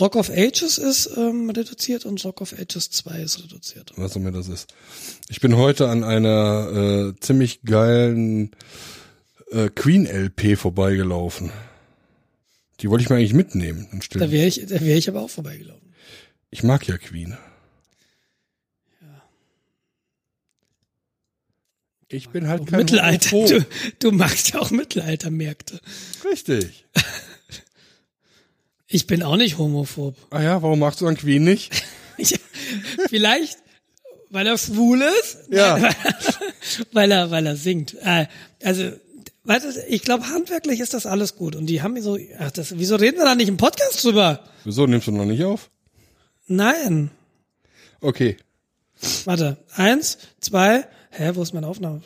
Rock of Ages ist ähm, reduziert und Rock of Ages 2 ist reduziert. Was auch immer das ist. Ich bin heute an einer äh, ziemlich geilen äh, Queen LP vorbeigelaufen. Die wollte ich mir eigentlich mitnehmen. Und Da stellen. wäre ich, da wäre ich aber auch vorbeigelaufen. Ich mag ja Queen. Ich bin halt kein Mittelalter. Du, du magst ja auch Mittelaltermärkte. Richtig. Ich bin auch nicht homophob. Ah ja, warum magst du dann Queen nicht? Ich, vielleicht, weil er schwul ist? Ja. Nein, weil er, weil er singt. Äh, also, weißt du, ich glaube, handwerklich ist das alles gut. Und die haben so, ach, das, wieso reden wir da nicht im Podcast drüber? Wieso nimmst du noch nicht auf? Nein. Okay. Warte. Eins, zwei, hä, wo ist meine Aufnahme?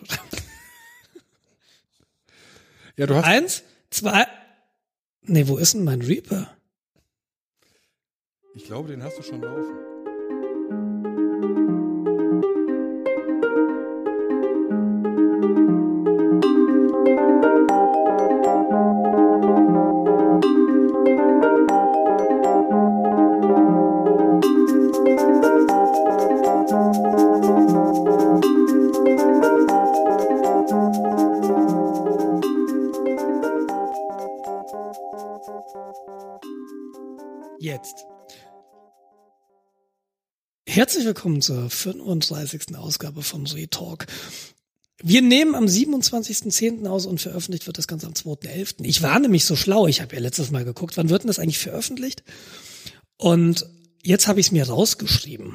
Ja, du hast. Eins, zwei, nee, wo ist denn mein Reaper? Ich glaube, den hast du schon laufen. Herzlich willkommen zur 35. Ausgabe von Retalk. Wir nehmen am 27.10. aus und veröffentlicht wird das Ganze am 2.11. Ich war nämlich so schlau, ich habe ja letztes Mal geguckt, wann wird denn das eigentlich veröffentlicht? Und jetzt habe ich es mir rausgeschrieben,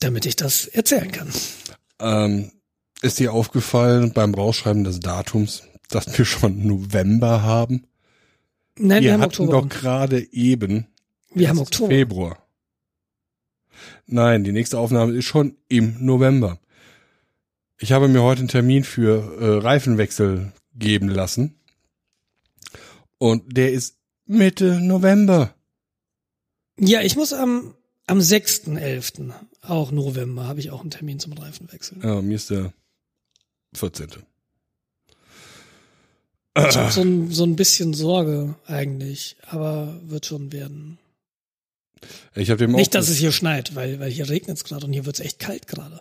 damit ich das erzählen kann. Ähm, ist dir aufgefallen beim Rausschreiben des Datums, dass wir schon November haben? Nein, wir, wir haben hatten Oktober. doch gerade eben wir haben Oktober. Februar. Nein, die nächste Aufnahme ist schon im November. Ich habe mir heute einen Termin für äh, Reifenwechsel geben lassen. Und der ist Mitte November. Ja, ich muss am, am 6.11., auch November, habe ich auch einen Termin zum Reifenwechsel. Ja, mir ist der 14. Ich habe so ein, so ein bisschen Sorge eigentlich, aber wird schon werden. Ich habe dem Nicht, dass es hier schneit, weil, weil hier regnet es gerade und hier wird es echt kalt gerade.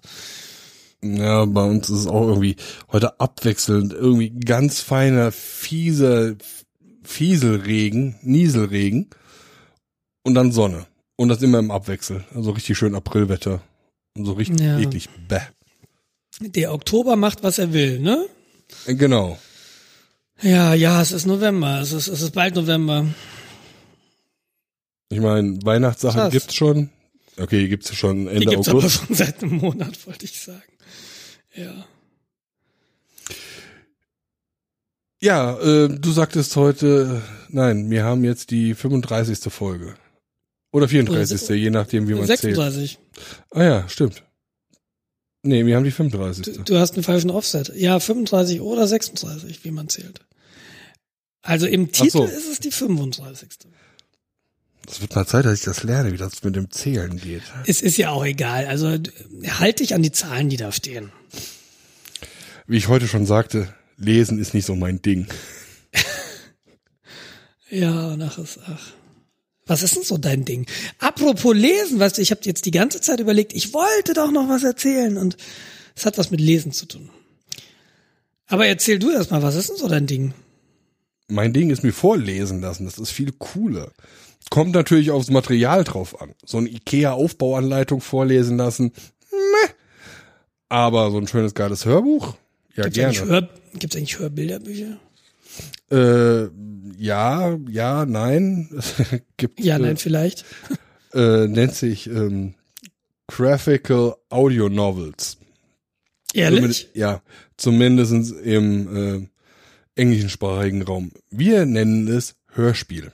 Ja, bei uns ist es auch irgendwie heute abwechselnd irgendwie ganz feiner, fieser Fieselregen, Nieselregen und dann Sonne. Und das immer im Abwechsel. Also richtig schön Aprilwetter. Und so richtig Ja. eklig. Bäh. Der Oktober macht, was er will, ne? Äh, Genau. Ja, ja, es ist November, es ist, es ist bald November. Ich meine, Weihnachtssachen Krass. gibt's schon. Okay, die gibt's schon Die Ende gibt's aber August. schon seit einem Monat, wollte ich sagen. Ja. Ja, äh, du sagtest heute, nein, wir haben jetzt die 35. Folge. Oder 34. je nachdem, wie man zählt. 36. Ah ja, stimmt. Nee, wir haben die 35. Du, du hast einen falschen Offset. Ja, 35 oder 36, wie man zählt. Also im Titel so. ist es die 35. Es wird mal Zeit, dass ich das lerne, wie das mit dem Zählen geht. Es ist ja auch egal. Also halt dich an die Zahlen, die da stehen. Wie ich heute schon sagte, lesen ist nicht so mein Ding. Ja, nach ist ach. Was ist denn so dein Ding? Apropos lesen, weißt du, ich habe jetzt die ganze Zeit überlegt, ich wollte doch noch was erzählen und es hat was mit Lesen zu tun. Aber erzähl du erst mal, was ist denn so dein Ding? Mein Ding ist mir vorlesen lassen, das ist viel cooler. Kommt natürlich aufs Material drauf an. So eine Ikea-Aufbauanleitung vorlesen lassen, meh. Aber so ein schönes, geiles Hörbuch, ja Gibt's eigentlich, gerne. Hör, gibt's eigentlich Hörbilderbücher? Äh, ja, ja, nein. Gibt, Ja, äh, nein, vielleicht. äh, nennt sich ähm, Graphical Audio Novels. Ehrlich? Zumindest- Ja, zumindest im äh, englischsprachigen Raum. Wir nennen es Hörspiel.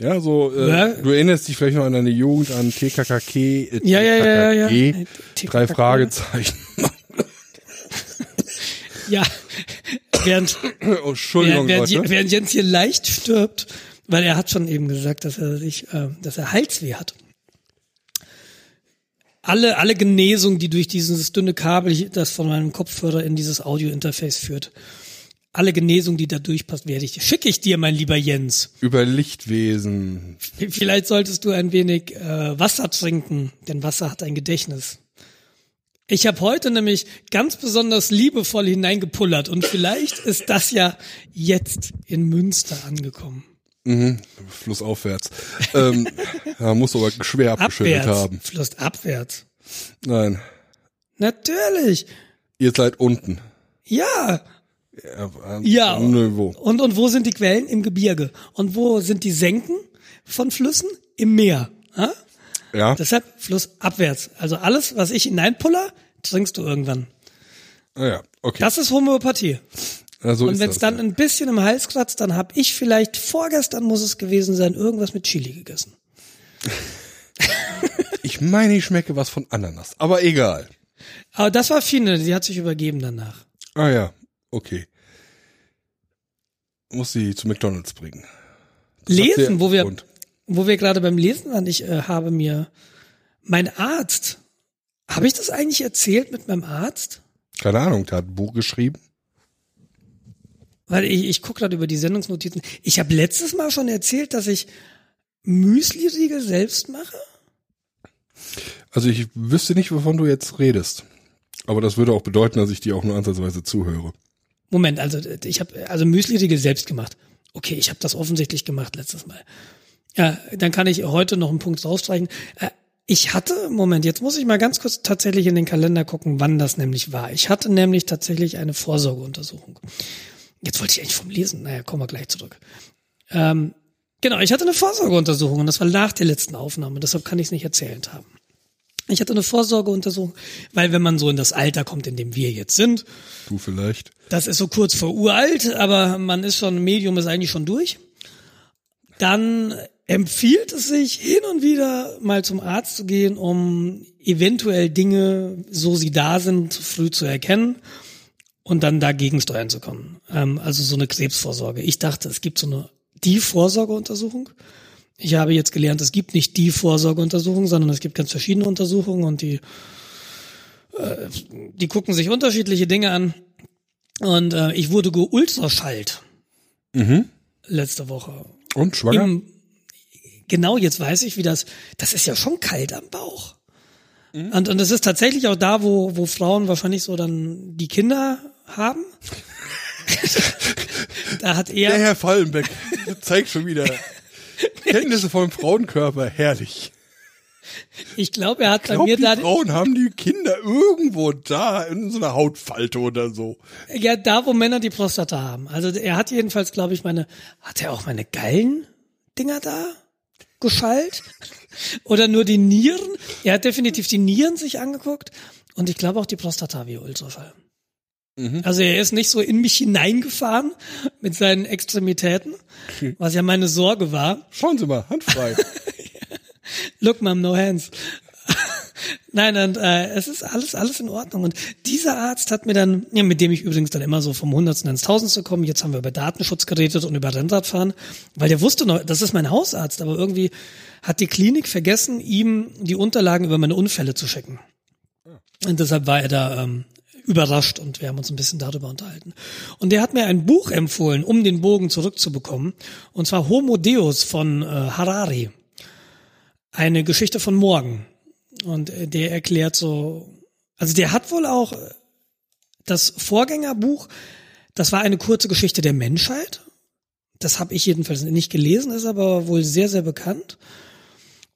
Ja, so, äh, Ja. du erinnerst dich vielleicht noch an deine Jugend an TKKG, äh, Ja, ja, ja, ja, ja. Drei Fragezeichen. Ja, während, oh, Entschuldigung, während, während, während Jens hier leicht stirbt, weil er hat schon eben gesagt, dass er sich, äh, dass er Halsweh hat. Alle, alle Genesung, die durch dieses dünne Kabel, das von meinem Kopfhörer in dieses Audio-Interface führt, alle Genesung, die da durchpasst, werde ich, schicke ich dir, mein lieber Jens. Über Lichtwesen. Vielleicht solltest du ein wenig äh, Wasser trinken, denn Wasser hat ein Gedächtnis. Ich habe heute nämlich ganz besonders liebevoll hineingepullert und vielleicht ist das ja jetzt in Münster angekommen. Mhm. Flussaufwärts. ähm, ja, muss aber schwer abgeschüttet Abwärts. haben. Flussabwärts. Nein. Natürlich. Ihr seid unten. Ja. Ja. Ja. Wo? Und, und wo sind die Quellen? Im Gebirge. Und wo sind die Senken von Flüssen? Im Meer. Ha? Ja. Deshalb flussabwärts. Also alles, was ich hineinpuller, trinkst du irgendwann. Ah, ja. Okay. Das ist Homöopathie. also Und ist wenn es dann ja. ein bisschen im Hals kratzt, dann hab ich vielleicht vorgestern muss es gewesen sein, irgendwas mit Chili gegessen. Ich meine, ich schmecke was von Ananas. Aber egal. Aber das war Fine, die hat sich übergeben danach. Ah ja. Okay. Muss sie zu McDonalds bringen. Das Lesen, wo wir, wo wir gerade beim Lesen waren, ich äh, habe mir mein Arzt, habe ich das eigentlich erzählt mit meinem Arzt? Keine Ahnung, der hat ein Buch geschrieben. Weil ich, ich gucke gerade über die Sendungsnotizen. Ich habe letztes Mal schon erzählt, dass ich Müsli-Riegel selbst mache. Also ich wüsste nicht, wovon du jetzt redest. Aber das würde auch bedeuten, dass ich dir auch nur ansatzweise zuhöre. Moment, also ich habe also Müsli-Riegel selbst gemacht. Okay, ich habe das offensichtlich gemacht letztes Mal. Ja, dann kann ich heute noch einen Punkt rausstreichen. Äh, Ich hatte, Moment, jetzt muss ich mal ganz kurz tatsächlich in den Kalender gucken, wann das nämlich war. Ich hatte nämlich tatsächlich eine Vorsorgeuntersuchung. Jetzt wollte ich eigentlich vom Lesen, naja, kommen wir gleich zurück. Ähm, genau, ich hatte eine Vorsorgeuntersuchung und das war nach der letzten Aufnahme, deshalb kann ich es nicht erzählt haben. Ich hatte eine Vorsorgeuntersuchung, weil wenn man so in das Alter kommt, in dem wir jetzt sind, Du vielleicht. das ist so kurz vor uralt, aber man ist schon, Medium ist eigentlich schon durch. Dann empfiehlt es sich, hin und wieder mal zum Arzt zu gehen, um eventuell Dinge, so sie da sind, früh zu erkennen und dann dagegen steuern zu können. Ähm, also so eine Krebsvorsorge. Ich dachte, es gibt so eine die Vorsorgeuntersuchung. Ich habe jetzt gelernt, es gibt nicht die Vorsorgeuntersuchung, sondern es gibt ganz verschiedene Untersuchungen und die äh, die gucken sich unterschiedliche Dinge an. Und äh, ich wurde geultraschallt Mhm. letzte Woche. Und schwanger? Im, genau, jetzt weiß ich, wie das. Das ist ja schon kalt am Bauch. Und, und das ist tatsächlich auch da, wo, wo Frauen wahrscheinlich so dann die Kinder haben. da hat er. Der Herr Fallenbeck zeigt schon wieder Kenntnisse vom Frauenkörper. Herrlich. Ich glaube, er hat bei Glaub, mir die da, Frauen haben die Kinder irgendwo da in so einer Hautfalte oder so. ja, da, wo Männer die Prostata haben. Also er hat jedenfalls, glaube ich, meine, hat er auch meine Gallen-Dinger da geschallt? Oder nur die Nieren? Er hat definitiv die Nieren sich angeguckt und ich glaube auch die Prostata via Ultraschall. Also er ist nicht so in mich hineingefahren mit seinen Extremitäten, was ja meine Sorge war. Schauen Sie mal, handfrei. Look, Mom, no hands. Nein, und äh, es ist alles, alles in Ordnung. Und dieser Arzt hat mir dann, ja, mit dem ich übrigens dann immer so vom Hundertsten ins Tausendste komme, jetzt haben wir über Datenschutz geredet und über Rennradfahren, weil der wusste noch, das ist mein Hausarzt, aber irgendwie hat die Klinik vergessen, ihm die Unterlagen über meine Unfälle zu schicken. Und deshalb war er da ähm, überrascht und wir haben uns ein bisschen darüber unterhalten. Und der hat mir ein Buch empfohlen, um den Bogen zurückzubekommen, und zwar Homo Deus von äh, Harari eine Geschichte von morgen. Und äh, der erklärt so, also der hat wohl auch äh, das Vorgängerbuch, das war eine kurze Geschichte der Menschheit. Das habe ich jedenfalls nicht gelesen, ist aber wohl sehr, sehr bekannt.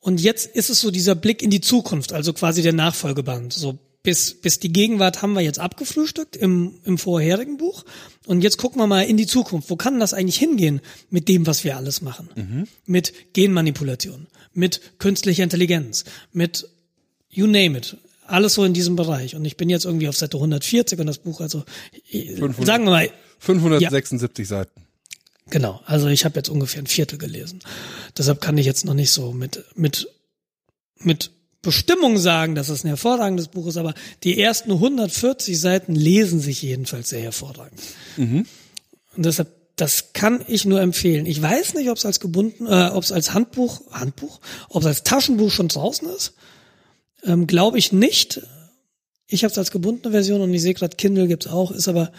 Und jetzt ist es so dieser Blick in die Zukunft, also quasi der Nachfolgeband. So bis, bis die Gegenwart haben wir jetzt abgefrühstückt im, im vorherigen Buch. Und jetzt gucken wir mal in die Zukunft. Wo kann das eigentlich hingehen mit dem, was wir alles machen? Mit Genmanipulation, mit künstlicher Intelligenz, mit you name it. Alles so in diesem Bereich. Und ich bin jetzt irgendwie auf Seite 140 und das Buch, also äh, 500. sagen wir mal, 576 Seiten. Genau, also ich habe jetzt ungefähr ein Viertel gelesen. Deshalb kann ich jetzt noch nicht so mit mit mit Bestimmung sagen, dass es ein hervorragendes Buch ist, aber die ersten 140 Seiten lesen sich jedenfalls sehr hervorragend. Und deshalb das kann ich nur empfehlen. Ich weiß nicht, ob es als gebunden, äh, ob es als Handbuch, Handbuch, ob es als Taschenbuch schon draußen ist. Ähm, Glaube ich nicht. Ich habe es als gebundene Version und ich sehe gerade, Kindle gibt's auch, ist aber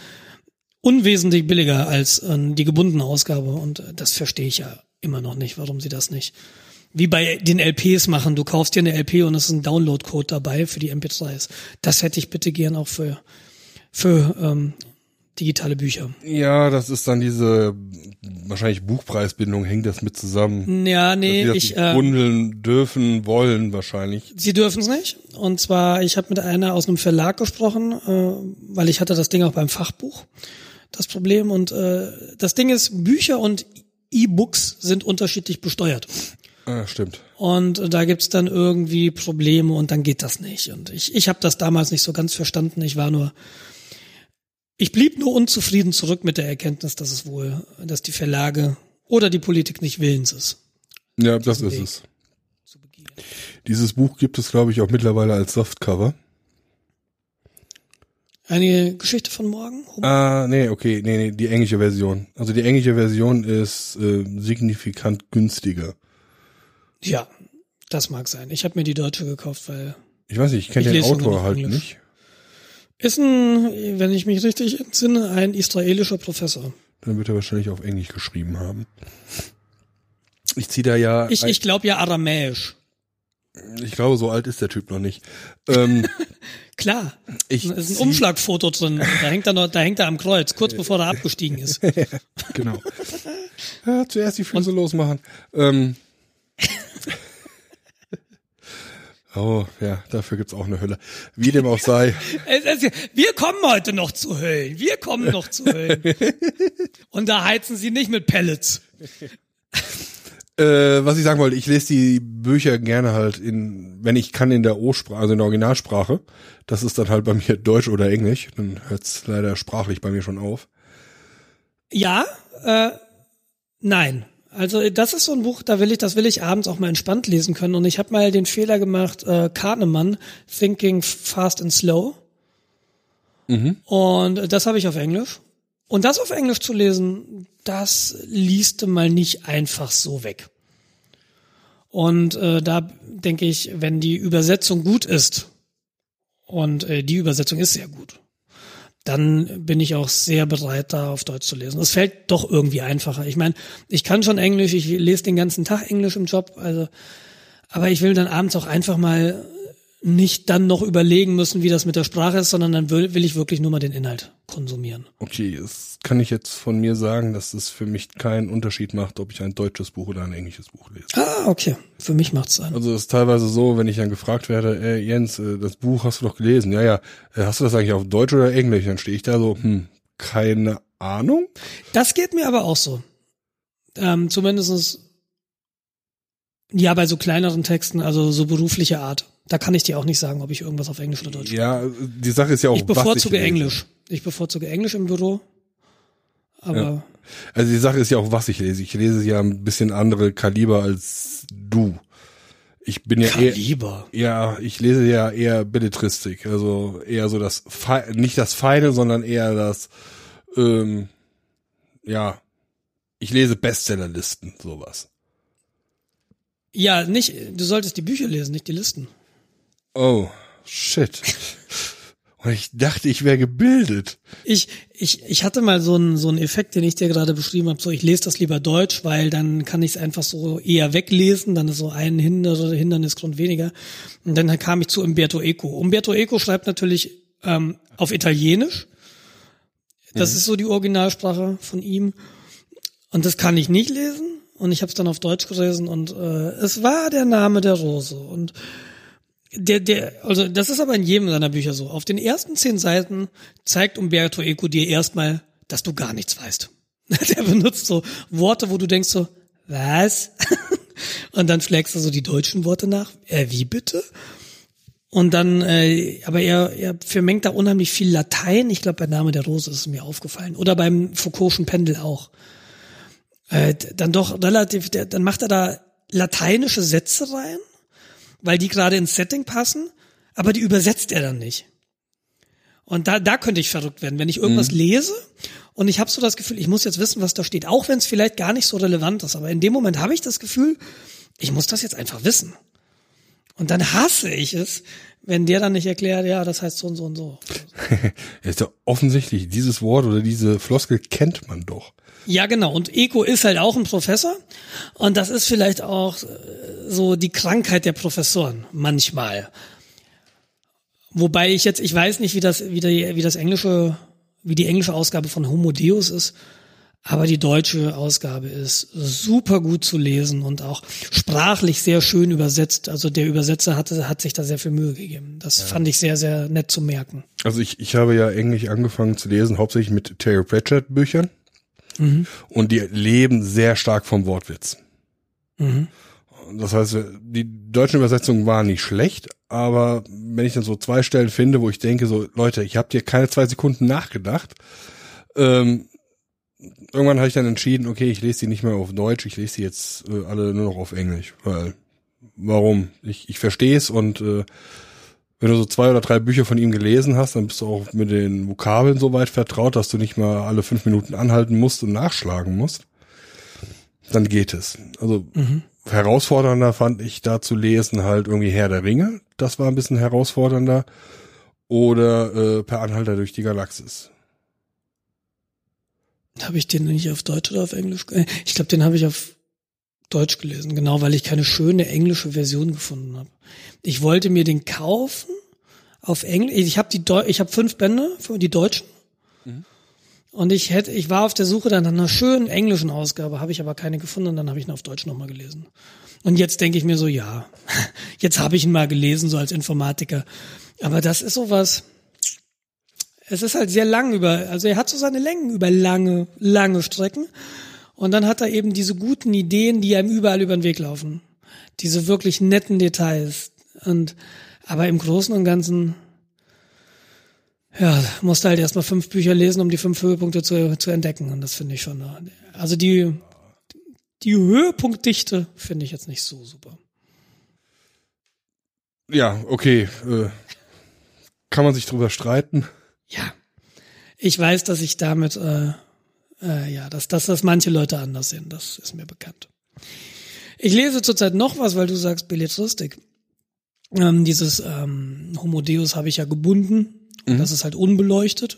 unwesentlich billiger als äh, die gebundene Ausgabe und äh, das verstehe ich ja immer noch nicht, warum sie das nicht wie bei den LPs machen. Du kaufst dir eine LP und es ist ein Download-Code dabei für die MP3s. Das hätte ich bitte gern auch für für ähm, digitale Bücher. Ja, das ist dann diese wahrscheinlich Buchpreisbindung, hängt das mit zusammen. Ja, nee, dass ich nicht äh, bundeln dürfen, wollen wahrscheinlich. Sie dürfen es nicht. Und zwar, ich habe mit einer aus einem Verlag gesprochen, äh, weil ich hatte das Ding auch beim Fachbuch, das Problem. Und äh, das Ding ist, Bücher und E-Books sind unterschiedlich besteuert. Ah, stimmt. Und da gibt's dann irgendwie Probleme und dann geht das nicht. Und ich, ich habe das damals nicht so ganz verstanden. Ich war nur, ich blieb nur unzufrieden zurück mit der Erkenntnis, dass es wohl, dass die Verlage oder die Politik nicht willens ist. Ja, das ist Weg. es. Dieses Buch gibt es, glaube ich, auch mittlerweile als Softcover. Eine Geschichte von morgen? Ah, nee, okay, nee, nee, die englische Version. Also die englische Version ist äh, signifikant günstiger. Ja, das mag sein. Ich habe mir die deutsche gekauft, weil Ich weiß nicht, ich kenne den Autor halt Englisch. nicht. ist ein, wenn ich mich richtig entsinne, ein israelischer Professor. Dann wird er wahrscheinlich auf Englisch geschrieben haben. Ich ziehe da ja. Ich, ich glaube ja aramäisch. ich glaube, so alt ist der Typ noch nicht. Ähm, Klar. ich Da ist ein Umschlagfoto drin. Da hängt er noch, da hängt er am Kreuz, kurz bevor er abgestiegen ist. Genau. ja, zuerst die Füße losmachen. Ähm. Oh, ja, dafür gibt's auch eine Hölle. Wie dem auch sei. Wir kommen heute noch zu Höllen. Wir kommen noch zu Höllen. Und da heizen sie nicht mit Pellets. Äh, was ich sagen wollte, ich lese die Bücher gerne halt in, wenn ich kann, in der O-Sprache, also in der Originalsprache. Das ist dann halt bei mir Deutsch oder Englisch. Dann hört's leider sprachlich bei mir schon auf. Ja, äh, nein. Also das ist so ein Buch, da will ich, das will ich abends auch mal entspannt lesen können. Und ich habe mal den Fehler gemacht, äh, Kahnemann, Thinking Fast and Slow. Und das habe ich auf Englisch. Und das auf Englisch zu lesen, das liest mal nicht einfach so weg. Und äh, da denke ich, wenn die Übersetzung gut ist, und äh, die Übersetzung ist sehr gut, dann bin ich auch sehr bereit, da auf Deutsch zu lesen. Es fällt doch irgendwie einfacher. Ich meine, ich kann schon Englisch, ich lese den ganzen Tag Englisch im Job, also, aber ich will dann abends auch einfach mal nicht dann noch überlegen müssen, wie das mit der Sprache ist, sondern dann will, will ich wirklich nur mal den Inhalt konsumieren. Okay, das kann ich jetzt von mir sagen, dass es für mich keinen Unterschied macht, ob ich ein deutsches Buch oder ein englisches Buch lese. Ah, okay. Für mich macht's Sinn. Also es ist teilweise so, wenn ich dann gefragt werde, ey, Jens, äh, das Buch hast du doch gelesen. Ja, ja, Äh, hast du das eigentlich auf Deutsch oder Englisch? Dann stehe ich da so, hm, keine Ahnung. Das geht mir aber auch so. Ähm, zumindestens ja, bei so kleineren Texten, also so berufliche Art. Da kann ich dir auch nicht sagen, ob ich irgendwas auf Englisch oder Deutsch Ja, die Sache ist ja auch, Ich bevorzuge was ich lese. Englisch. Ich bevorzuge Englisch im Büro. Aber Also die Sache ist ja auch, was ich lese. Ich lese ja ein bisschen andere Kaliber als du. Ich bin ja eher, Kaliber. ja, ich lese ja eher Belletristik, also eher so das, Fe nicht das Feine, sondern eher das, ähm, ja, ich lese Bestsellerlisten, sowas. Ja, nicht, du solltest die Bücher lesen, nicht die Listen. Oh, shit. Und ich dachte, ich wäre gebildet. Ich, ich, ich hatte mal so einen, so einen Effekt, den ich dir gerade beschrieben habe, so ich lese das lieber Deutsch, weil dann kann ich es einfach so eher weglesen, dann ist so ein Hinder Hindernisgrund weniger. Und dann kam ich zu Umberto Eco. Umberto Eco schreibt natürlich ähm, auf Italienisch. Das ist so die Originalsprache von ihm. Und das kann ich nicht lesen. Und ich habe es dann auf Deutsch gelesen und äh, es war der Name der Rose. Und der, der, also das ist aber in jedem seiner Bücher so. Auf den ersten zehn Seiten zeigt Umberto Eco dir erstmal, dass du gar nichts weißt. Der benutzt so Worte, wo du denkst so, was? Und dann schlägst du so die deutschen Worte nach. Äh, wie bitte? Und dann, äh, aber er, er vermengt da unheimlich viel Latein. Ich glaube, bei Name der Rose ist es mir aufgefallen. Oder beim Foucault'schen Pendel auch. Äh, dann doch relativ, der, dann macht er da lateinische Sätze rein weil die gerade ins Setting passen, aber die übersetzt er dann nicht. Und da, da könnte ich verrückt werden, wenn ich irgendwas lese und ich habe so das Gefühl, ich muss jetzt wissen, was da steht, auch wenn es vielleicht gar nicht so relevant ist, aber in dem Moment habe ich das Gefühl, ich muss das jetzt einfach wissen. Und dann hasse ich es, wenn der dann nicht erklärt, ja, das heißt so und so und so. ist ja offensichtlich, dieses Wort oder diese Floskel kennt man doch. Ja, genau. Und Eko ist halt auch ein Professor. Und das ist vielleicht auch äh, so die Krankheit der Professoren manchmal. Wobei ich jetzt, ich weiß nicht, wie das, wie, die, wie das englische, wie die englische Ausgabe von Homo Deus ist. Aber die deutsche Ausgabe ist super gut zu lesen und auch sprachlich sehr schön übersetzt. Also der Übersetzer hatte, hat sich da sehr viel Mühe gegeben. Das ja. fand ich sehr, sehr nett zu merken. Also ich, ich habe ja Englisch angefangen zu lesen, hauptsächlich mit Terry Pratchett Büchern. Mhm. Und die leben sehr stark vom Wortwitz. Mhm. Das heißt, die deutschen Übersetzungen waren nicht schlecht, aber wenn ich dann so zwei Stellen finde, wo ich denke, so Leute, ich habe dir keine zwei Sekunden nachgedacht, ähm, irgendwann habe ich dann entschieden, okay, ich lese die nicht mehr auf Deutsch, ich lese die jetzt äh, alle nur noch auf Englisch, weil warum? Ich, ich verstehe es und äh, wenn du so zwei oder drei Bücher von ihm gelesen hast, dann bist du auch mit den Vokabeln so weit vertraut, dass du nicht mal alle fünf Minuten anhalten musst und nachschlagen musst. Dann geht es. Also mhm. herausfordernder fand ich da zu lesen halt irgendwie Herr der Ringe. Das war ein bisschen herausfordernder. Oder äh, Per Anhalter durch die Galaxis. Habe ich den nicht auf Deutsch oder auf Englisch? Ich glaube, den habe ich auf Deutsch gelesen, genau, weil ich keine schöne englische Version gefunden habe. Ich wollte mir den kaufen auf Englisch. Ich habe die Deu ich habe fünf Bände für die deutschen. Mhm. Und ich hätte ich war auf der Suche dann nach einer schönen englischen Ausgabe, habe ich aber keine gefunden und dann habe ich ihn auf Deutsch nochmal gelesen. Und jetzt denke ich mir so, ja, jetzt habe ich ihn mal gelesen so als Informatiker, aber das ist sowas es ist halt sehr lang über, also er hat so seine Längen über lange, lange Strecken. Und dann hat er eben diese guten Ideen, die einem überall über den Weg laufen. Diese wirklich netten Details. Und, aber im Großen und Ganzen, ja, musst du halt erstmal fünf Bücher lesen, um die fünf Höhepunkte zu, zu entdecken. Und das finde ich schon, also die, die Höhepunktdichte finde ich jetzt nicht so super. Ja, okay, äh, kann man sich drüber streiten. Ja, ich weiß, dass ich damit äh, äh, ja, dass, dass das manche Leute anders sehen, das ist mir bekannt. Ich lese zurzeit noch was, weil du sagst Belletristik. Ähm, dieses ähm, Homo Deus habe ich ja gebunden. Mhm. Das ist halt unbeleuchtet.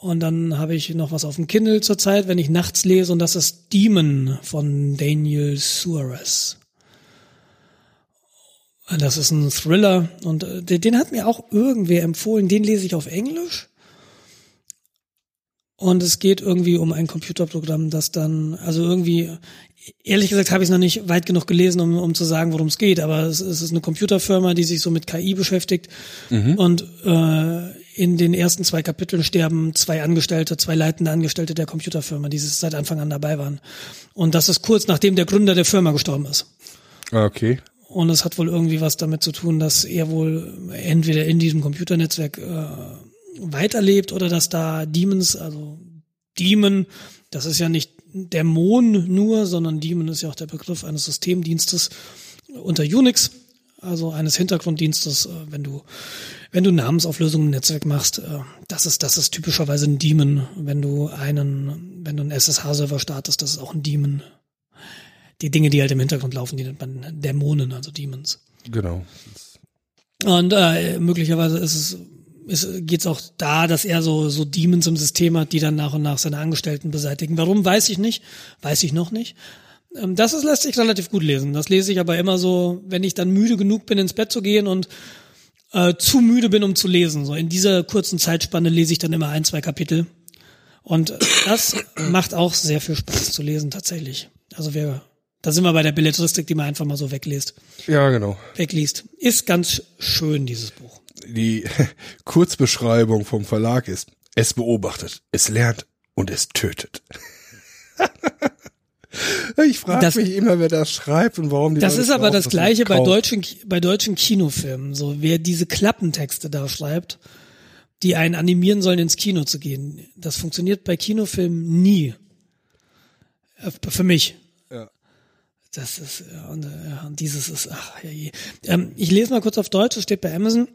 Und dann habe ich noch was auf dem Kindle zurzeit, wenn ich nachts lese, und das ist Demon von Daniel Suarez. Das ist ein Thriller und äh, den hat mir auch irgendwer empfohlen. Den lese ich auf Englisch. Und es geht irgendwie um ein Computerprogramm, das dann, also irgendwie, ehrlich gesagt habe ich es noch nicht weit genug gelesen, um, um zu sagen, worum es geht, aber es, es, ist eine Computerfirma, die sich so mit KI beschäftigt. Mhm. Und äh, in den ersten zwei Kapiteln sterben zwei Angestellte, zwei leitende Angestellte der Computerfirma, die seit Anfang an dabei waren. Und das ist kurz nachdem der Gründer der Firma gestorben ist. Ah, okay. Und es hat wohl irgendwie was damit zu tun, dass er wohl entweder in diesem Computernetzwerk äh, weiterlebt oder dass da Demons, also Demon, das ist ja nicht Dämon nur, sondern Demon ist ja auch der Begriff eines Systemdienstes unter Unix, also eines Hintergrunddienstes, äh, wenn du wenn du Namensauflösungen im Netzwerk machst, äh, das ist das ist typischerweise ein Demon. Wenn du einen wenn du einen SSH-Server startest, das ist auch ein Demon. Die Dinge, die halt im Hintergrund laufen, die nennt man Dämonen, also Demons. Genau. Und äh, möglicherweise ist es geht es auch da, dass er so, so Demons im System hat, die dann nach und nach seine Angestellten beseitigen. Warum, weiß ich nicht. Weiß ich noch nicht. Ähm, das ist, lässt sich relativ gut lesen. Das lese ich aber immer so, wenn ich dann müde genug bin, ins Bett zu gehen und äh, zu müde bin, um zu lesen. So in dieser kurzen Zeitspanne lese ich dann immer ein, zwei Kapitel. Und das macht auch sehr viel Spaß zu lesen, tatsächlich. Also wir, da sind wir bei der Belletristik, die man einfach mal so wegliest. Ja, genau. Wegliest. Ist ganz schön, dieses Buch die Kurzbeschreibung vom Verlag ist, es beobachtet, es lernt und es tötet. ich frage mich immer, wer das schreibt und warum die Das Leute ist aber das gleiche bei deutschen, bei deutschen Kinofilmen. So, wer diese Klappentexte da schreibt, die einen animieren sollen, ins Kino zu gehen. Das funktioniert bei Kinofilmen nie. Äh, für mich. Ja. Das ist, ja, und, ja, und dieses ist, ach, ja, je. Ähm, ich lese mal kurz auf Deutsch, es steht bei Amazon.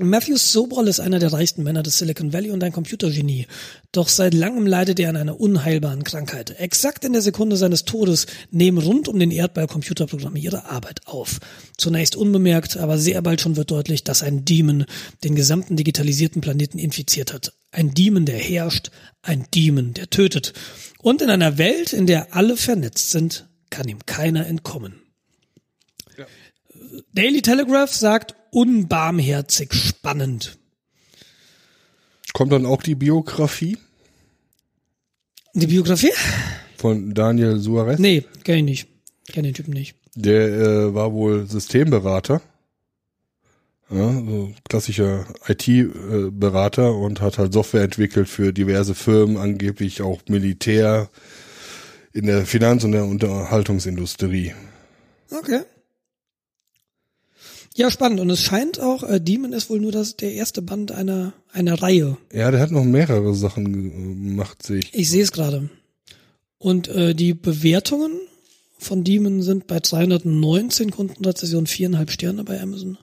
Matthew Sobol ist einer der reichsten Männer des Silicon Valley und ein Computergenie. Doch seit langem leidet er an einer unheilbaren Krankheit. Exakt in der Sekunde seines Todes nehmen rund um den Erdball Computerprogramme ihre Arbeit auf. Zunächst unbemerkt, aber sehr bald schon wird deutlich, dass ein Demon den gesamten digitalisierten Planeten infiziert hat. Ein Demon, der herrscht, ein Demon, der tötet. Und in einer Welt, in der alle vernetzt sind, kann ihm keiner entkommen. Daily Telegraph sagt, unbarmherzig spannend. Kommt dann auch die Biografie? Die Biografie? Von Daniel Suarez? Nee, kenn ich nicht. Kenn den Typen nicht. Der äh, war wohl Systemberater. Ja, so klassischer IT-Berater und hat halt Software entwickelt für diverse Firmen, angeblich auch Militär in der Finanz- und der Unterhaltungsindustrie. Okay. Ja, spannend. Und es scheint auch, äh, Demon ist wohl nur das, der erste Band einer, einer Reihe. Ja, der hat noch mehrere Sachen gemacht, sehe ich. Ich sehe es gerade. Und äh, die Bewertungen von Demon sind bei 219 Kundenrezensionen viereinhalb Sterne bei Amazon.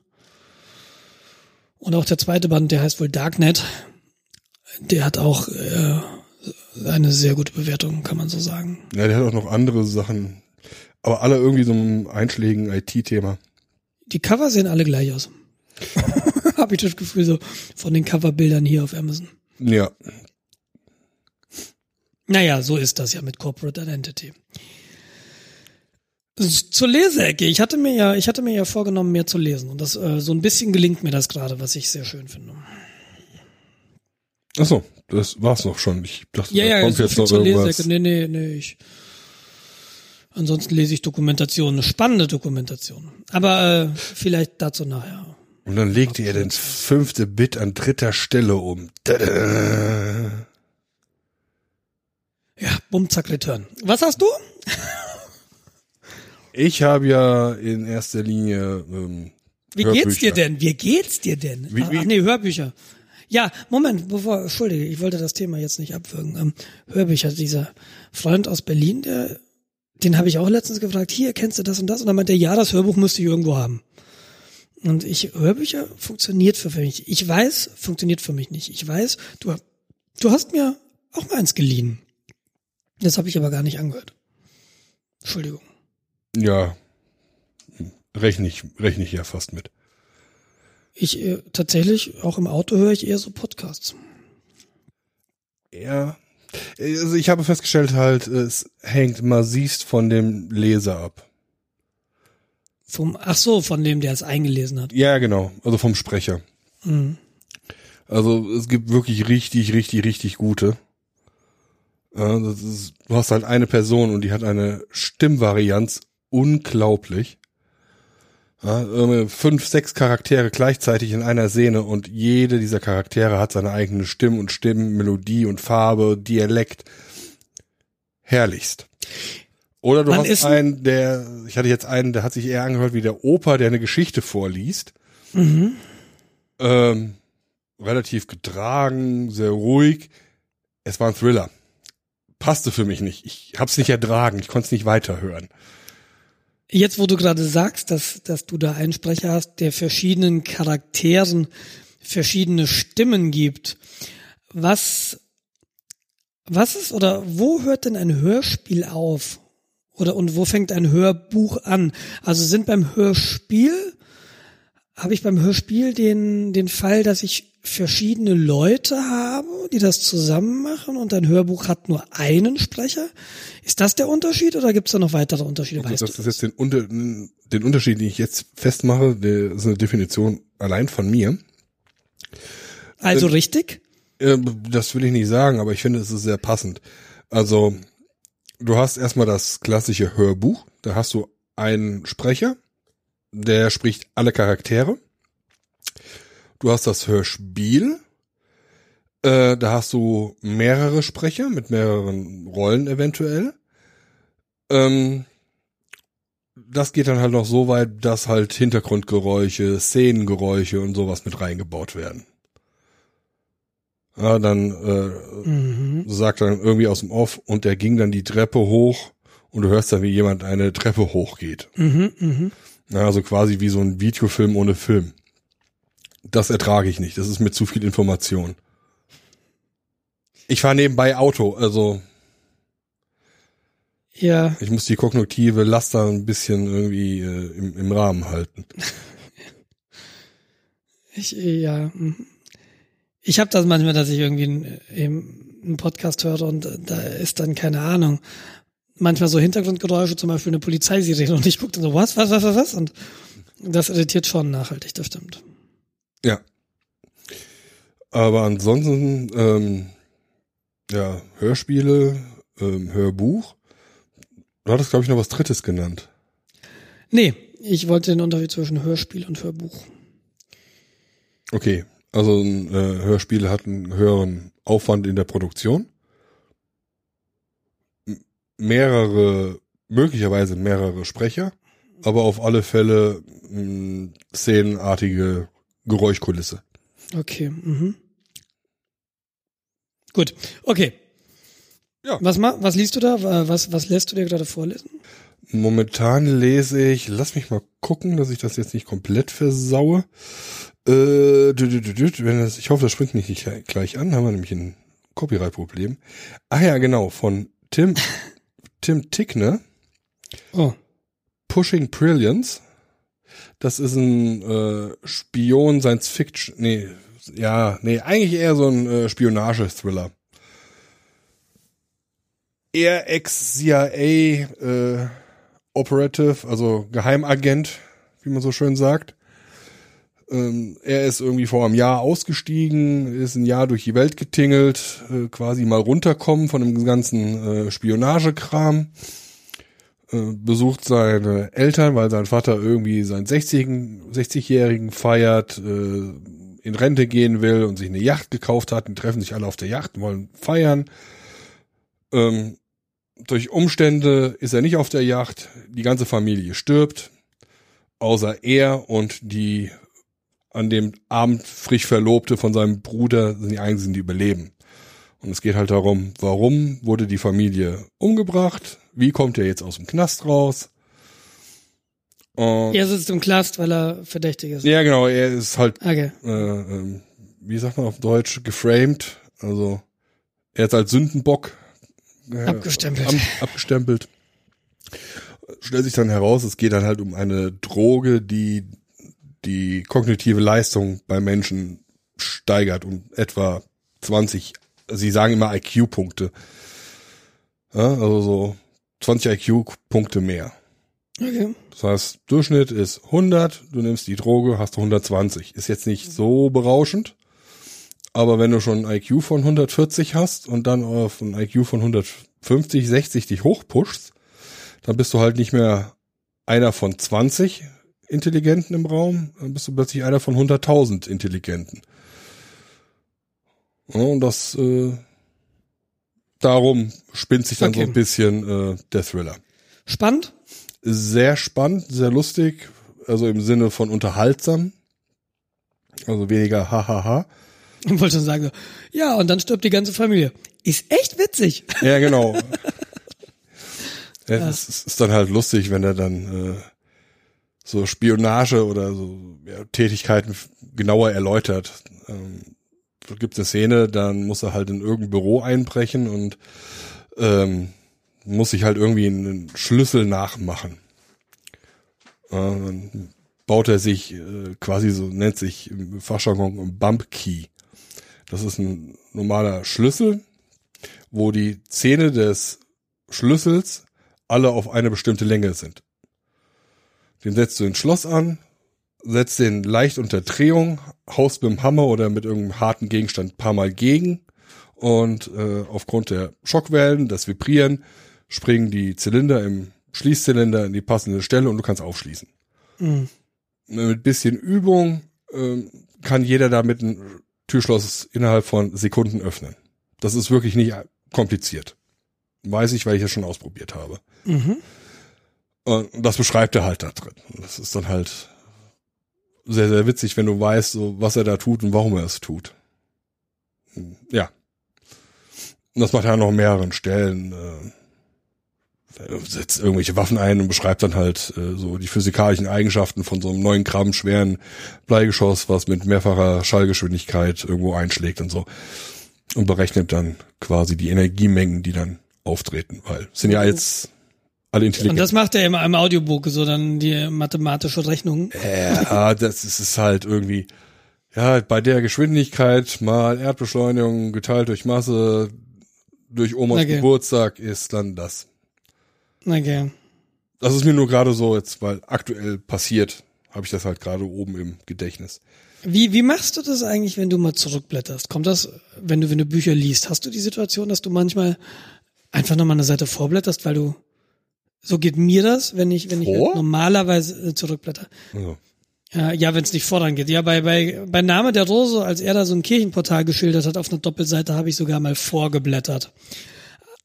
Und auch der zweite Band, der heißt wohl Darknet, der hat auch äh, eine sehr gute Bewertung, kann man so sagen. Ja, der hat auch noch andere Sachen, aber alle irgendwie so ein einschlägigen IT-Thema. Die Cover sehen alle gleich aus. Habe ich das Gefühl so von den Coverbildern hier auf Amazon. Ja. Naja, so ist das ja mit Corporate Identity. Zur Leseecke. Ich hatte mir ja, ich hatte mir ja vorgenommen, mehr zu lesen. Und das äh, so ein bisschen gelingt mir das gerade, was ich sehr schön finde. Ach so, das war's noch schon. Ich dachte, ja, ja, da kommt so jetzt noch irgendwas. Leseecke. Nee, nee, nee. Ich, ansonsten lese ich Dokumentationen, spannende Dokumentationen. Aber äh, vielleicht dazu nachher. Und dann legte er den fünfte Bit an dritter Stelle um. Tada. Ja, bumm, zack, return. Was hast du? Ich habe ja in erster Linie ähm, Wie Hörbücher. geht's dir denn? Wie geht's dir denn? Wie- Ach, wie- ach nee, Hörbücher. Ja, Moment, bevor, entschuldige, ich wollte das Thema jetzt nicht abwürgen. Ähm, Hörbücher, dieser Freund aus Berlin, der, den habe ich auch letztens gefragt, hier, kennst du das und das? Und dann meinte er, ja, das Hörbuch müsste ich irgendwo haben. Und ich, Hörbücher funktioniert für mich. Ich weiß, funktioniert für mich nicht. Ich weiß, du, du hast mir auch mal eins geliehen. Das habe ich aber gar nicht angehört. Entschuldigung. Ja, rechne ich, rechne ich ja fast mit. Ich äh, tatsächlich, auch im Auto höre ich eher so Podcasts. Ja. Also ich habe festgestellt halt, es hängt massivst von dem Leser ab. Vom, ach so, von dem, der es eingelesen hat. Ja, genau. Also vom Sprecher. Mhm. Also es gibt wirklich richtig, richtig, richtig gute. Ja, das ist, du hast halt eine Person und die hat eine Stimmvarianz unglaublich. Ja, fünf, sechs Charaktere gleichzeitig in einer Szene und jede dieser Charaktere hat seine eigene Stimme und Stimmen, Melodie und Farbe, Dialekt. Herrlichst. Oder du Wann hast einen, der, ich hatte jetzt einen, der hat sich eher angehört wie der Opa, der eine Geschichte vorliest. Mhm. Ähm, relativ getragen, sehr ruhig. Es war ein Thriller. Passte für mich nicht. Ich hab's nicht ertragen. Ich konnte es nicht weiterhören. Jetzt, wo du gerade sagst, dass, dass du da einen Sprecher hast, der verschiedenen Charakteren verschiedene Stimmen gibt, was, was ist oder wo hört denn ein Hörspiel auf? Oder und wo fängt ein Hörbuch an? Also sind beim Hörspiel, habe ich beim Hörspiel den, den Fall, dass ich verschiedene Leute habe, die das zusammen machen und ein Hörbuch hat nur einen Sprecher? Ist das der Unterschied oder gibt es da noch weitere Unterschiede? Also Weißt das ist jetzt den, Unter den Unterschied, den ich jetzt festmache, der ist eine Definition allein von mir. Also richtig? Äh, Das will ich nicht sagen, aber ich finde, es ist sehr passend. Also, du hast erstmal das klassische Hörbuch. Da hast du einen Sprecher, der spricht alle Charaktere. Du hast das Hörspiel. Äh, da hast du mehrere Sprecher mit mehreren Rollen eventuell. Ähm, das geht dann halt noch so weit, dass halt Hintergrundgeräusche, Szenengeräusche und sowas mit reingebaut werden. Ja, dann äh, Mhm. sagt dann irgendwie aus dem Off und der ging dann die Treppe hoch und du hörst dann, wie jemand eine Treppe hochgeht. Mhm. Ja, also quasi wie so ein Videofilm ohne Film. Das ertrage ich nicht. Das ist mir zu viel Information. Ich fahre nebenbei Auto, also Ja, ich muss die kognitive Last da ein bisschen irgendwie äh, im, im Rahmen halten. ich, ja. mhm. Ich habe das manchmal, dass ich irgendwie einen, eben einen Podcast höre und da ist dann keine Ahnung. Manchmal so Hintergrundgeräusche, zum Beispiel eine Polizeisirene und ich gucke dann so, was, was, was, was, was? Und das irritiert schon nachhaltig, das stimmt. Ja. Aber ansonsten, ähm, ja, Hörspiele, ähm, Hörbuch. Du hattest, glaube ich, noch was Drittes genannt. Nee, ich wollte den Unterschied zwischen Hörspiel und Hörbuch. Okay, also ein äh, Hörspiel hat einen höheren Aufwand in der Produktion. M mehrere, möglicherweise mehrere Sprecher, aber auf alle Fälle mh, szenenartige Geräuschkulisse. Okay, mhm. Gut, okay. Ja. Was, ma was liest du da? Was, was lässt du dir gerade vorlesen? Momentan lese ich, lass mich mal gucken, dass ich das jetzt nicht komplett versaue. Äh, wenn das, ich hoffe, das springt nicht gleich an, haben wir nämlich ein Copyright-Problem. Ah ja, genau, von Tim, Tim Tickner, Oh, Pushing Brilliance. Das ist ein äh, Spion, Science Fiction, nee, ja, nee, eigentlich eher so ein äh, Spionage-Thriller. Er ex-CIA äh, Operative, also Geheimagent, wie man so schön sagt. Ähm, er ist irgendwie vor einem Jahr ausgestiegen, ist ein Jahr durch die Welt getingelt, äh, quasi mal runterkommen von dem ganzen äh, Spionagekram. Äh, besucht seine Eltern, weil sein Vater irgendwie seinen 60 60-Jährigen feiert, äh, in Rente gehen will und sich eine Yacht gekauft hat. Die treffen sich alle auf der Yacht, wollen feiern. Ähm, durch Umstände ist er nicht auf der Yacht. Die ganze Familie stirbt, außer er und die an dem Abend frisch Verlobte von seinem Bruder sind die einzigen, die überleben. Und es geht halt darum, warum wurde die Familie umgebracht? Wie kommt er jetzt aus dem Knast raus? Und er sitzt im Knast, weil er verdächtig ist. ja, genau, er ist halt, Okay. äh, ähm, wie sagt man auf Deutsch, geframed. Also er ist als Sündenbock äh, Abgestempelt. am- abgestempelt. Stellt sich dann heraus, es geht dann halt um eine Droge, die die kognitive Leistung bei Menschen steigert um etwa 20, sie sagen immer IQ-Punkte. Ja, also so 20 IQ-Punkte mehr. Okay. Das heißt, Durchschnitt ist 100, du nimmst die Droge, hast du 120. Ist jetzt nicht so berauschend, aber wenn du schon ein IQ von 140 hast und dann auf ein IQ von 150, 60 dich hochpushst, dann bist du halt nicht mehr einer von 20 Intelligenten im Raum, dann bist du plötzlich einer von 100.000 Intelligenten. Ja, und das, äh, darum spinnt sich dann so Okay. ein bisschen äh, der Thriller Spannend? sehr spannend, sehr lustig, also im Sinne von unterhaltsam. Also weniger hahaha. Ich wollte schon sagen, so, ja, und dann stirbt die ganze Familie. Ist echt witzig. Ja, genau. ja, es ist, ist dann halt lustig, wenn er dann äh, so Spionage oder so ja, Tätigkeiten genauer erläutert. Ähm, so gibt eine Szene, dann muss er halt in irgendein Büro einbrechen und ähm, muss sich halt irgendwie einen Schlüssel nachmachen. Äh, dann baut er sich äh, quasi so, nennt sich im Fachjargon ein Bump Key. Das ist ein normaler Schlüssel, wo die Zähne des Schlüssels alle auf eine bestimmte Länge sind. Den setzt du ins Schloss an, setzt den leicht unter Drehung, haust mit dem Hammer oder mit irgendeinem harten Gegenstand ein paar Mal gegen und äh, aufgrund der Schockwellen, das Vibrieren, springen die Zylinder im Schließzylinder in die passende Stelle und du kannst aufschließen. Mhm. Mit bisschen Übung ähm, kann jeder damit ein Türschloss innerhalb von Sekunden öffnen. Das ist wirklich nicht kompliziert. Weiß ich, weil ich es schon ausprobiert habe. Mhm. Und das beschreibt er halt da drin. Das ist dann halt sehr, sehr witzig, wenn du weißt, so, was er da tut und warum er es tut. Ja. Und das macht er an noch mehreren Stellen. Äh, setzt irgendwelche Waffen ein und beschreibt dann halt äh, so die physikalischen Eigenschaften von so einem neun Gramm schweren Bleigeschoss, was mit mehrfacher Schallgeschwindigkeit irgendwo einschlägt und so. Und berechnet dann quasi die Energiemengen, die dann auftreten, weil es sind ja jetzt alle intelligent. Und das macht er immer im Audiobook, so dann die mathematische Rechnung. Ja, das ist es halt irgendwie, ja, bei der Geschwindigkeit mal Erdbeschleunigung geteilt durch Masse durch Omas Okay. Geburtstag ist dann das. Okay. Das ist mir nur gerade so jetzt, weil aktuell passiert, habe ich das halt gerade oben im Gedächtnis. Wie, wie machst du das eigentlich, wenn du mal zurückblätterst? Kommt das, wenn du, wenn du Bücher liest? Hast du die Situation, dass du manchmal einfach nochmal eine Seite vorblätterst, weil du, so geht mir das, wenn ich, wenn ich halt normalerweise äh, zurückblätter. Also, Ja, ja wenn es nicht voran geht. Ja, bei, bei, bei Name der Rose, als er da so ein Kirchenportal geschildert hat auf einer Doppelseite, habe ich sogar mal vorgeblättert.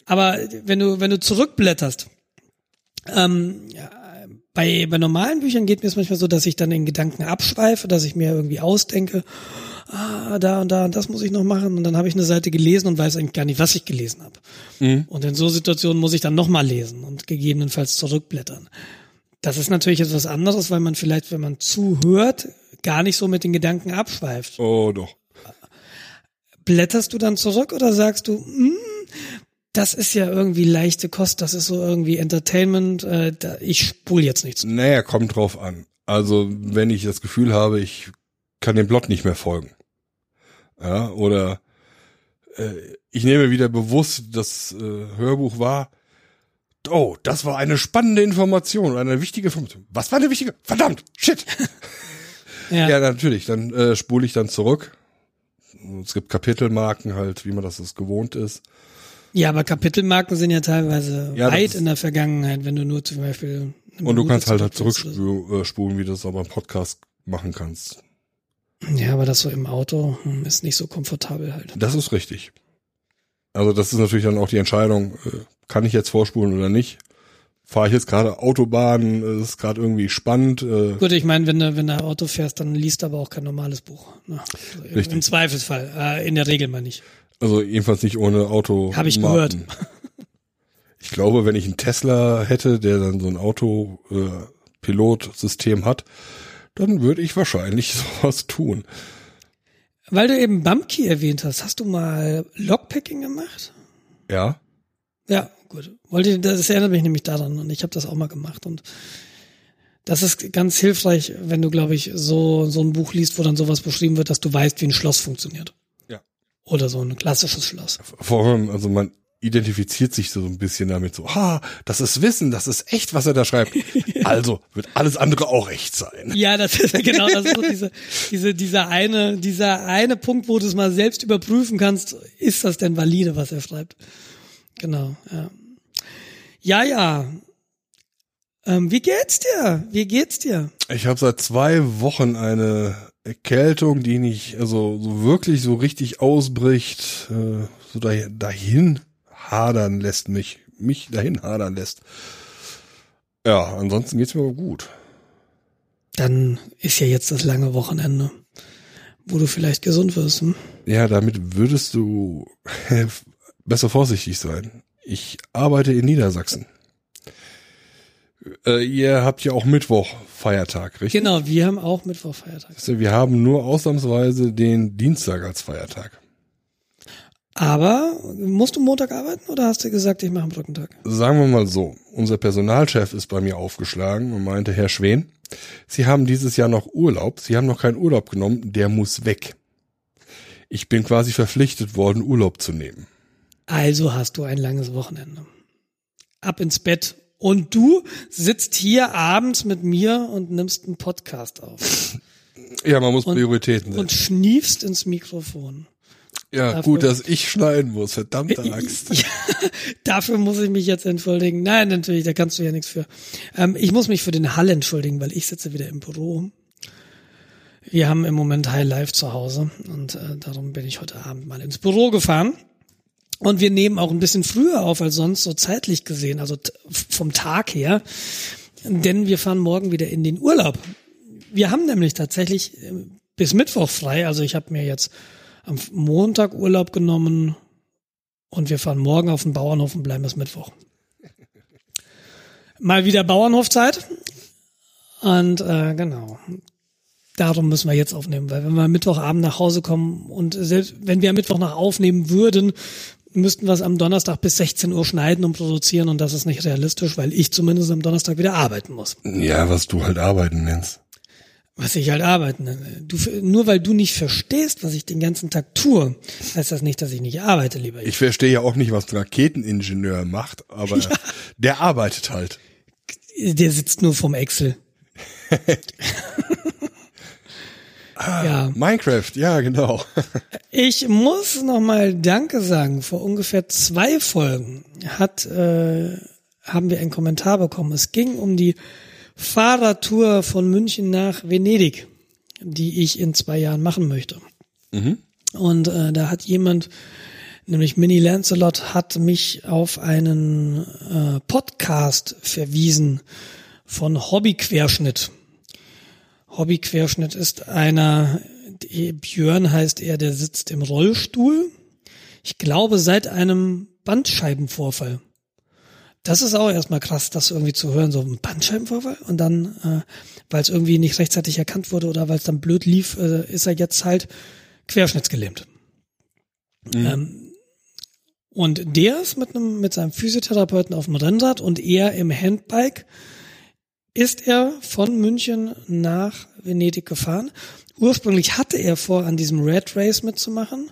Aber wenn du, wenn du zurückblätterst, ähm, ja, bei, bei normalen Büchern geht mir es manchmal so, dass ich dann in Gedanken abschweife, dass ich mir irgendwie ausdenke, ah, da und da und das muss ich noch machen und dann habe ich eine Seite gelesen und weiß eigentlich gar nicht, was ich gelesen habe. Und in so Situationen muss ich dann nochmal lesen und gegebenenfalls zurückblättern. Das ist natürlich etwas anderes, weil man vielleicht, wenn man zuhört, gar nicht so mit den Gedanken abschweift. oh doch. Blätterst du dann zurück oder sagst du, hm, das ist ja irgendwie leichte Kost, das ist so irgendwie Entertainment, äh, da, ich spule jetzt nichts. Naja, kommt drauf an. Also, wenn ich das Gefühl habe, ich kann dem Plot nicht mehr folgen. Ja, oder äh, ich nehme wieder bewusst das äh, Hörbuch wahr. Oh, das war eine spannende Information, eine wichtige Information. Was war eine wichtige? Verdammt, shit. Ja. Ja, natürlich, dann äh, spule ich dann zurück. Es gibt Kapitelmarken halt, wie man das es gewohnt ist. Ja, aber Kapitelmarken sind ja teilweise Ja, weit ist- in der Vergangenheit, wenn du nur zum Beispiel. Und du kannst halt halt zurückspulen, äh, wie du das aber im Podcast machen kannst. Ja, aber das so im Auto hm, ist nicht so komfortabel halt. Das ist richtig. Also das ist natürlich dann auch die Entscheidung, äh, kann ich jetzt vorspulen oder nicht? Fahre ich jetzt gerade Autobahn, äh, ist gerade irgendwie spannend. Äh, Gut, ich meine, wenn du, wenn du Auto fährst, dann liest aber auch kein normales Buch. Ne? Also im- Richtig. Im Zweifelsfall. In der Regel mal nicht. also jedenfalls nicht ohne Auto. Hab ich gehört. Ich glaube, wenn ich einen Tesla hätte, der dann so ein Auto-Pilotsystem hat, dann würde ich wahrscheinlich sowas tun. Weil du eben Bumpkey erwähnt hast, hast du mal Lockpicking gemacht? Ja. Ja, gut. Wollte, das erinnert mich nämlich daran und ich habe das auch mal gemacht und das ist ganz hilfreich, wenn du, glaube ich, so, so ein Buch liest, wo dann sowas beschrieben wird, dass du weißt, wie ein Schloss funktioniert. Ja. Oder so ein klassisches Schloss. Vor allem, also man identifiziert sich so ein bisschen damit so, ha, das ist Wissen, das ist echt, was er da schreibt. Also wird alles andere auch echt sein. Ja, das ist genau das ist so diese, diese, dieser eine, dieser eine Punkt, wo du es mal selbst überprüfen kannst, ist das denn valide, was er schreibt? Genau, ja. Ja, ja. Ähm, wie geht's dir? Wie geht's dir? Ich habe seit zwei Wochen eine Erkältung, die nicht, also so wirklich so richtig ausbricht, äh, so dahin, dahin hadern lässt mich, mich dahin hadern lässt. Ja, ansonsten geht's mir gut. Dann ist ja jetzt das lange Wochenende, wo du vielleicht gesund wirst. Hm? Ja, damit würdest du besser vorsichtig sein. Ich arbeite in Niedersachsen. Äh, ihr habt ja auch Mittwoch Feiertag, richtig? Genau, wir haben auch Mittwoch Feiertag. Also Wir haben nur ausnahmsweise den Dienstag als Feiertag. Aber musst du Montag arbeiten oder hast du gesagt, ich mache einen Brückentag? Sagen wir mal so, unser Personalchef ist bei mir aufgeschlagen und meinte, Herr Schwen, Sie haben dieses Jahr noch Urlaub, Sie haben noch keinen Urlaub genommen, der muss weg. Ich bin quasi verpflichtet worden, Urlaub zu nehmen. Also hast du ein langes Wochenende. Ab ins Bett. Und du sitzt hier abends mit mir und nimmst einen Podcast auf Ja, man muss Und- Prioritäten und setzen. schniefst ins Mikrofon. Ja, dafür- gut, dass ich schneiden muss, verdammte Axt. Ja, dafür muss ich mich jetzt entschuldigen. Nein, natürlich, da kannst du ja nichts für. Ähm, ich muss mich für den Hall entschuldigen, weil ich sitze wieder im Büro. Wir haben im Moment High Life zu Hause und äh, darum bin ich heute Abend mal ins Büro gefahren. Und wir nehmen auch ein bisschen früher auf als sonst, so zeitlich gesehen, also vom Tag her. Denn wir fahren morgen wieder in den Urlaub. Wir haben nämlich tatsächlich äh, bis Mittwoch frei. Also ich habe mir jetzt am Montag Urlaub genommen und wir fahren morgen auf den Bauernhof und bleiben bis Mittwoch. mal wieder Bauernhofzeit. Und äh, genau. Darum müssen wir jetzt aufnehmen, weil wenn wir Mittwochabend nach Hause kommen und selbst wenn wir am Mittwoch noch aufnehmen würden, müssten wir es am Donnerstag bis 16 Uhr schneiden und produzieren und das ist nicht realistisch, weil ich zumindest am Donnerstag wieder arbeiten muss. Ja, was du halt arbeiten nennst. Was ich halt arbeiten nenne. Du, nur weil du nicht verstehst, was ich den ganzen Tag tue, heißt das nicht, dass ich nicht arbeite, lieber. Ich verstehe ja auch nicht, was ein Raketeningenieur macht, aber ja. der arbeitet halt. Der sitzt nur vom Excel. Ah, ja. Minecraft, ja, genau. ich muss nochmal Danke sagen. Vor ungefähr zwei Folgen hat, äh, haben wir einen Kommentar bekommen. Es ging um die Fahrradtour von München nach Venedig, die ich in zwei Jahren machen möchte. Mhm. Und äh, da hat jemand, nämlich Mini Lancelot, hat mich auf einen äh, Podcast verwiesen von Hobbyquerschnitt. Hobbyquerschnitt ist einer, Björn heißt er, der sitzt im Rollstuhl. Ich glaube, seit einem Bandscheibenvorfall. Das ist auch erstmal krass, das irgendwie zu hören, so ein Bandscheibenvorfall. Und dann, äh, weil es irgendwie nicht rechtzeitig erkannt wurde oder weil es dann blöd lief, äh, ist er jetzt halt querschnittsgelähmt. Mhm. Ähm, und der ist mit einem, mit seinem Physiotherapeuten auf dem Rennrad und er im Handbike ist er von München nach Venedig gefahren. Ursprünglich hatte er vor, an diesem Red Race mitzumachen,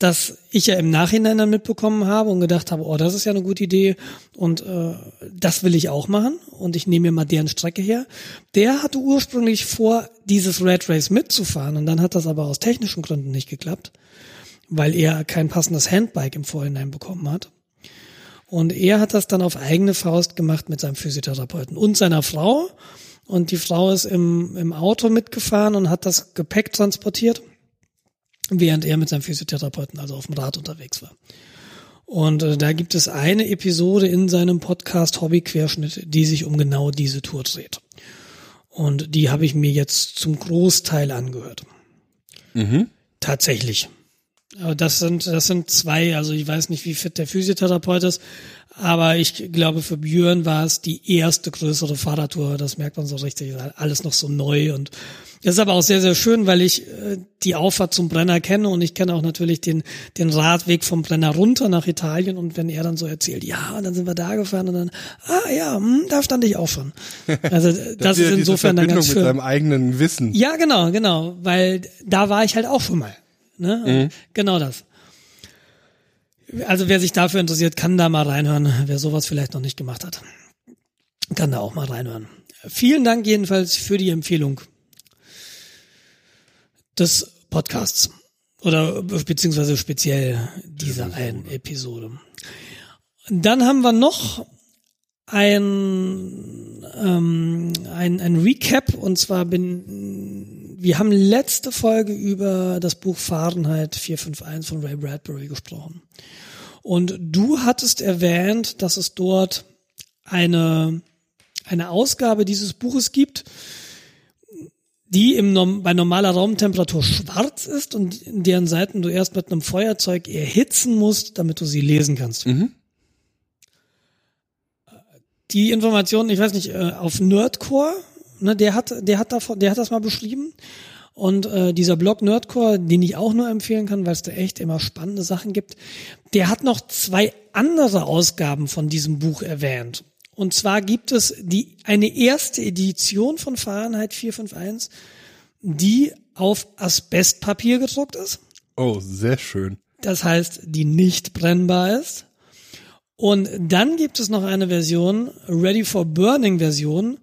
das ich ja im Nachhinein dann mitbekommen habe und gedacht habe, oh, das ist ja eine gute Idee und äh, das will ich auch machen und ich nehme mir mal deren Strecke her. Der hatte ursprünglich vor, dieses Red Race mitzufahren und dann hat das aber aus technischen Gründen nicht geklappt, weil er kein passendes Handbike im Vorhinein bekommen hat. Und er hat das dann auf eigene Faust gemacht mit seinem Physiotherapeuten und seiner Frau. Und die Frau ist im, im Auto mitgefahren und hat das Gepäck transportiert, während er mit seinem Physiotherapeuten also auf dem Rad unterwegs war. Und äh, da gibt es eine Episode in seinem Podcast Hobbyquerschnitt, die sich um genau diese Tour dreht. Und die habe ich mir jetzt zum Großteil angehört. Mhm. Tatsächlich. Das sind, das sind zwei, also ich weiß nicht, wie fit der Physiotherapeut ist, aber ich glaube, für Björn war es die erste größere Fahrradtour. Das merkt man so richtig. Alles noch so neu und das ist aber auch sehr, sehr schön, weil ich äh, die Auffahrt zum Brenner kenne und ich kenne auch natürlich den, den Radweg vom Brenner runter nach Italien und wenn er dann so erzählt, ja, und dann sind wir da gefahren und dann, ah ja, hm, da stand ich auch schon. Also das, das ist insofern dann ganz schön. mit seinem eigenen Wissen. Ja, genau, genau, weil da war ich halt auch schon mal. Ne? Mhm. Genau das. Also wer sich dafür interessiert, kann da mal reinhören, wer sowas vielleicht noch nicht gemacht hat. Kann da auch mal reinhören. Vielen Dank jedenfalls für die Empfehlung des Podcasts. Oder beziehungsweise speziell dieser einen Episode. Dann haben wir noch ein, ähm, ein, ein Recap und zwar bin wir haben letzte Folge über das Buch Fahrenheit 451 von Ray Bradbury gesprochen. Und du hattest erwähnt, dass es dort eine, eine Ausgabe dieses Buches gibt, die im, bei normaler Raumtemperatur schwarz ist und in deren Seiten du erst mit einem Feuerzeug erhitzen musst, damit du sie lesen kannst. Mhm. Die Informationen, ich weiß nicht, äh, auf Nerdcore ne, der hat, der hat davon, der hat das mal beschrieben. Und äh, dieser Blog Nerdcore, den ich auch nur empfehlen kann, weil es da echt immer spannende Sachen gibt, der hat noch zwei andere Ausgaben von diesem Buch erwähnt. Und zwar gibt es die eine erste Edition von Fahrenheit 451, die auf Asbestpapier gedruckt ist. Oh, sehr schön. Das heißt, die nicht brennbar ist. Und dann gibt es noch eine Version, Ready for Burning Version,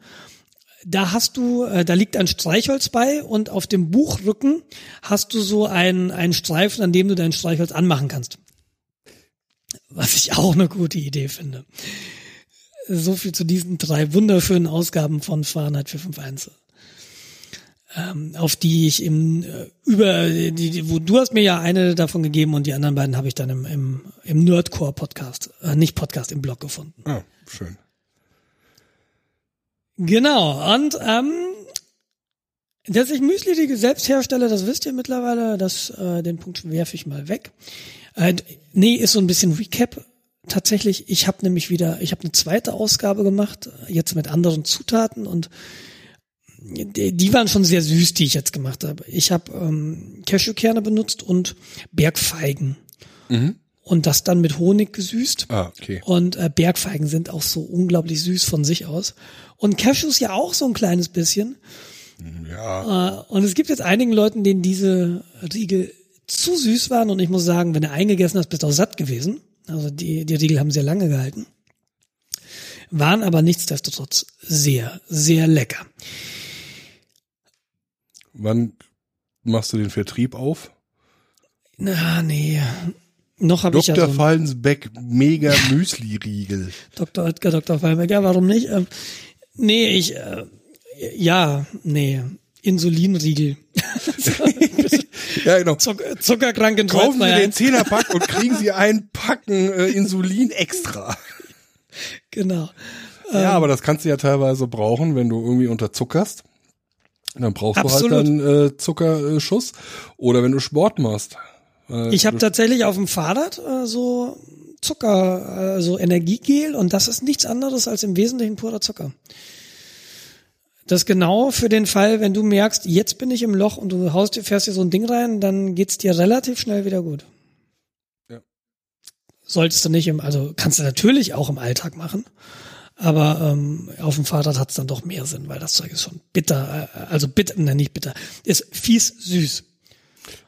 da hast du, äh, da liegt ein Streichholz bei und auf dem Buchrücken hast du so einen, einen Streifen, an dem du dein Streichholz anmachen kannst. Was ich auch eine gute Idee finde. So viel zu diesen drei wunderschönen Ausgaben von Fahrenheit 451 ähm, auf die ich im äh, über die, wo du hast mir ja eine davon gegeben und die anderen beiden habe ich dann im im, im Nerdcore Podcast, äh, nicht Podcast im Blog gefunden. Ah, schön. Genau, und ähm, dass ich Müsli selbst herstelle, das wisst ihr mittlerweile, das, äh, den Punkt werfe ich mal weg. Äh, nee, ist so ein bisschen Recap tatsächlich, ich habe nämlich wieder, ich habe eine zweite Ausgabe gemacht, jetzt mit anderen Zutaten und die, waren schon sehr süß, die ich jetzt gemacht habe. Ich habe ähm, Cashewkerne benutzt und Bergfeigen. Mhm. Und das dann mit Honig gesüßt. Ah, okay. Und äh, Bergfeigen sind auch so unglaublich süß von sich aus. Und Cashews ja auch so ein kleines bisschen. Ja. Äh, und es gibt jetzt einigen Leuten, denen diese Riegel zu süß waren. Und ich muss sagen, wenn du eingegessen hast, bist du auch satt gewesen. Also die, die Riegel haben sehr lange gehalten. Waren aber nichtsdestotrotz sehr, sehr lecker. Wann machst du den Vertrieb auf? Na, nee. Noch habe ich ja Dr. so Fallensbeck Mega Müsli-Riegel. Dr. Oetker, Dr. Fallbeck. Ja, warum nicht? Ähm, nee, ich, äh, ja, nee. Insulinriegel. Ja, genau. Zuck, zuckerkrank in Kaufen Sie den Zehnerpack und kriegen Sie ein Packen äh, Insulin extra. Genau. Ja, aber das kannst du ja teilweise brauchen, wenn du irgendwie unterzuckerst. Dann brauchst Absolut. du halt dann äh, Zuckerschuss. Oder wenn du Sport machst. Äh, Ich habe tatsächlich auf dem Fahrrad äh, so Zucker, äh, so Energiegel und das ist nichts anderes als im Wesentlichen purer Zucker. Das genau für den Fall, wenn du merkst, jetzt bin ich im Loch und du haust fährst dir so ein Ding rein, dann geht's dir relativ schnell wieder gut. Ja. Solltest du nicht im, also kannst du natürlich auch im Alltag machen, aber ähm, auf dem Fahrrad hat's dann doch mehr Sinn, weil das Zeug ist schon bitter, äh, also bitter, nein, nicht bitter, ist fies süß.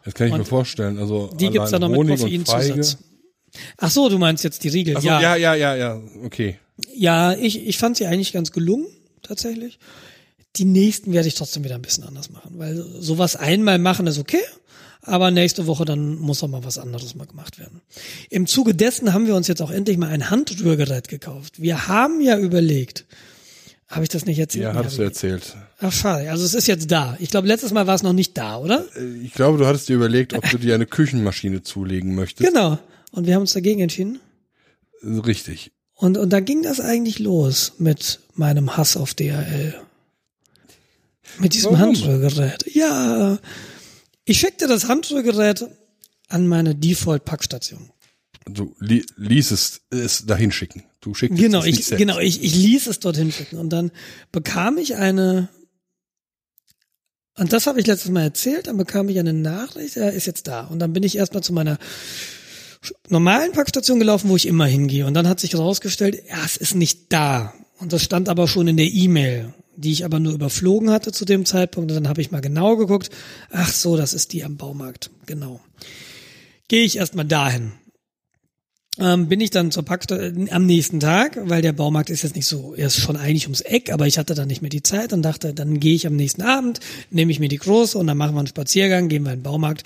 Das kann ich mir Und vorstellen. Also Die gibt's dann noch mit Honig Koffeinzusatz. Ach so, du meinst jetzt die Riegel. Ach so, ja, ja, ja, ja, ja, ja. Okay. ich, ich fand sie eigentlich ganz gelungen, tatsächlich. Die nächsten werde ich trotzdem wieder ein bisschen anders machen, weil sowas einmal machen ist okay, aber nächste Woche dann muss auch mal was anderes mal gemacht werden. Im Zuge dessen haben wir uns jetzt auch endlich mal ein Handrührgerät gekauft. Wir haben ja überlegt, habe ich das nicht erzählt? Ja, hab du erzählt. Ach schade, also es ist jetzt da. Ich glaube, letztes Mal war es noch nicht da, oder? Äh, Ich glaube, du hattest dir überlegt, ob du dir eine Küchenmaschine zulegen möchtest. Genau. Und wir haben uns dagegen entschieden. Richtig. Und, und da ging das eigentlich los mit meinem Hass auf DHL. Mit diesem Warum? Handrührgerät. Ja, ich schickte das Handrührgerät an meine Default-Packstation. Du li ließest es dahin schicken. Du schickst Genau, ich, selbst. genau, ich, ich ließ es dorthin schicken. Und dann bekam ich eine, und das habe ich letztes Mal erzählt, dann bekam ich eine Nachricht, er ist jetzt da. Und dann bin ich erstmal zu meiner normalen Packstation gelaufen, wo ich immer hingehe. Und dann hat sich herausgestellt, ja, es ist nicht da. Und das stand aber schon in der E-Mail, die ich aber nur überflogen hatte zu dem Zeitpunkt. Und dann habe ich mal genau geguckt. Ach so, das ist die am Baumarkt. Genau. Gehe ich erstmal dahin. Ähm, bin ich dann zur Packstation am nächsten Tag, weil der Baumarkt ist jetzt nicht so, er ist schon eigentlich ums Eck, aber ich hatte dann nicht mehr die Zeit und dachte, dann gehe ich am nächsten Abend, nehme ich mir die große und dann machen wir einen Spaziergang, gehen wir in den Baumarkt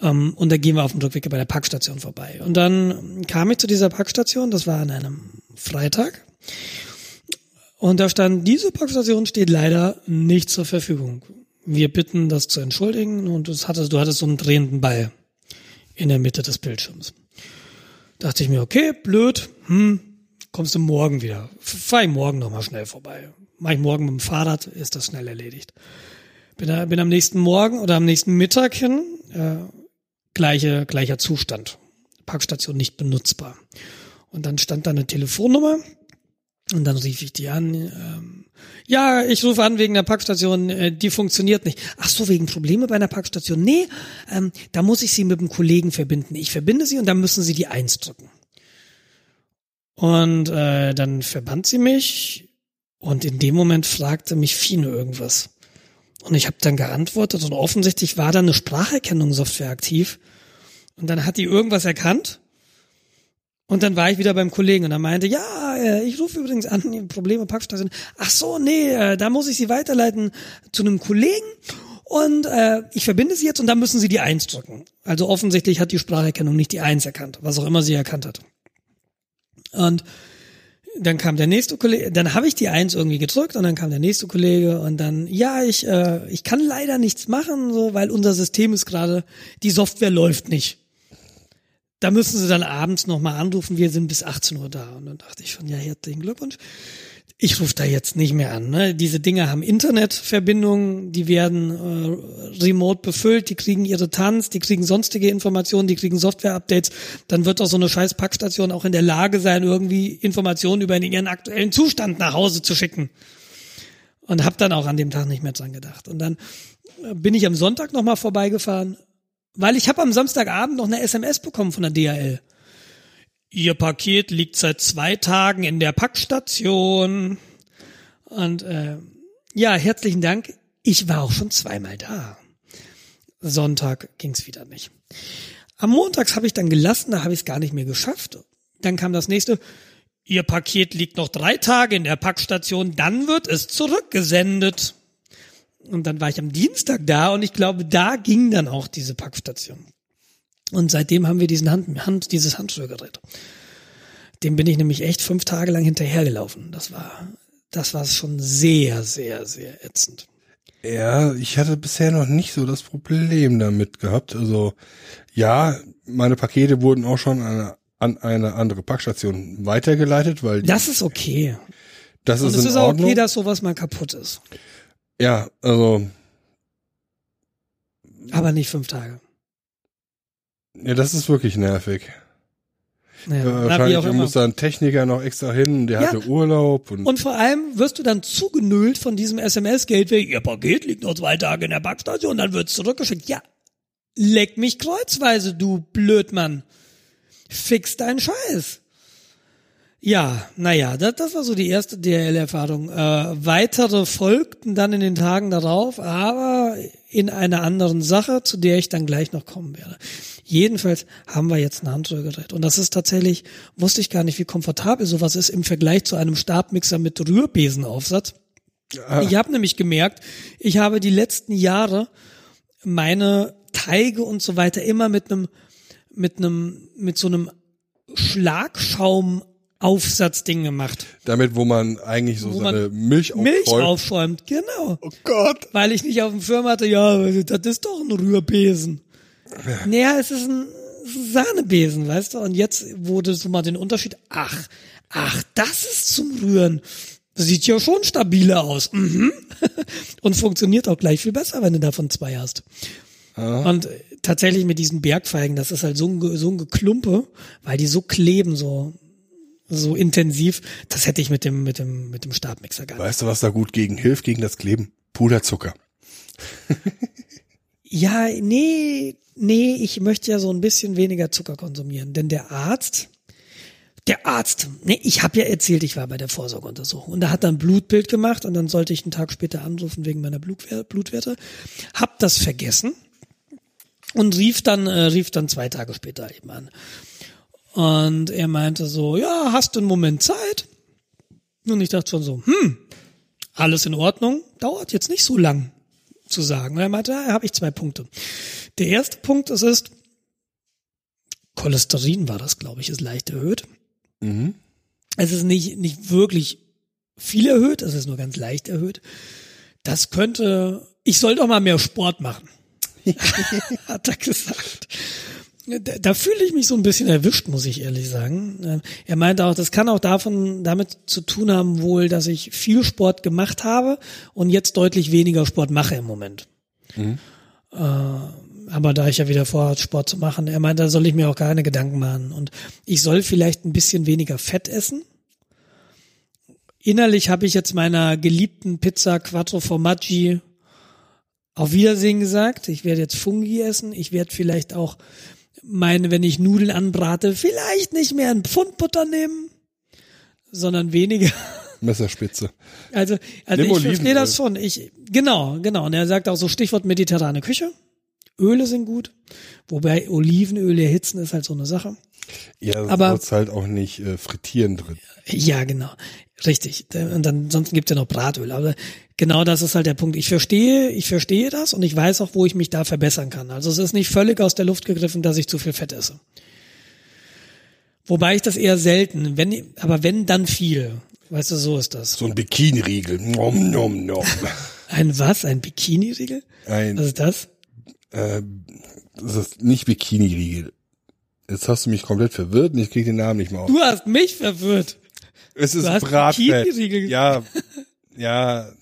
ähm, und dann gehen wir auf dem Rückweg bei der Packstation vorbei. Und dann kam ich zu dieser Packstation, das war an einem Freitag. Und da stand, diese Packstation steht leider nicht zur Verfügung. Wir bitten, das zu entschuldigen und hattest, du hattest so einen drehenden Ball in der Mitte des Bildschirms. Dachte ich mir, okay, blöd, hm, kommst du morgen wieder. Fahr ich morgen nochmal schnell vorbei. Mach ich morgen mit dem Fahrrad, ist das schnell erledigt. Bin, da, bin am nächsten Morgen oder am nächsten Mittag hin, äh, gleiche, gleicher Zustand. Parkstation nicht benutzbar. Und dann stand da eine Telefonnummer und dann rief ich die an. Ähm, ja, ich rufe an wegen der Packstation, äh, die funktioniert nicht. Ach so, wegen Probleme bei einer Packstation? Nee, ähm, da muss ich Sie mit einem Kollegen verbinden. Ich verbinde Sie und dann müssen Sie die Eins drücken. Und äh, dann verband sie mich und in dem Moment fragte mich Fine irgendwas. Und ich habe dann geantwortet und offensichtlich war da eine Spracherkennungssoftware aktiv. Und dann hat die irgendwas erkannt. Und dann war ich wieder beim Kollegen und er meinte, ja, äh, ich rufe übrigens an, Probleme Packstation. Ach so, nee, äh, da muss ich Sie weiterleiten zu einem Kollegen und äh, ich verbinde Sie jetzt und dann müssen Sie die Eins drücken. Also offensichtlich hat die Spracherkennung nicht die Eins erkannt, was auch immer sie erkannt hat. Und dann kam der nächste Kollege, dann habe ich die Eins irgendwie gedrückt und dann kam der nächste Kollege und dann, ja, ich, äh, ich kann leider nichts machen, so, weil unser System ist gerade, die Software läuft nicht. Da müssen sie dann abends nochmal anrufen, wir sind bis 18 Uhr da. Und dann dachte ich schon, ja, herzlichen Glückwunsch. ich rufe da jetzt nicht mehr an. Ne? Diese Dinge haben Internetverbindungen, die werden äh, remote befüllt, die kriegen ihre Tanz, die kriegen sonstige Informationen, die kriegen Software-Updates. Dann wird auch so eine scheiß Packstation auch in der Lage sein, irgendwie Informationen über ihren aktuellen Zustand nach Hause zu schicken. Und habe dann auch an dem Tag nicht mehr dran gedacht. Und dann bin ich am Sonntag nochmal vorbeigefahren, weil ich habe am Samstagabend noch eine SMS bekommen von der DHL. Ihr Paket liegt seit zwei Tagen in der Packstation. Und äh, ja, herzlichen Dank. Ich war auch schon zweimal da. Sonntag ging's wieder nicht. Am Montags habe ich dann gelassen, da habe ich es gar nicht mehr geschafft. Dann kam das nächste. Ihr Paket liegt noch drei Tage in der Packstation, dann wird es zurückgesendet. Und dann war ich am Dienstag da und ich glaube, da ging dann auch diese Packstation. Und seitdem haben wir diesen Hand, Hand, dieses Handsteuergerät. Dem bin ich nämlich echt fünf Tage lang hinterhergelaufen. Das war, das war schon sehr, sehr, sehr ätzend. Ja, ich hatte bisher noch nicht so das Problem damit gehabt. Also ja, meine Pakete wurden auch schon an eine, an eine andere Packstation weitergeleitet, weil das ist okay. Das ist Und es in ist auch Ordnung. okay, dass sowas mal kaputt ist. Ja, also Aber nicht fünf Tage. ja, das ist wirklich nervig. Naja, na, wie wahrscheinlich immer. muss da ein Techniker noch extra hin, der Ja. hatte Urlaub und, Und vor allem wirst du dann zugenüllt von diesem SMS-Geld, wie ihr Paket liegt noch zwei Tage in der Packstation, dann wird's zurückgeschickt. Ja, leck mich kreuzweise, du Blödmann. Fix deinen Scheiß. Ja, naja, das, das war so die erste DHL-Erfahrung. Äh, weitere folgten dann in den Tagen darauf, aber in einer anderen Sache, zu der ich dann gleich noch kommen werde. Jedenfalls haben wir jetzt ein Handrührgerät. Und das ist tatsächlich, wusste ich gar nicht, wie komfortabel sowas ist im Vergleich zu einem Stabmixer mit Rührbesenaufsatz. Ich habe nämlich gemerkt, ich habe die letzten Jahre meine Teige und so weiter immer mit einem mit einem mit so einem Schlagschaum-Aufsatzding gemacht. damit, wo man eigentlich so Wo seine Milch Milch aufräumt. aufschäumt, genau. Oh Gott. Weil ich nicht auf dem Firma hatte, ja, das ist doch ein Rührbesen. Naja, es ist ein Sahnebesen, weißt du? Und jetzt wurde so mal den Unterschied, ach, ach, das ist zum Rühren. Das sieht ja schon stabiler aus. Mhm. Und funktioniert auch gleich viel besser, wenn du davon zwei hast. Und äh, tatsächlich mit diesen Bergfeigen, das ist halt so ein, so ein Geklumpe, weil die so kleben, so, so intensiv. Das hätte ich mit dem, mit dem, mit dem Stabmixer gar nicht. Weißt du, was da gut gegen hilft, gegen das Kleben? Puderzucker. Ja, nee, nee, ich möchte ja so ein bisschen weniger Zucker konsumieren, denn der Arzt, der Arzt, nee, ich habe ja erzählt, ich war bei der Vorsorgeuntersuchung und da hat er ein Blutbild gemacht und dann sollte ich einen Tag später anrufen wegen meiner Blutwer Blutwerte, hab das vergessen und rief dann äh, rief dann zwei Tage später eben an. Und er meinte so, ja, hast du einen Moment Zeit? Und ich dachte schon so, hm, alles in Ordnung, dauert jetzt nicht so lang zu sagen. Und er meinte, ja, habe ich zwei Punkte. Der erste Punkt ist, ist Cholesterin war das, glaube ich, ist leicht erhöht. Mhm. Es ist nicht, nicht wirklich viel erhöht, es ist nur ganz leicht erhöht. Das könnte, ich soll doch mal mehr Sport machen, hat er gesagt. Da, da fühle ich mich so ein bisschen erwischt, muss ich ehrlich sagen. Er meinte auch, das kann auch davon, damit zu tun haben wohl, dass ich viel Sport gemacht habe und jetzt deutlich weniger Sport mache im Moment. Äh, aber da ich ja wieder vorhat, Sport zu machen, er meinte, da soll ich mir auch keine Gedanken machen. Und ich soll vielleicht ein bisschen weniger Fett essen. Innerlich habe ich jetzt meiner geliebten Pizza Quattro Formaggi auf Wiedersehen gesagt. Ich werde jetzt Fungi essen. Ich werde vielleicht auch meine, wenn ich Nudeln anbrate, vielleicht nicht mehr ein Pfund Butter nehmen, sondern weniger. Messerspitze. Also, also Nimm ich verstehe das schon. Ich, genau, genau. Und er sagt auch so Stichwort mediterrane Küche. Öle sind gut. Wobei Olivenöl erhitzen ist halt so eine Sache. Ja, Aber- ist halt auch nicht äh, frittieren drin. Ja, genau. Richtig. Und dann, ansonsten gibt's ja noch Bratöl. Aber genau das ist halt der Punkt. Ich verstehe, ich verstehe das und ich weiß auch, wo ich mich da verbessern kann. Also es ist nicht völlig aus der Luft gegriffen, dass ich zu viel Fett esse. Wobei ich das eher selten, wenn, aber wenn, dann viel. Weißt du, so ist das. So ein Bikini-Riegel. Nom, nom, nom. Ein was? Ein Bikini-Riegel? Ein, Was ist das? Äh, das ist nicht Bikini-Riegel. Jetzt hast du mich komplett verwirrt und ich krieg den Namen nicht mehr auf. Du hast mich verwirrt. Es ist Bratfett. Bikini-Riegel Ja, ja,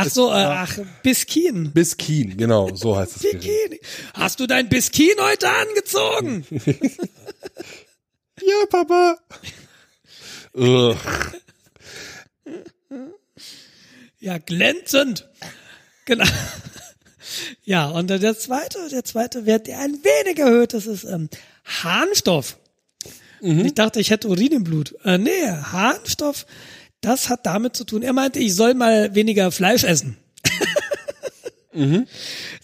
Ach so, äh, ach, Biskin. Biskin, genau, so heißt Gerät. Bikini. Hast du dein Biskin heute angezogen? Ja, Papa. Ja, glänzend. Genau. Ja, und der zweite, der zweite Wert, der ein wenig erhöht, das ist ähm, Harnstoff. Ich dachte, ich hätte Urin im Blut. Äh, nee, Harnstoff, das hat damit zu tun. Er meinte, ich soll mal weniger Fleisch essen.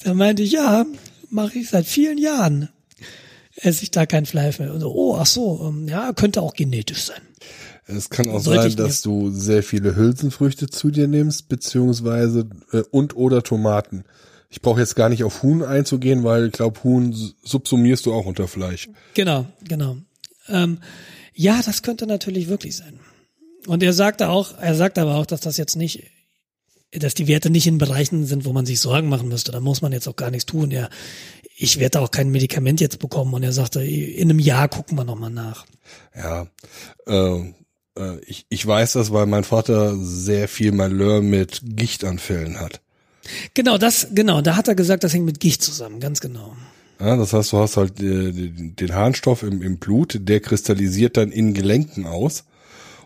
Da meinte ich, ja, mache ich seit vielen Jahren. Esse ich da kein Fleisch mehr. Und so, oh, ach so, ähm, ja, könnte auch genetisch sein. Es kann auch Sollte sein, dass du sehr viele Hülsenfrüchte zu dir nimmst, beziehungsweise äh, und oder Tomaten. Ich brauche jetzt gar nicht auf Huhn einzugehen, weil ich glaube, Huhn subsumierst du auch unter Fleisch. Genau, genau. Ähm, ja, das könnte natürlich wirklich sein. Und er sagte auch, er sagte aber auch, dass das jetzt nicht, dass die Werte nicht in Bereichen sind, wo man sich Sorgen machen müsste. Da muss man jetzt auch gar nichts tun. Er, ich werde auch kein Medikament jetzt bekommen. Und er sagte, in einem Jahr gucken wir nochmal nach. Ja, äh, äh, ich, ich weiß das, weil mein Vater sehr viel Malheur mit Gichtanfällen hat. Genau, das, genau, da hat er gesagt, das hängt mit Gicht zusammen, ganz genau. Ja, das heißt, du hast halt äh, den Harnstoff im, im Blut, der kristallisiert dann in Gelenken aus.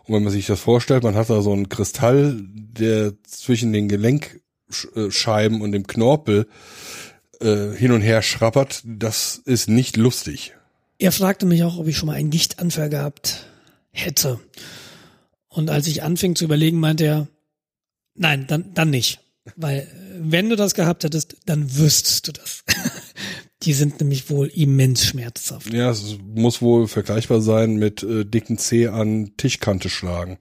Und wenn man sich das vorstellt, man hat da so einen Kristall, der zwischen den Gelenkscheiben und dem Knorpel äh, hin und her schrappert, das ist nicht lustig. Er fragte mich auch, ob ich schon mal einen Gichtanfall gehabt hätte. Und als ich anfing zu überlegen, meinte er, nein, dann, dann nicht. Weil äh, wenn du das gehabt hättest, dann wüsstest du das. Die sind nämlich wohl immens schmerzhaft. Ja, es muss wohl vergleichbar sein mit äh, dicken Zeh an Tischkante schlagen.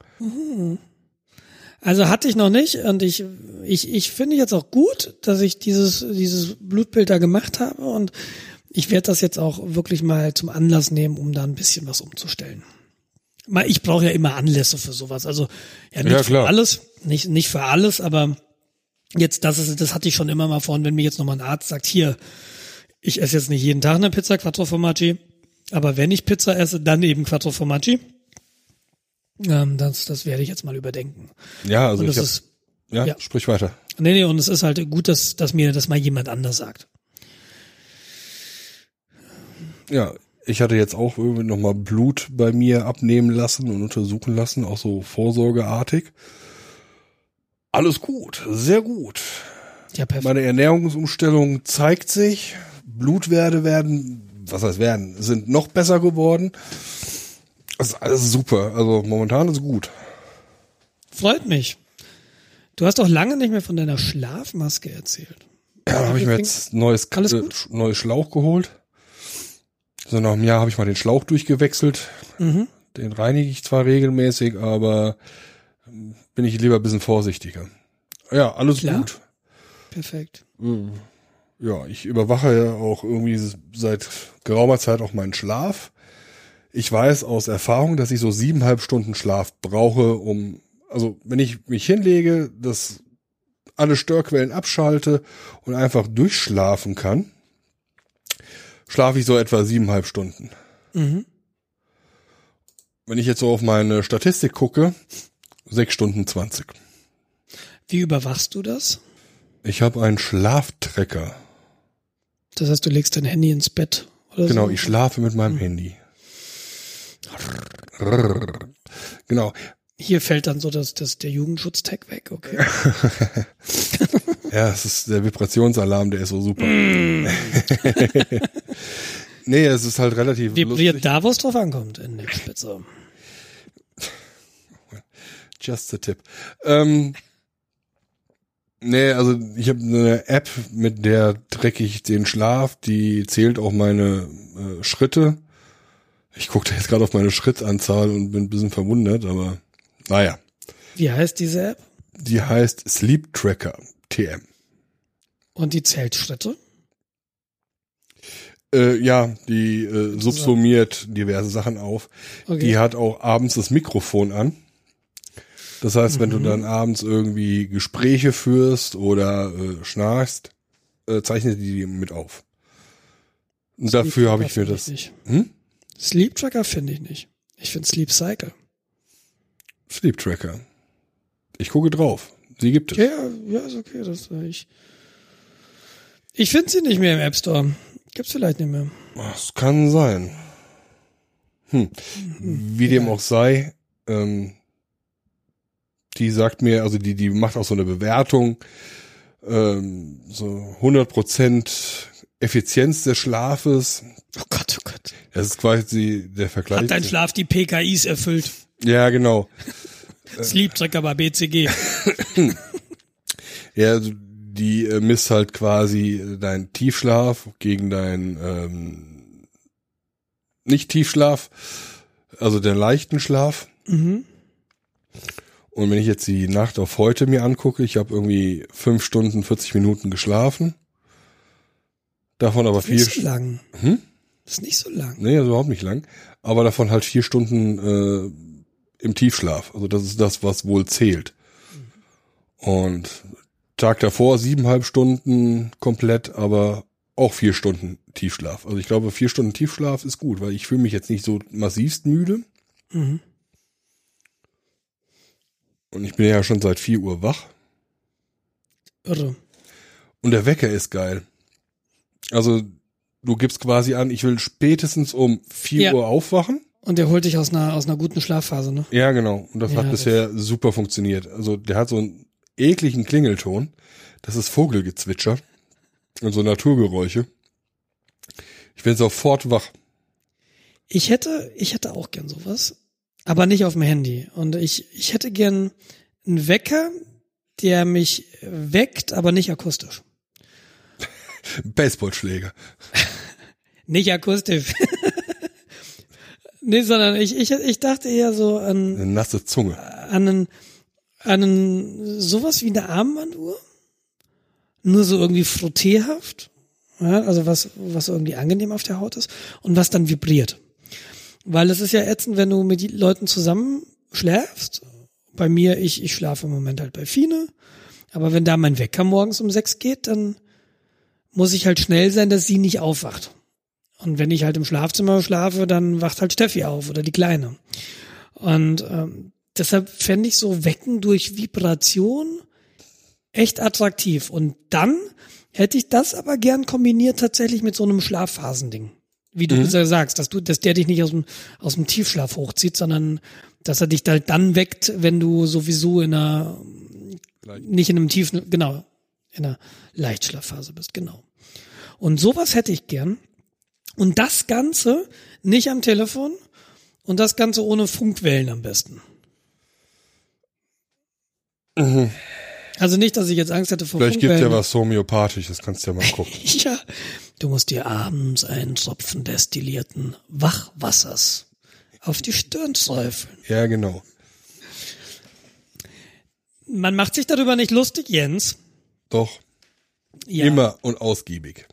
Also hatte ich noch nicht und ich, ich, ich finde jetzt auch gut, dass ich dieses, dieses Blutbild da gemacht habe und ich werde das jetzt auch wirklich mal zum Anlass nehmen, um da ein bisschen was umzustellen. Ich brauche ja immer Anlässe für sowas. Also ja nicht Ja, klar. für alles, nicht, nicht für alles, aber jetzt, das ist, das hatte ich schon immer mal vor. Und wenn mir jetzt nochmal ein Arzt sagt, hier, ich esse jetzt nicht jeden Tag eine Pizza Quattro Formaggi, aber wenn ich Pizza esse, dann eben Quattro Formaggi. Ähm, das, das werde ich jetzt mal überdenken. Ja, also ich das hab, ist, ja, ja. sprich weiter. Nee, nee, und es ist halt gut, dass, dass mir das mal jemand anders sagt. Ja, ich hatte jetzt auch irgendwie nochmal Blut bei mir abnehmen lassen und untersuchen lassen, auch so vorsorgeartig. Alles gut, sehr gut. Ja, perfekt. Meine Ernährungsumstellung zeigt sich. Blutwerte werden, was heißt werden, sind noch besser geworden. Das ist alles super. Also momentan ist gut. Freut mich. Du hast doch lange nicht mehr von deiner Schlafmaske erzählt. Ja, da habe ich mir jetzt neues, äh, neues Schlauch geholt. So nach einem Jahr habe ich mal den Schlauch durchgewechselt. Mhm. Den reinige ich zwar regelmäßig, aber bin ich lieber ein bisschen vorsichtiger. Ja, alles Klar. gut. Perfekt. Ja, ich überwache ja auch irgendwie seit geraumer Zeit auch meinen Schlaf. Ich weiß aus Erfahrung, dass ich so siebeneinhalb Stunden Schlaf brauche, um, also wenn ich mich hinlege, dass alle Störquellen abschalte und einfach durchschlafen kann, schlafe ich so etwa siebeneinhalb Stunden. Mhm. Wenn ich jetzt so auf meine Statistik gucke, sechs Stunden zwanzig. Wie überwachst du das? Ich habe einen Schlaftrecker. Das heißt, du legst dein Handy ins Bett oder Genau, so? ich schlafe mit meinem Handy. Genau. Hier fällt dann so das, das, der Jugendschutztag weg, okay. Ja, es ist der Vibrationsalarm, der ist so super. nee, es ist halt relativ Vibriert lustig. da, wo es drauf ankommt, in der Spitze. Just a tip. Ähm, nee, also ich habe eine App, mit der trecke ich den Schlaf, die zählt auch meine äh, Schritte. Ich gucke da jetzt gerade auf meine Schrittanzahl und bin ein bisschen verwundert, aber naja. Wie heißt diese App? Die heißt Sleep Tracker TM. Und die zählt Schritte? Äh, ja, die äh, subsumiert diverse Sachen auf. Okay. Die hat auch abends das Mikrofon an. Das heißt, wenn du dann abends irgendwie Gespräche führst oder äh, schnarchst, äh, zeichnet die mit auf. Und dafür habe ich mir das. Ich. Hm? Sleep Tracker finde ich nicht. Ich finde Sleep Cycle. Sleep Tracker. Ich gucke drauf. Sie gibt es. Ja, ja, ja, ist okay. Das, äh, ich ich finde sie nicht mehr im App Store. Gibt's vielleicht nicht mehr. Das kann sein. Hm. Wie dem auch sei, ähm, die sagt mir, also die, die macht auch so eine Bewertung, ähm, so 100 Prozent Effizienz des Schlafes. Oh Gott, oh Gott. Das ist quasi der Vergleich. Hat dein Schlaf die PKIs erfüllt? Ja, genau. Sleep Tracker bei BCG. Ja, also die äh, misst halt quasi deinen Tiefschlaf gegen deinen ähm, Nicht-Tiefschlaf, also den leichten Schlaf. Mhm. Und wenn ich jetzt die Nacht auf heute mir angucke, ich habe irgendwie fünf Stunden, 40 Minuten geschlafen. Davon aber vier. Nicht so lang. Hm? Das ist nicht so lang. Nee, also überhaupt nicht lang. Aber davon halt vier Stunden äh, im Tiefschlaf. Also das ist das, was wohl zählt. Und Tag davor siebeneinhalb Stunden komplett, aber auch vier Stunden Tiefschlaf. Also ich glaube, vier Stunden Tiefschlaf ist gut, weil ich fühle mich jetzt nicht so massivst müde. Mhm. Und ich bin ja schon seit vier Uhr wach. Irre. Und der Wecker ist geil. Also du gibst quasi an, ich will spätestens um vier Ja. Uhr aufwachen. Und der holt dich aus einer, aus einer guten Schlafphase, ne? Ja, genau. Und das Ja, hat das- bisher super funktioniert. Also der hat so einen ekligen Klingelton. Das ist Vogelgezwitscher und so Naturgeräusche. Ich bin sofort wach. Ich hätte, ich hätte auch gern sowas, aber nicht auf dem Handy. Und ich, ich hätte gern einen Wecker, der mich weckt, aber nicht akustisch. Baseballschläger. Nicht akustisch. nee, sondern ich, ich, ich dachte eher so an, Eine nasse Zunge. an einen, an einen, sowas wie eine Armbanduhr. Nur so irgendwie frotteehaft. Ja, also was, was irgendwie angenehm auf der Haut ist und was dann vibriert. Weil es ist ja ätzend, wenn du mit Leuten zusammen schläfst. Bei mir, ich, ich schlafe im Moment halt bei Fine. Aber wenn da mein Wecker morgens um sechs geht, dann muss ich halt schnell sein, dass sie nicht aufwacht. Und wenn ich halt im Schlafzimmer schlafe, dann wacht halt Steffi auf oder die Kleine. Und ähm, deshalb fände ich so Wecken durch Vibration echt attraktiv. Und dann hätte ich das aber gern kombiniert tatsächlich mit so einem Schlafphasending. Wie du Mhm. sagst, dass du, dass der dich nicht aus dem, aus dem Tiefschlaf hochzieht, sondern dass er dich halt dann weckt, wenn du sowieso in einer, nicht in einem tiefen, genau, in einer Leichtschlafphase bist, genau. Und sowas hätte ich gern. Und das Ganze nicht am Telefon und das Ganze ohne Funkwellen am besten. Also nicht, dass ich jetzt Angst hätte vor. Vielleicht gibt Funkwellen. ja was homöopathisches, kannst du ja mal gucken. Ja, du musst dir abends einen Tropfen destillierten Wachwassers auf die Stirn träufeln. ja, genau. Man macht sich darüber nicht lustig, Jens. Doch, Ja. immer und ausgiebig.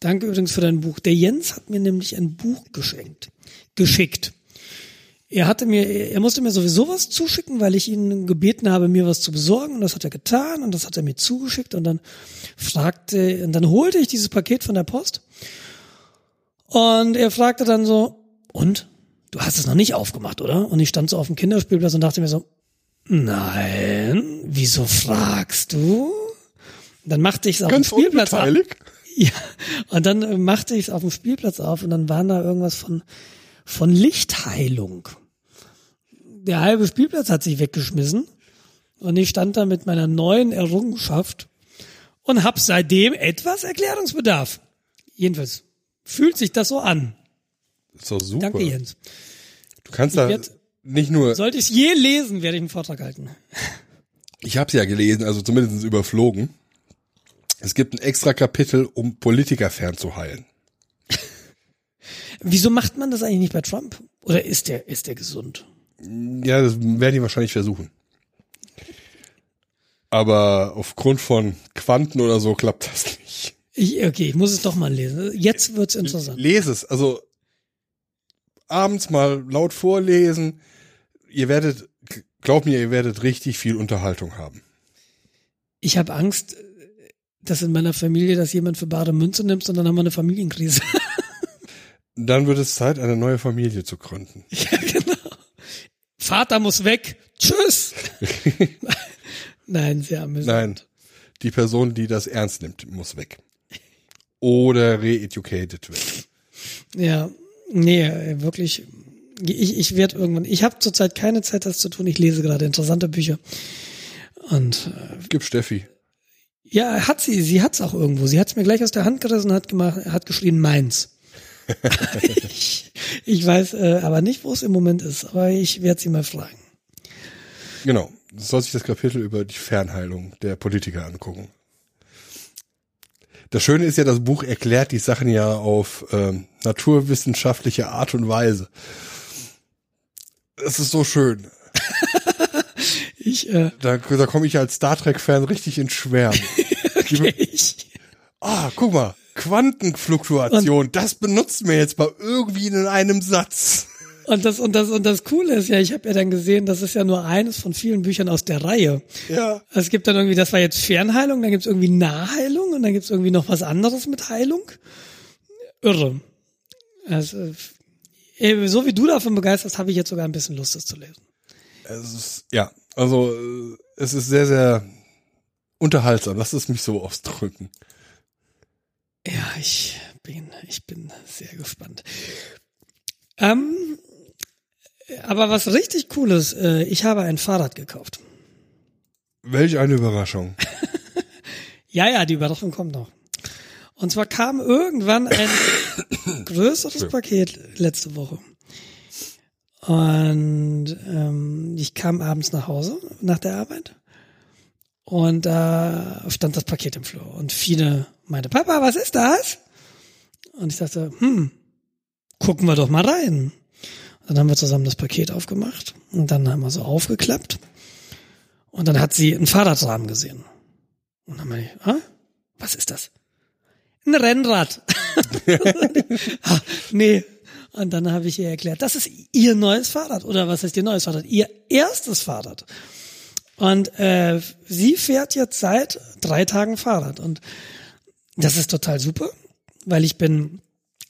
Danke übrigens für dein Buch. Der Jens hat mir nämlich ein Buch geschenkt, geschickt. Er hatte mir, er musste mir sowieso was zuschicken, weil ich ihn gebeten habe, mir was zu besorgen. Und das hat er getan und das hat er mir zugeschickt. Und dann fragte, und dann holte ich dieses Paket von der Post. Und er fragte dann so, und? Du hast es noch nicht aufgemacht, oder? Und ich stand so auf dem Kinderspielplatz und dachte mir so, nein, wieso fragst du? Dann machte ich es auf dem Spielplatz unbeteiligt. Ja, und dann machte ich es auf dem Spielplatz auf und dann waren da irgendwas von, von Lichtheilung. Der halbe Spielplatz hat sich weggeschmissen und ich stand da mit meiner neuen Errungenschaft und hab seitdem etwas Erklärungsbedarf. Jedenfalls fühlt sich das so an. Ist doch super. Danke, Jens. Du kannst da werd- nicht nur, Sollte ich je lesen, werde ich einen Vortrag halten. ich habe es ja gelesen, also zumindest überflogen. Es gibt ein extra Kapitel, um Politiker fernzuhalten. Wieso macht man das eigentlich nicht bei Trump? Oder ist der, ist der gesund? Ja, das werden die wahrscheinlich versuchen. Aber aufgrund von Quanten oder so klappt das nicht. Ich, okay, ich muss es doch mal lesen. Jetzt wird's interessant. Lese es, also abends mal laut vorlesen. Ihr werdet, glaub mir, ihr werdet richtig viel Unterhaltung haben. Ich habe Angst, dass in meiner Familie das jemand für bare Münze nimmt und dann haben wir eine Familienkrise. Dann wird es Zeit, eine neue Familie zu gründen. ja, genau. Vater muss weg, Tschüss. Nein, sehr amüsant. Nein, die Person, die das ernst nimmt, muss weg. Oder re-educated werden. Ja, nee, wirklich. Ich, ich werde irgendwann. Ich habe zurzeit keine Zeit, das zu tun. Ich lese gerade interessante Bücher. Und äh, Gib Steffi. ja, hat sie. Sie hat's auch irgendwo. Sie hat's mir gleich aus der Hand gerissen und hat gemacht, hat geschrien meins. Ich, ich weiß äh, aber nicht, wo es im Moment ist. Aber ich werde sie mal fragen. Genau. Soll sich das Kapitel über die Fernheilung der Politiker angucken. Das Schöne ist ja, das Buch erklärt die Sachen ja auf ähm, naturwissenschaftliche Art und Weise. Es ist so schön. Ich, äh, Da, da komme ich als Star Trek-Fan richtig ins Schwärmen. ich Ah, guck mal, Quantenfluktuation, das benutzen wir jetzt mal irgendwie in einem Satz. und das und das und das Coole ist ja, ich habe ja dann gesehen, das ist ja nur eines von vielen Büchern aus der Reihe. Ja. Es gibt dann irgendwie, das war jetzt Fernheilung, dann gibt's irgendwie Nahheilung und dann gibt's irgendwie noch was anderes mit Heilung. Irre. Also, äh, so wie du davon begeisterst, habe ich jetzt sogar ein bisschen Lust, das zu lesen. Es ist, ja, also äh, es ist sehr, sehr unterhaltsam. Lass es mich so ausdrücken. Ja, ich bin, ich bin sehr gespannt. Ähm, aber was richtig cool ist, äh, ich habe ein Fahrrad gekauft. Welch eine Überraschung. Ja, ja, die Überraschung kommt noch. Und zwar kam irgendwann ein größeres Paket letzte Woche. Und ähm, ich kam abends nach Hause nach der Arbeit und da stand das Paket im Flur und viele meinte, Papa, was ist das? Und ich dachte, hm, gucken wir doch mal rein. Und dann haben wir zusammen das Paket aufgemacht und dann haben wir so aufgeklappt und dann hat sie einen Fahrradrahmen gesehen. Und dann meine ich, ah, was ist das? Ein Rennrad. ah, nee. Und dann habe ich ihr erklärt, das ist ihr neues Fahrrad. Oder was heißt ihr neues Fahrrad? Ihr erstes Fahrrad. Und äh, sie fährt jetzt seit drei Tagen Fahrrad. Und das ist total super, weil ich bin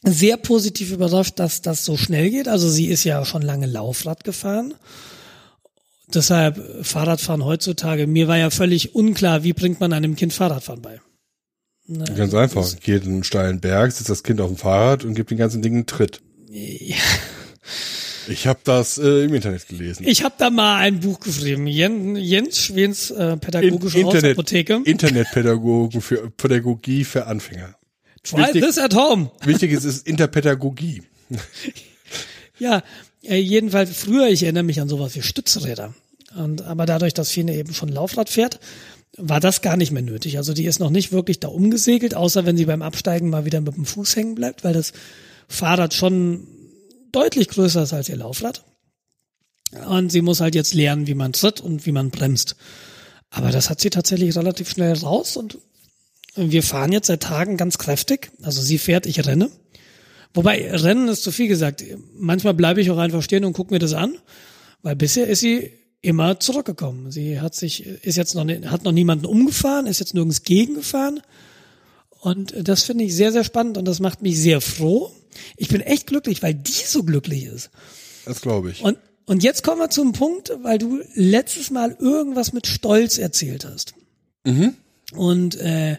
sehr positiv überrascht, dass das so schnell geht. Also sie ist ja schon lange Laufrad gefahren. Deshalb Fahrradfahren heutzutage, mir war ja völlig unklar, wie bringt man einem Kind Fahrradfahren bei. Ganz einfach. Geht einen steilen Berg, sitzt das Kind auf dem Fahrrad und gibt den ganzen Ding einen Tritt. Ja. Ich habe das äh, im Internet gelesen. Ich habe da mal ein Buch geschrieben, Jens, Jens Schwens äh, pädagogische Internet, Hausapotheke. Internetpädagogen für Pädagogie für Anfänger. Try wichtig- this at home. Wichtig ist, ist Interpädagogie. Ja, äh, jedenfalls früher, ich erinnere mich an sowas wie Stützräder. Und, aber dadurch, dass Fine eben schon Laufrad fährt, war das gar nicht mehr nötig. Also die ist noch nicht wirklich da umgesegelt, außer wenn sie beim Absteigen mal wieder mit dem Fuß hängen bleibt, weil das Fahrrad schon deutlich größer ist als ihr Laufrad. Und sie muss halt jetzt lernen, wie man tritt und wie man bremst. Aber das hat sie tatsächlich relativ schnell raus und wir fahren jetzt seit Tagen ganz kräftig. Also sie fährt, ich renne. Wobei, Rennen ist zu viel gesagt. Manchmal bleibe ich auch einfach stehen und gucke mir das an, weil bisher ist sie immer zurückgekommen. Sie hat sich, ist jetzt noch, hat noch niemanden umgefahren, ist jetzt nirgends gegengefahren. Und das finde ich sehr, sehr spannend und das macht mich sehr froh. Ich bin echt glücklich, weil die so glücklich ist. Das glaube ich. Und, und jetzt kommen wir zum Punkt, weil du letztes Mal irgendwas mit Stolz erzählt hast. Und äh,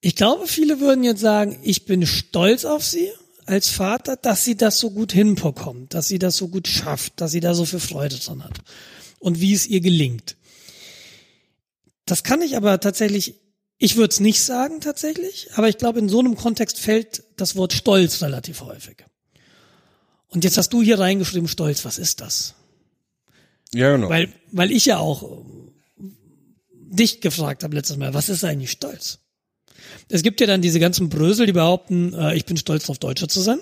ich glaube, viele würden jetzt sagen, ich bin stolz auf sie als Vater, dass sie das so gut hinbekommt, dass sie das so gut schafft, dass sie da so viel Freude dran hat und wie es ihr gelingt. Das kann ich aber tatsächlich, ich würde es nicht sagen tatsächlich, aber ich glaube, in so einem Kontext fällt das Wort Stolz relativ häufig. Und jetzt hast du hier reingeschrieben, Stolz, was ist das? ja, genau. Weil, weil ich ja auch äh, dich gefragt habe letztes Mal, was ist eigentlich Stolz? Es gibt ja dann diese ganzen Brösel, die behaupten, äh, ich bin stolz darauf, Deutscher zu sein.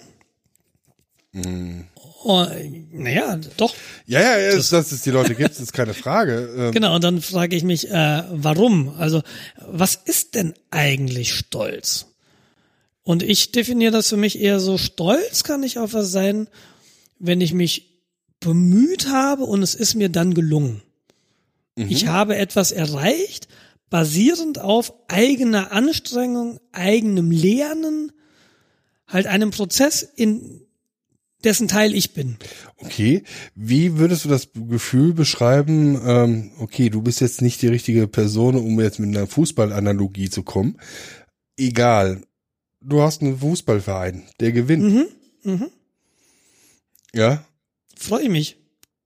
Oh, naja, doch. ja, ja, ja, dass, dass es die Leute gibt, ist keine Frage. Ähm, Genau, und dann frage ich mich, äh, warum? Also, was ist denn eigentlich Stolz? Und ich definiere das für mich eher so, Stolz kann ich auf was sein, wenn ich mich bemüht habe und es ist mir dann gelungen. Ich habe etwas erreicht, basierend auf eigener Anstrengung, eigenem Lernen, halt einem Prozess, in dessen Teil ich bin. Okay, wie würdest du das Gefühl beschreiben? Ähm, okay, du bist jetzt nicht die richtige Person, um jetzt mit einer Fußballanalogie zu kommen. Egal, du hast einen Fußballverein, der gewinnt. Mhm. Mhm. Ja, Freue mich.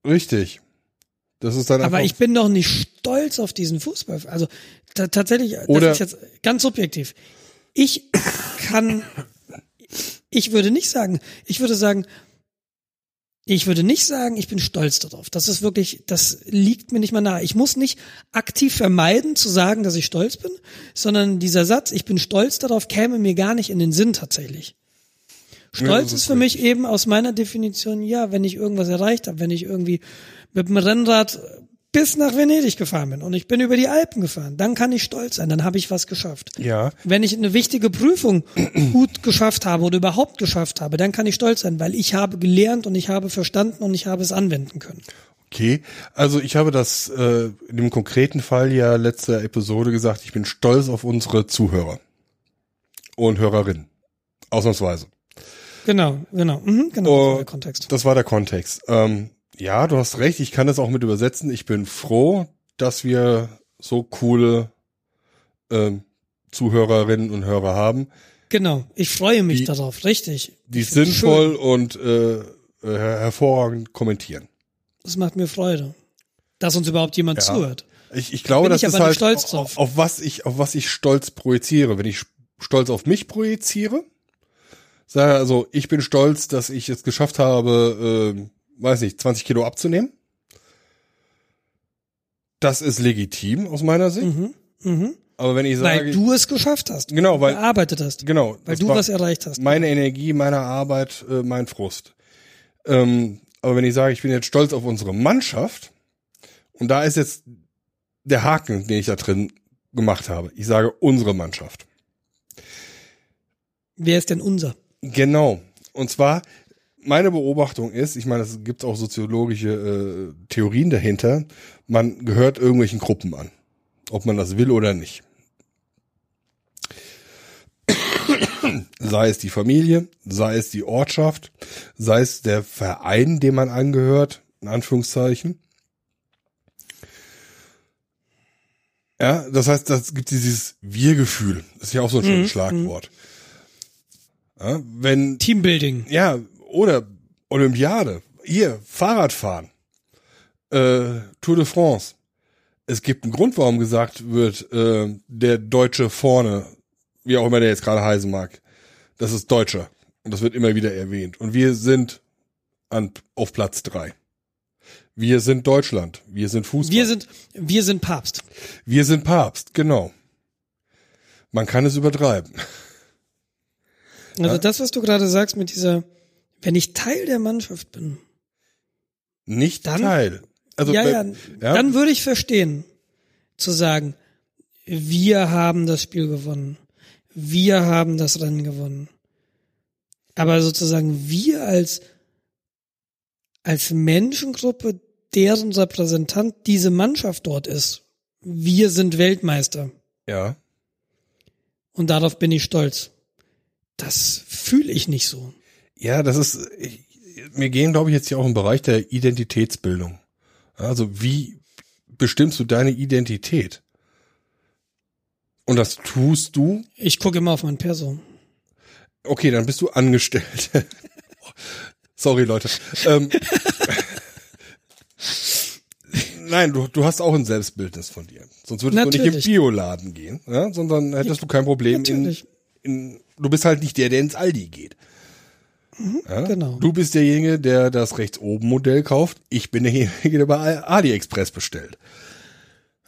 richtig. Das ist dann Aber ich bin doch nicht stolz auf diesen Fußball. Also ta tatsächlich, das Oder- ist jetzt ganz subjektiv. Ich kann, ich würde nicht sagen, ich würde sagen, ich würde nicht sagen, ich bin stolz darauf. Das ist wirklich, das liegt mir nicht mal nahe. Ich muss nicht aktiv vermeiden zu sagen, dass ich stolz bin, sondern dieser Satz, ich bin stolz darauf, käme mir gar nicht in den Sinn tatsächlich. Ja, Stolz das ist ist für mich eben aus meiner Definition, ja, wenn ich irgendwas erreicht habe, wenn ich irgendwie mit dem Rennrad bis nach Venedig gefahren bin und ich bin über die Alpen gefahren, dann kann ich stolz sein, dann habe ich was geschafft. ja, Wenn ich eine wichtige Prüfung gut geschafft habe oder überhaupt geschafft habe, dann kann ich stolz sein, weil ich habe gelernt und ich habe verstanden und ich habe es anwenden können. okay. Also ich habe das äh, in dem konkreten Fall ja letzte Episode gesagt, ich bin stolz auf unsere Zuhörer und Hörerinnen. Ausnahmsweise. Genau, genau, mhm, genau, das war der Kontext. Das war der Kontext. Ähm, ja, du hast recht, ich kann das auch mit übersetzen. Ich bin froh, dass wir so coole ähm, Zuhörerinnen und Hörer haben, Genau, ich freue mich Die- darauf, richtig. die Ich sinnvoll und äh, äh, hervorragend kommentieren. Das macht mir Freude, dass uns überhaupt jemand Ja. zuhört. Ich, ich glaube, bin das ich ist halt auf, auf was ich auf was ich stolz projiziere. Wenn ich stolz auf mich projiziere, sage also, ich bin stolz, dass ich es geschafft habe, äh, weiß nicht, 20 Kilo abzunehmen. Das ist legitim aus meiner Sicht. Mhm, mhm. Aber wenn ich sage, Weil du es geschafft hast. Genau, weil- gearbeitet hast. genau, Weil du was erreicht hast. meine Energie, meine Arbeit, äh, mein Frust. Ähm, aber wenn ich sage, ich bin jetzt stolz auf unsere Mannschaft und da ist jetzt der Haken, den ich da drin gemacht habe. Ich sage unsere Mannschaft. Wer ist denn unser? Genau. Und zwar, meine Beobachtung ist, ich meine, es gibt auch soziologische äh, Theorien dahinter, man gehört irgendwelchen Gruppen an. Ob man das will oder nicht. sei es die Familie, sei es die Ortschaft, sei es der Verein, dem man angehört, in Anführungszeichen. Ja, das heißt, das gibt dieses Wir-Gefühl. Das ist ja auch so ein schönes Schlagwort. Ja, wenn Teambuilding. ja, oder Olympiade. Hier, Fahrradfahren. Äh, Tour de France. Es gibt einen Grund, warum gesagt wird, äh, der Deutsche vorne, wie auch immer der jetzt gerade heißen mag, das ist Deutscher. Und das wird immer wieder erwähnt. Und wir sind an, auf Platz drei. Wir sind Deutschland. Wir sind Fußball. Wir sind, wir sind Papst. wir sind Papst, genau. Man kann es übertreiben. Also das, was du gerade sagst mit dieser, wenn ich Teil der Mannschaft bin, Nicht Dann- Teil. Also, ja, bei- ja, ja. dann würde ich verstehen, zu sagen, wir haben das Spiel gewonnen. Wir haben das Rennen gewonnen. Aber sozusagen wir als, als Menschengruppe, deren Repräsentant diese Mannschaft dort ist. Wir sind Weltmeister. ja. Und darauf bin ich stolz. Das fühle ich nicht so. Ja, das ist, ich, wir gehen, glaube ich, jetzt hier auch im Bereich der Identitätsbildung. Also wie bestimmst du deine Identität? Und das tust du, Ich gucke immer auf mein Perso. okay, dann bist du angestellt. Sorry, Leute. Ähm, Nein, du, du hast auch ein Selbstbildnis von dir. Sonst würdest du nicht Natürlich. im Bioladen gehen, ja? sondern hättest du kein Problem. In, Natürlich. in, du bist halt nicht der, der ins Aldi geht. Ja? genau. Du bist derjenige, der das rechts oben Modell kauft. Ich bin derjenige, der bei AliExpress bestellt.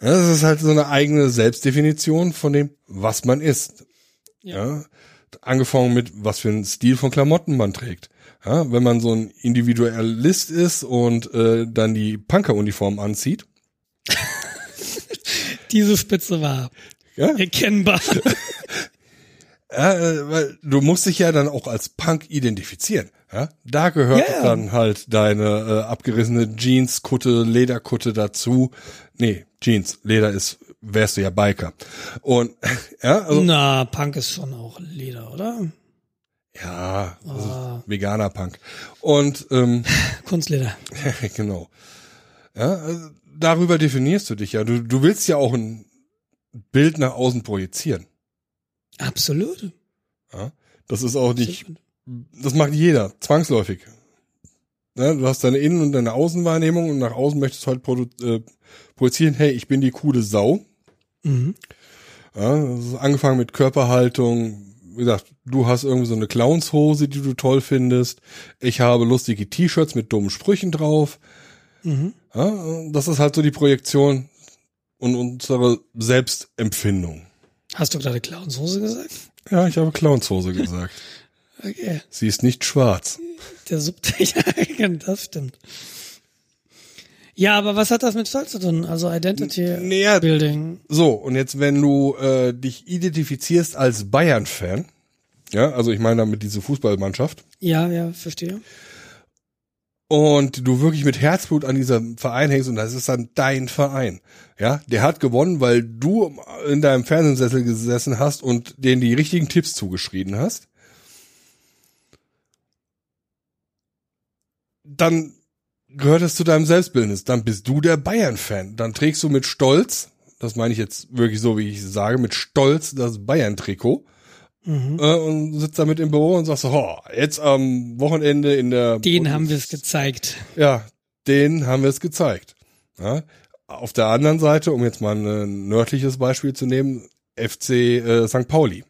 Ja, das ist halt so eine eigene Selbstdefinition von dem, was man ist. Ja. Angefangen mit, was für einen Stil von Klamotten man trägt. Ja, wenn man so ein Individualist ist und äh, dann die Punker-Uniform anzieht, Diese Spitze war ja, erkennbar. Ja, äh, weil du musst dich ja dann auch als Punk identifizieren. Ja? Da gehört ja. dann halt deine äh, abgerissene Jeans-Kutte, Lederkutte dazu. Nee, Jeans, Leder ist, wärst du ja Biker. Und ja, also Na, Punk ist schon auch Leder, oder? Ja, ist Ah. veganer Punk. Und ähm, Kunstleder. genau. Ja, also darüber definierst du dich ja. Du, du willst ja auch ein Bild nach außen projizieren. Absolut. Ja? Das ist auch nicht, das macht jeder, zwangsläufig. Ja, du hast deine Innen- und deine Außenwahrnehmung und nach außen möchtest du halt produ äh, projizieren, hey, ich bin die coole Sau. Mhm. Ja, das ist angefangen mit Körperhaltung. Wie gesagt, du hast irgendwie so eine Clownshose, die du toll findest. Ich habe lustige T-Shirts mit dummen Sprüchen drauf. Mhm. Ja, das ist halt so die Projektion und unsere Selbstempfindung. Hast du gerade Clownshose gesagt? Ja, ich habe Clownshose gesagt. Okay. Sie ist nicht schwarz. Der Sub ja, das stimmt. Ja, aber was hat das mit Stolz zu tun? Also Identity Naja, Building. so, und jetzt, wenn du äh, dich identifizierst als Bayern-Fan, ja, also ich meine damit diese Fußballmannschaft, Ja, ja, verstehe. und du wirklich mit Herzblut an diesem Verein hängst und das ist dann dein Verein. Ja, der hat gewonnen, weil du in deinem Fernsehsessel gesessen hast und denen die richtigen Tipps zugeschrieben hast. Dann gehört es zu deinem Selbstbildnis. Dann bist du der Bayern-Fan. Dann trägst du mit Stolz, das meine ich jetzt wirklich so, wie ich sage, mit Stolz das Bayern-Trikot Mhm. äh, und sitzt damit im Büro und sagst oh, jetzt am Wochenende in der Den haben wir es gezeigt. ja, den haben wir es gezeigt. Ja. Auf der anderen Seite, um jetzt mal ein nördliches Beispiel zu nehmen, FC äh, St. Pauli.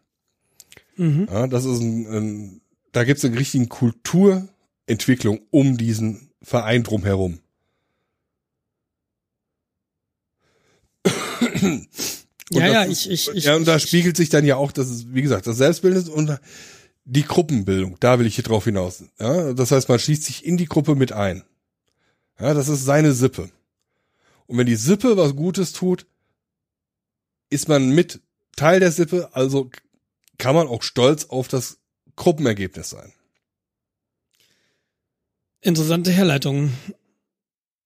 Mhm. Ja, das ist ein, ein da gibt es eine richtige Kulturentwicklung um diesen Verein drumherum. Ja, das ja, ist- ich, ich, ich. ja, und da ich- spiegelt sich dann ja auch, das ist, wie gesagt, das Selbstbildnis und die Gruppenbildung. Da will ich hier drauf hinaus. Ja, das heißt, man schließt sich in die Gruppe mit ein. Ja, das ist seine Sippe. Und wenn die Sippe was Gutes tut, ist man mit Teil der Sippe, also kann man auch stolz auf das Gruppenergebnis sein. Interessante Herleitung.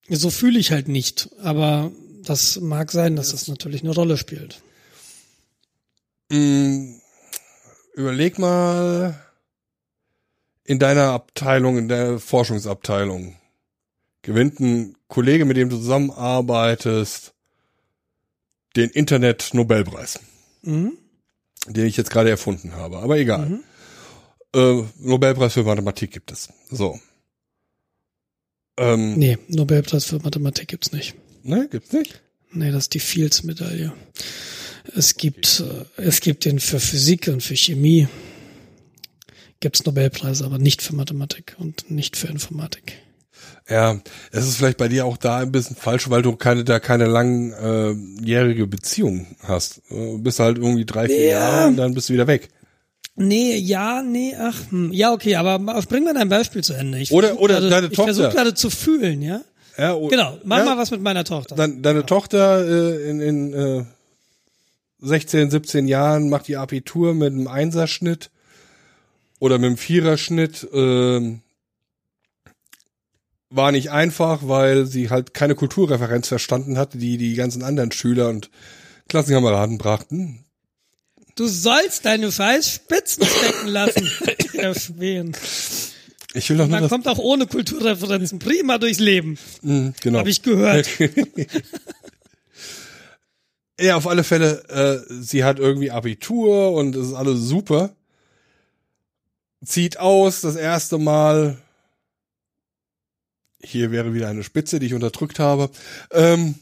So fühle ich halt nicht, aber das mag sein, dass das natürlich eine Rolle spielt. Mm, Überleg mal in deiner Abteilung, in der Forschungsabteilung. Gewinnt ein Kollege, mit dem du zusammenarbeitest, den Internet-Nobelpreis, Mhm. den ich jetzt gerade erfunden habe. Aber egal. Mhm. Äh, Nobelpreis für Mathematik gibt es. So. Ähm, Nee, Nobelpreis für Mathematik gibt's nicht. ne, gibt's nicht? Nee, das ist die Fields-Medaille. Es gibt, äh, es gibt den für Physik und für Chemie. Gibt's Nobelpreise, aber nicht für Mathematik und nicht für Informatik. Ja, es ist vielleicht bei dir auch da ein bisschen falsch, weil du keine, da keine langjährige Beziehung hast. Du bist halt irgendwie drei, vier Ja. Jahre und dann bist du wieder weg. Nee, ja, nee, ach, hm. ja, okay, aber bring mir dein Beispiel zu Ende. Ich Oder- oder gerade, deine Ich versuche Tochter. gerade zu fühlen, ja? Ja, o- Genau, mach ja, mal was mit meiner Tochter. Dein, deine Tochter äh, in, in äh, 16, 17 Jahren macht ihr Abitur mit einem Einserschnitt oder mit einem Viererschnitt. ähm, war nicht einfach, weil sie halt keine Kulturreferenz verstanden hatte, die die ganzen anderen Schüler und Klassenkameraden brachten. Du sollst deine scheiß Spitzen stecken lassen. Herr Schweden. Ich will doch nur Man kommt auch ohne Kulturreferenzen prima durchs Leben. Mhm, genau. Habe ich gehört. Ja, auf alle Fälle, äh, sie hat irgendwie Abitur und es ist alles super. Zieht aus, das erste Mal. Hier wäre wieder eine Spitze, die ich unterdrückt habe. Ähm,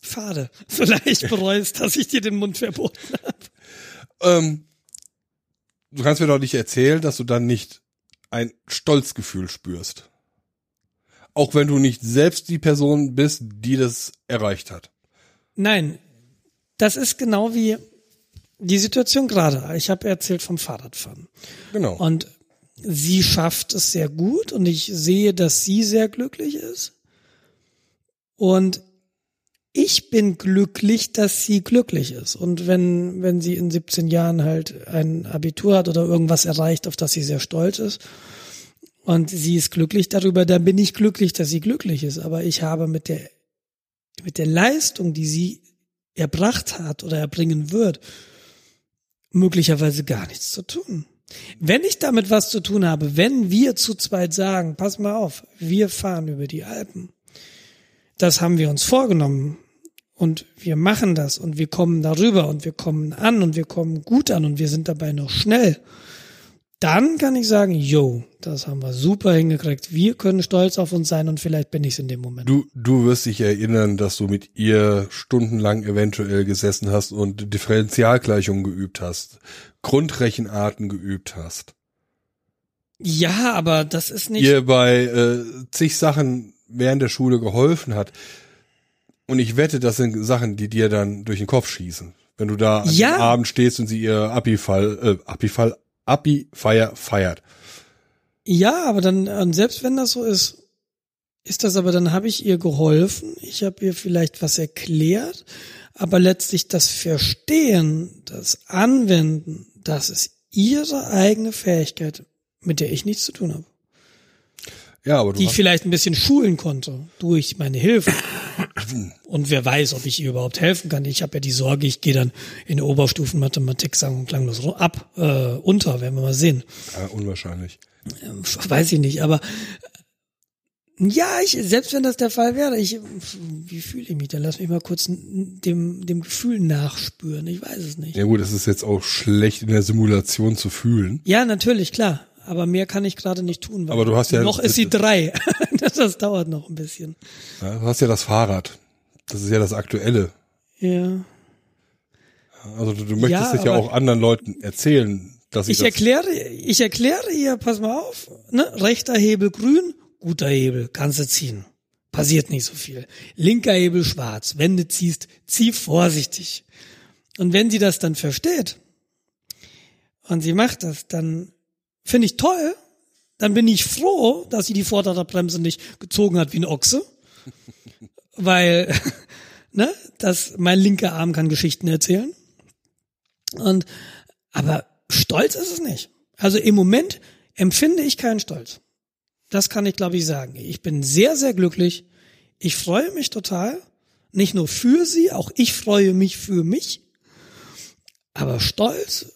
Schade. Vielleicht bereust, dass ich dir den Mund verboten habe. ähm, du kannst mir doch nicht erzählen, dass du dann nicht ein Stolzgefühl spürst. Auch wenn du nicht selbst die Person bist, die das erreicht hat. Nein, das ist genau wie die Situation gerade. Ich habe erzählt vom Fahrradfahren. Genau. Und sie schafft es sehr gut und ich sehe, dass sie sehr glücklich ist. Und ich bin glücklich, dass sie glücklich ist. Und wenn, wenn sie in 17 Jahren halt ein Abitur hat oder irgendwas erreicht, auf das sie sehr stolz ist, und sie ist glücklich darüber, dann bin ich glücklich, dass sie glücklich ist. Aber ich habe mit der, mit der Leistung, die sie erbracht hat oder erbringen wird, möglicherweise gar nichts zu tun. Wenn ich damit was zu tun habe, wenn wir zu zweit sagen, pass mal auf, wir fahren über die Alpen, das haben wir uns vorgenommen und wir machen das und wir kommen darüber und wir kommen an und wir kommen gut an und wir sind dabei noch schnell, dann kann ich sagen, yo, das haben wir super hingekriegt. Wir können stolz auf uns sein und vielleicht bin ich es in dem Moment. Du, du wirst dich erinnern, dass du mit ihr stundenlang eventuell gesessen hast und Differentialgleichungen geübt hast, Grundrechenarten geübt hast. Ja, aber das ist nicht. Ihr bei äh, zig Sachen während der Schule geholfen hat. Und ich wette, das sind Sachen, die dir dann durch den Kopf schießen. Wenn du da Ja. am Abend stehst und sie ihr Abi-Fall, äh, Abi-Fall, Abi-Feier feiert. Ja, aber dann, selbst wenn das so ist, ist das aber, dann habe ich ihr geholfen, ich habe ihr vielleicht was erklärt, aber letztlich das Verstehen, das Anwenden, das ist ihre eigene Fähigkeit, mit der ich nichts zu tun habe. Ja, aber du Die ich vielleicht ein bisschen schulen konnte durch meine Hilfe. Und wer weiß, ob ich ihr überhaupt helfen kann. Ich habe ja die Sorge, ich gehe dann in der Oberstufen Mathematik sagen und klanglos ab, äh, unter, werden wir mal sehen. ja, unwahrscheinlich. Ähm, Weiß ich nicht, aber ja, ich, selbst wenn das der Fall wäre, ich, wie fühle ich mich? Dann lass mich mal kurz dem, dem Gefühl nachspüren. Ich weiß es nicht. Ja gut, es ist jetzt auch schlecht in der Simulation zu fühlen. Ja, natürlich, klar. Aber mehr kann ich gerade nicht tun. Weil Aber du hast ja- noch ist sie drei. das, das dauert noch ein bisschen. Ja, du hast ja das Fahrrad. Das ist ja das Aktuelle. Ja. Also du, du möchtest Ja, es ja auch anderen Leuten erzählen, dass sie Ich das, erkläre, ich erkläre ihr, pass mal auf, ne, rechter Hebel grün, guter Hebel, kannst du ziehen. Passiert nicht so viel. Linker Hebel schwarz, wenn du ziehst, zieh vorsichtig. Und wenn sie das dann versteht und sie macht das, dann finde ich toll, dann bin ich froh, dass sie die Vorderradbremse nicht gezogen hat wie ein Ochse, weil, ne, das, mein linker Arm kann Geschichten erzählen. Und, aber stolz ist es nicht. Also im Moment empfinde ich keinen Stolz. Das kann ich, glaube ich, sagen. Ich bin sehr, sehr glücklich. Ich freue mich total. Nicht nur für sie, auch ich freue mich für mich. Aber Stolz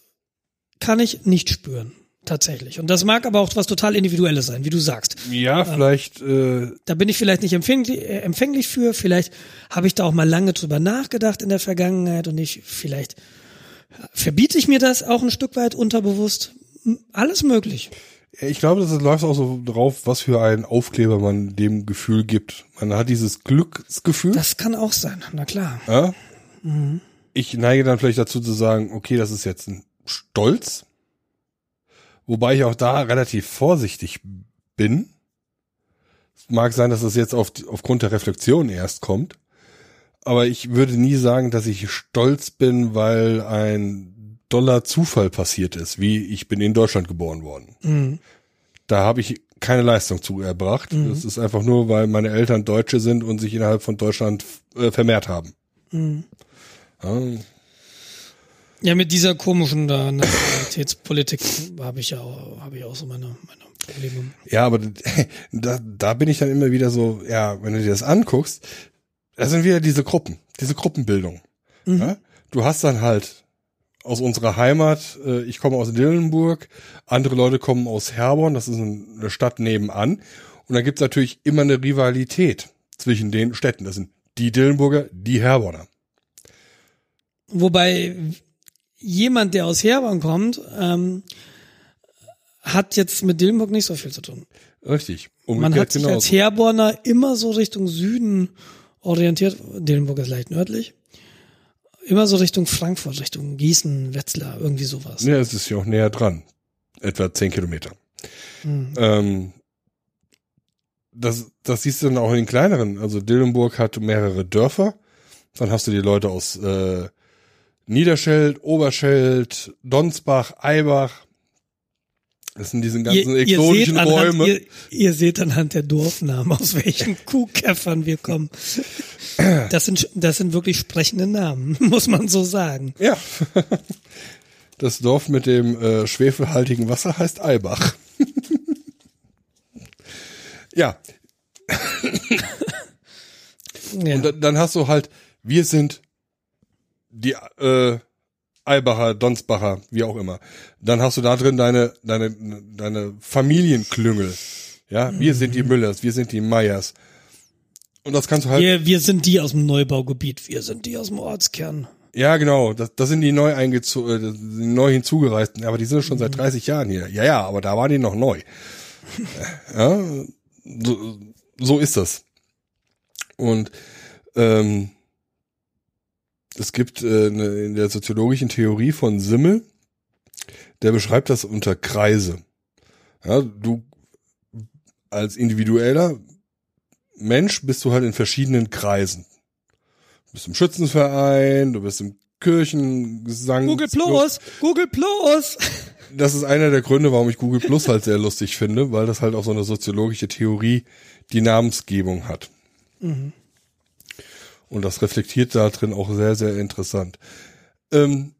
kann ich nicht spüren. Tatsächlich. Und das mag aber auch was total Individuelles sein, wie du sagst. ja vielleicht äh, Da bin ich vielleicht nicht empfänglich, äh, empfänglich für. Vielleicht habe ich da auch mal lange drüber nachgedacht in der Vergangenheit und ich, vielleicht verbiete ich mir das auch ein Stück weit unterbewusst. Alles möglich. Ich glaube, das läuft auch so drauf, was für einen Aufkleber man dem Gefühl gibt. Man hat dieses Glücksgefühl. Das kann auch sein, na klar. ja? Ich neige dann vielleicht dazu zu sagen, okay, das ist jetzt ein Stolz. Wobei ich auch da relativ vorsichtig bin. Es mag sein, dass es jetzt auf, aufgrund der Reflexion erst kommt. Aber ich würde nie sagen, dass ich stolz bin, weil ein doller Zufall passiert ist, wie ich bin in Deutschland geboren worden. Mhm. Da habe ich keine Leistung zu erbracht. Das ist einfach nur, weil meine Eltern Deutsche sind und sich innerhalb von Deutschland äh, vermehrt haben. Mhm. Ja, Ja, mit dieser komischen da Nationalitätspolitik habe ich ja auch, habe ich auch so meine, meine Probleme. Ja, aber da, da bin ich dann immer wieder so, ja, wenn du dir das anguckst, da sind wieder diese Gruppen, diese Gruppenbildung. Ja? Du hast dann halt aus unserer Heimat, äh, ich komme aus Dillenburg, andere Leute kommen aus Herborn, das ist ein- eine Stadt nebenan. Und da gibt's natürlich immer eine Rivalität zwischen den Städten. Das sind die Dillenburger, die Herborner. Wobei jemand, der aus Herborn kommt, ähm, hat jetzt mit Dillenburg nicht so viel zu tun. Richtig. Man hat sich als Herborner immer so Richtung Süden orientiert. Dillenburg ist leicht nördlich. Immer so Richtung Frankfurt, Richtung Gießen, Wetzlar, irgendwie sowas. Ja, es ist ja auch näher dran. Etwa zehn Kilometer. Hm. Ähm, das, das siehst du dann auch in den kleineren. Also Dillenburg hat mehrere Dörfer. Dann hast du die Leute aus äh, Niederscheld, Oberscheld, Donsbach, Eibach. Das sind diese ganzen exotischen anhand, Räume. Ihr, ihr seht anhand der Dorfnamen, aus welchen Kuhkäffern wir kommen. Das sind, das sind wirklich sprechende Namen, muss man so sagen. Ja. Das Dorf mit dem äh, schwefelhaltigen Wasser heißt Eibach. ja, Ja. Und dann hast du halt, wir sind die, äh, Eibacher, Donsbacher, wie auch immer. Dann hast du da drin deine, deine, deine Familienklüngel. Ja, wir sind die Müllers, wir sind die Meyers. Und das kannst du halt. Wir, wir sind die aus dem Neubaugebiet, wir sind die aus dem Ortskern. Ja, genau. Das, das sind die neu eingezo äh, die neu hinzugereisten. Aber die sind schon seit 30 Jahren hier. Ja, ja, aber da waren die noch neu. ja, so, so ist das. Und ähm, es gibt äh, in der soziologischen Theorie von Simmel, der beschreibt das unter Kreise. Ja, du als individueller Mensch bist du halt in verschiedenen Kreisen. Du bist im Schützenverein, du bist im Kirchengesang. Google Plus, Google Plus. Das ist einer der Gründe, warum ich Google Plus halt sehr lustig finde, weil das halt auch so eine soziologische Theorie die Namensgebung hat. Mhm. Und das reflektiert da drin auch sehr, sehr interessant. Ähm,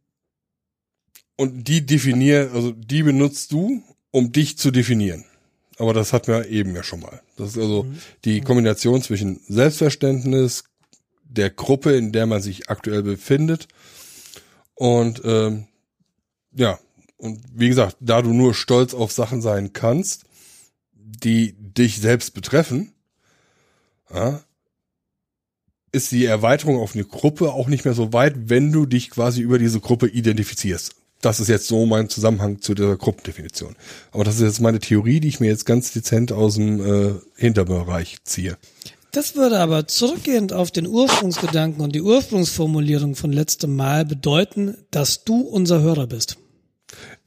und die definieren, also die benutzt du, um dich zu definieren. Aber das hatten wir eben ja schon mal. Das ist also mhm. die Kombination zwischen Selbstverständnis, der Gruppe, in der man sich aktuell befindet. Und ähm, ja, und wie gesagt, da du nur stolz auf Sachen sein kannst, die dich selbst betreffen, ja, ist die Erweiterung auf eine Gruppe auch nicht mehr so weit, wenn du dich quasi über diese Gruppe identifizierst. Das ist jetzt so mein Zusammenhang zu der Gruppendefinition. Aber das ist jetzt meine Theorie, die ich mir jetzt ganz dezent aus dem äh, Hinterbereich ziehe. Das würde aber zurückgehend auf den Ursprungsgedanken und die Ursprungsformulierung von letztem Mal bedeuten, dass du unser Hörer bist.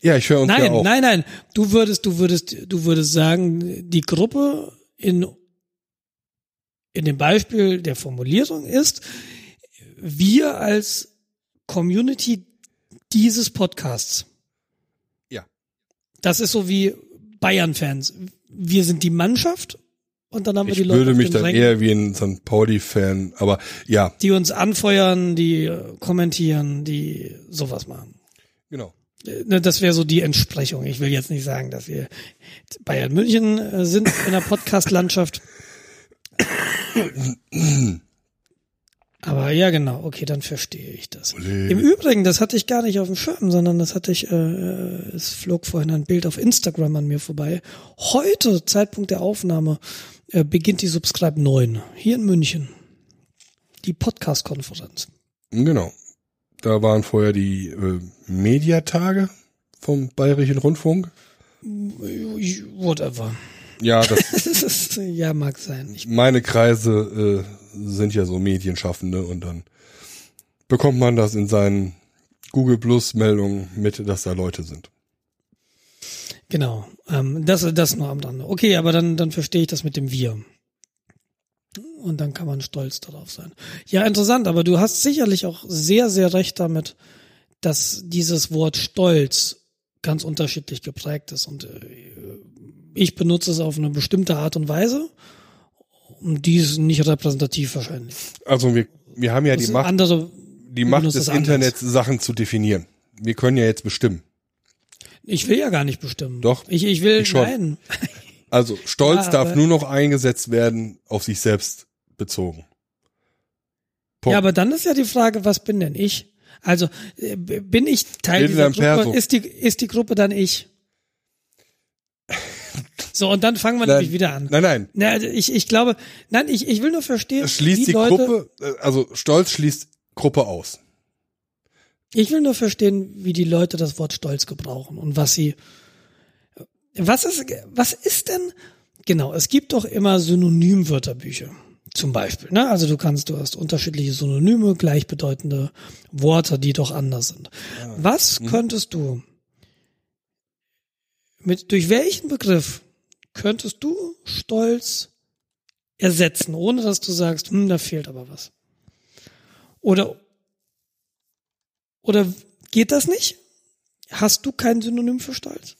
Ja, ich höre uns nein, ja auch. Nein, nein, du würdest, du würdest, du würdest sagen, die Gruppe in in dem Beispiel der Formulierung ist, wir als Community dieses Podcasts. Ja. Das ist so wie Bayern-Fans. Wir sind die Mannschaft und dann haben ich wir die Leute. Ich würde mich dann Rängen, eher wie ein St. Pauli-Fan, aber ja. Die uns anfeuern, die kommentieren, die sowas machen. Genau. Ne, das wäre so die Entsprechung. Ich will jetzt nicht sagen, dass wir Bayern München äh, sind in der Podcast-Landschaft. Aber ja, genau, okay, dann verstehe ich das. Olé. Im Übrigen, das hatte ich gar nicht auf dem Schirm, sondern das hatte ich, äh, es flog vorhin ein Bild auf Instagram an mir vorbei. Heute, Zeitpunkt der Aufnahme, äh, beginnt die Subscribe 9 hier in München. Die Podcast-Konferenz. Genau. Da waren vorher die äh, Mediatage vom Bayerischen Rundfunk. Whatever. Ja, das ja mag sein. Ich meine Kreise äh, sind ja so Medienschaffende und dann bekommt man das in seinen Google Plus Meldungen mit, dass da Leute sind. Genau, ähm, das das nur am Rande. Okay, aber dann dann verstehe ich das mit dem Wir. Und dann kann man stolz darauf sein. Ja, interessant, aber du hast sicherlich auch sehr, sehr recht damit, dass dieses Wort Stolz ganz unterschiedlich geprägt ist. Und äh, ich benutze es auf eine bestimmte Art und Weise. Und die ist nicht repräsentativ wahrscheinlich. Also wir, wir haben ja das die Macht, andere, die Macht des Internets, Sachen zu definieren. Wir können ja jetzt bestimmen. Ich will ja gar nicht bestimmen. Doch. Ich, ich will, ich schon. nein. Also Stolz ja, darf nur noch eingesetzt werden auf sich selbst bezogen. Punkt. Ja, aber dann ist ja die Frage, was bin denn ich? Also äh, bin ich Teil bin dieser Gruppe? Perso. Ist die, ist die Gruppe dann ich? So, und dann fangen wir nein, nämlich wieder an. Nein, nein. Na, also ich, ich glaube, nein, ich, ich will nur verstehen. Schließt die Leute, Gruppe, äh, also Stolz schließt Gruppe aus. Ich will nur verstehen, wie die Leute das Wort Stolz gebrauchen und was sie, was ist, was ist denn, genau, es gibt doch immer Synonymwörterbücher. Zum Beispiel, ne? Also du kannst, du hast unterschiedliche Synonyme, gleichbedeutende Worte, die doch anders sind. Ja. Was mhm. könntest du mit, durch welchen Begriff könntest du Stolz ersetzen, ohne dass du sagst, hm, da fehlt aber was? Oder, oder geht das nicht? Hast du kein Synonym für Stolz?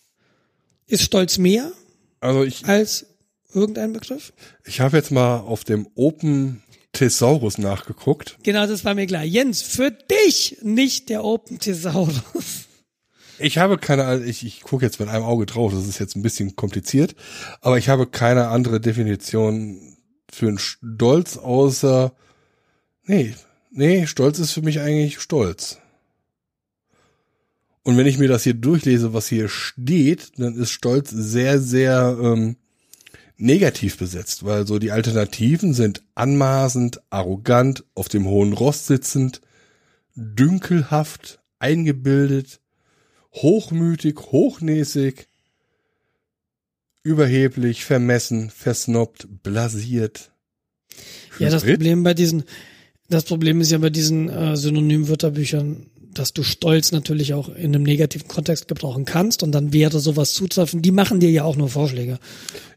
Ist Stolz mehr also ich, als irgendein Begriff? Ich habe jetzt mal auf dem Open Thesaurus nachgeguckt. Genau, das war mir klar. Jens, für dich nicht der Open Thesaurus. Ich habe keine, ich, ich gucke jetzt mit einem Auge drauf, das ist jetzt ein bisschen kompliziert, aber ich habe keine andere Definition für einen Stolz außer, nee, nee, Stolz ist für mich eigentlich Stolz. Und wenn ich mir das hier durchlese, was hier steht, dann ist Stolz sehr, sehr ähm, negativ besetzt, weil so die Alternativen sind anmaßend, arrogant, auf dem hohen Rost sitzend, dünkelhaft, eingebildet, hochmütig, hochnäsig, überheblich, vermessen, versnobbt, blasiert. Ja, das Schritt? Problem bei diesen, das Problem ist ja bei diesen äh, Synonym-Wörterbüchern, dass du Stolz natürlich auch in einem negativen Kontext gebrauchen kannst und dann wäre sowas zutreffen. Die machen dir ja auch nur Vorschläge.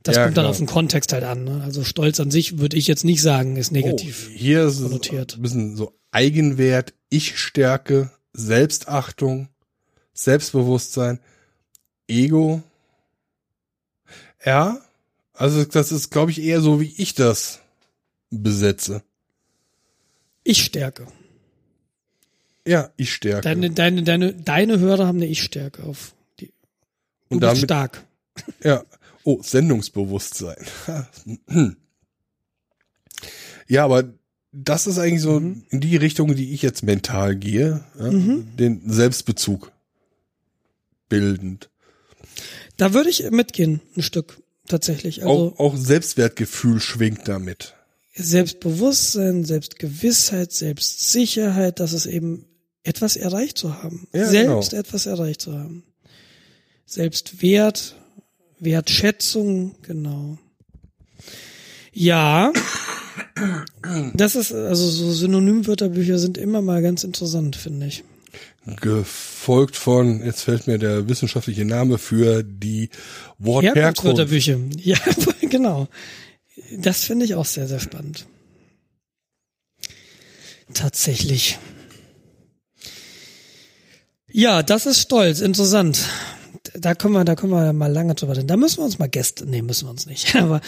Das Ja, kommt dann klar. auf den Kontext halt an. Ne? Also Stolz an sich würde ich jetzt nicht sagen, ist negativ. Oh, hier ist es konnotiert. ein bisschen so Eigenwert, Ich-Stärke, Selbstachtung, Selbstbewusstsein, Ego. Ja, also das ist, glaube ich, eher so, wie ich das besetze. Ich stärke. Ja, Ich-Stärke. Deine, deine, deine, deine Hörer haben eine Ich-Stärke auf. Die, du Und damit- stark. Ja. Oh, Sendungsbewusstsein. ja, aber das ist eigentlich so Mhm. in die Richtung, die ich jetzt mental gehe. Ja? Mhm. Den Selbstbezug bildend. Da würde ich mitgehen, ein Stück tatsächlich. Also auch, auch Selbstwertgefühl schwingt damit. Selbstbewusstsein, Selbstgewissheit, Selbstsicherheit, dass es eben etwas erreicht zu haben. Ja, Selbst genau. etwas erreicht zu haben. Selbstwert, Wertschätzung, genau. Ja, das ist, also so Synonymwörterbücher sind immer mal ganz interessant, finde ich. Gefolgt von, jetzt fällt mir der wissenschaftliche Name für die Wortherkunft. Ja, genau. Das finde ich auch sehr, sehr spannend. Tatsächlich. Ja, das ist stolz, interessant. Da können wir, da können wir mal lange drüber reden. Da müssen wir uns mal Gäste, nee, müssen wir uns nicht. Aber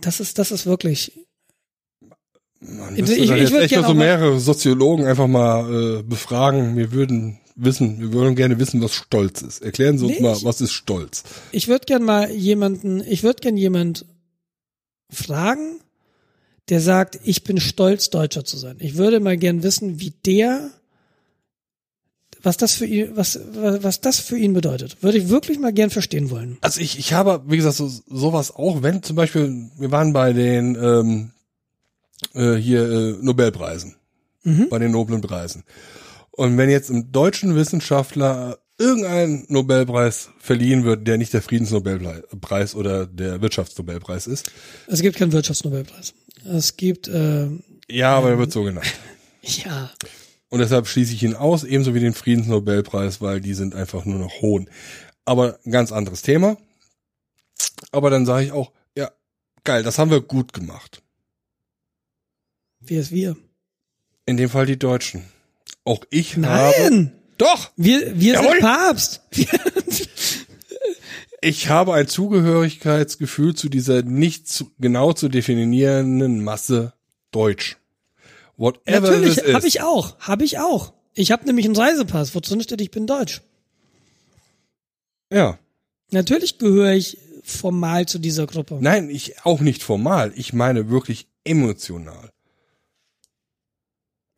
das ist, das ist wirklich, Man Ich- ich- ich jetzt würd echt mal so mehrere Soziologen einfach mal äh, befragen. Wir würden wissen, wir würden gerne wissen, was Stolz ist. Erklären Sie uns Nee, mal, ich- was ist Stolz? ich würde gern mal jemanden, ich würde gern jemand fragen, der sagt, ich bin stolz, Deutscher zu sein. Ich würde mal gern wissen, wie der, was das für ihn, was, was das für ihn bedeutet. Würde ich wirklich mal gern verstehen wollen. Also ich, ich habe, wie gesagt, so, sowas auch, wenn zum Beispiel, wir waren bei den ähm, äh, hier äh, Nobelpreisen, Mhm. bei den noblen Preisen. Und wenn jetzt einem deutschen Wissenschaftler irgendein Nobelpreis verliehen wird, der nicht der Friedensnobelpreis oder der Wirtschaftsnobelpreis ist, Es gibt keinen Wirtschaftsnobelpreis. Es gibt, äh, ja, aber er wird so genannt. ja, Und deshalb schließe ich ihn aus, ebenso wie den Friedensnobelpreis, weil die sind einfach nur noch Hohn. Aber ein ganz anderes Thema. Aber dann sage ich auch, ja, geil, das haben wir gut gemacht. Wer ist wir? In dem Fall die Deutschen. Auch ich habe. Nein! Doch! Wir, wir Jawohl. sind Papst! Ich habe ein Zugehörigkeitsgefühl zu dieser nicht zu, genau zu definierenden Masse Deutsch. Whatever natürlich, habe ich auch, habe ich auch. Ich habe nämlich einen Reisepass, wo drin steht, ich bin deutsch. Ja. Natürlich gehöre ich formal zu dieser Gruppe. Nein, ich auch nicht formal. Ich meine wirklich emotional.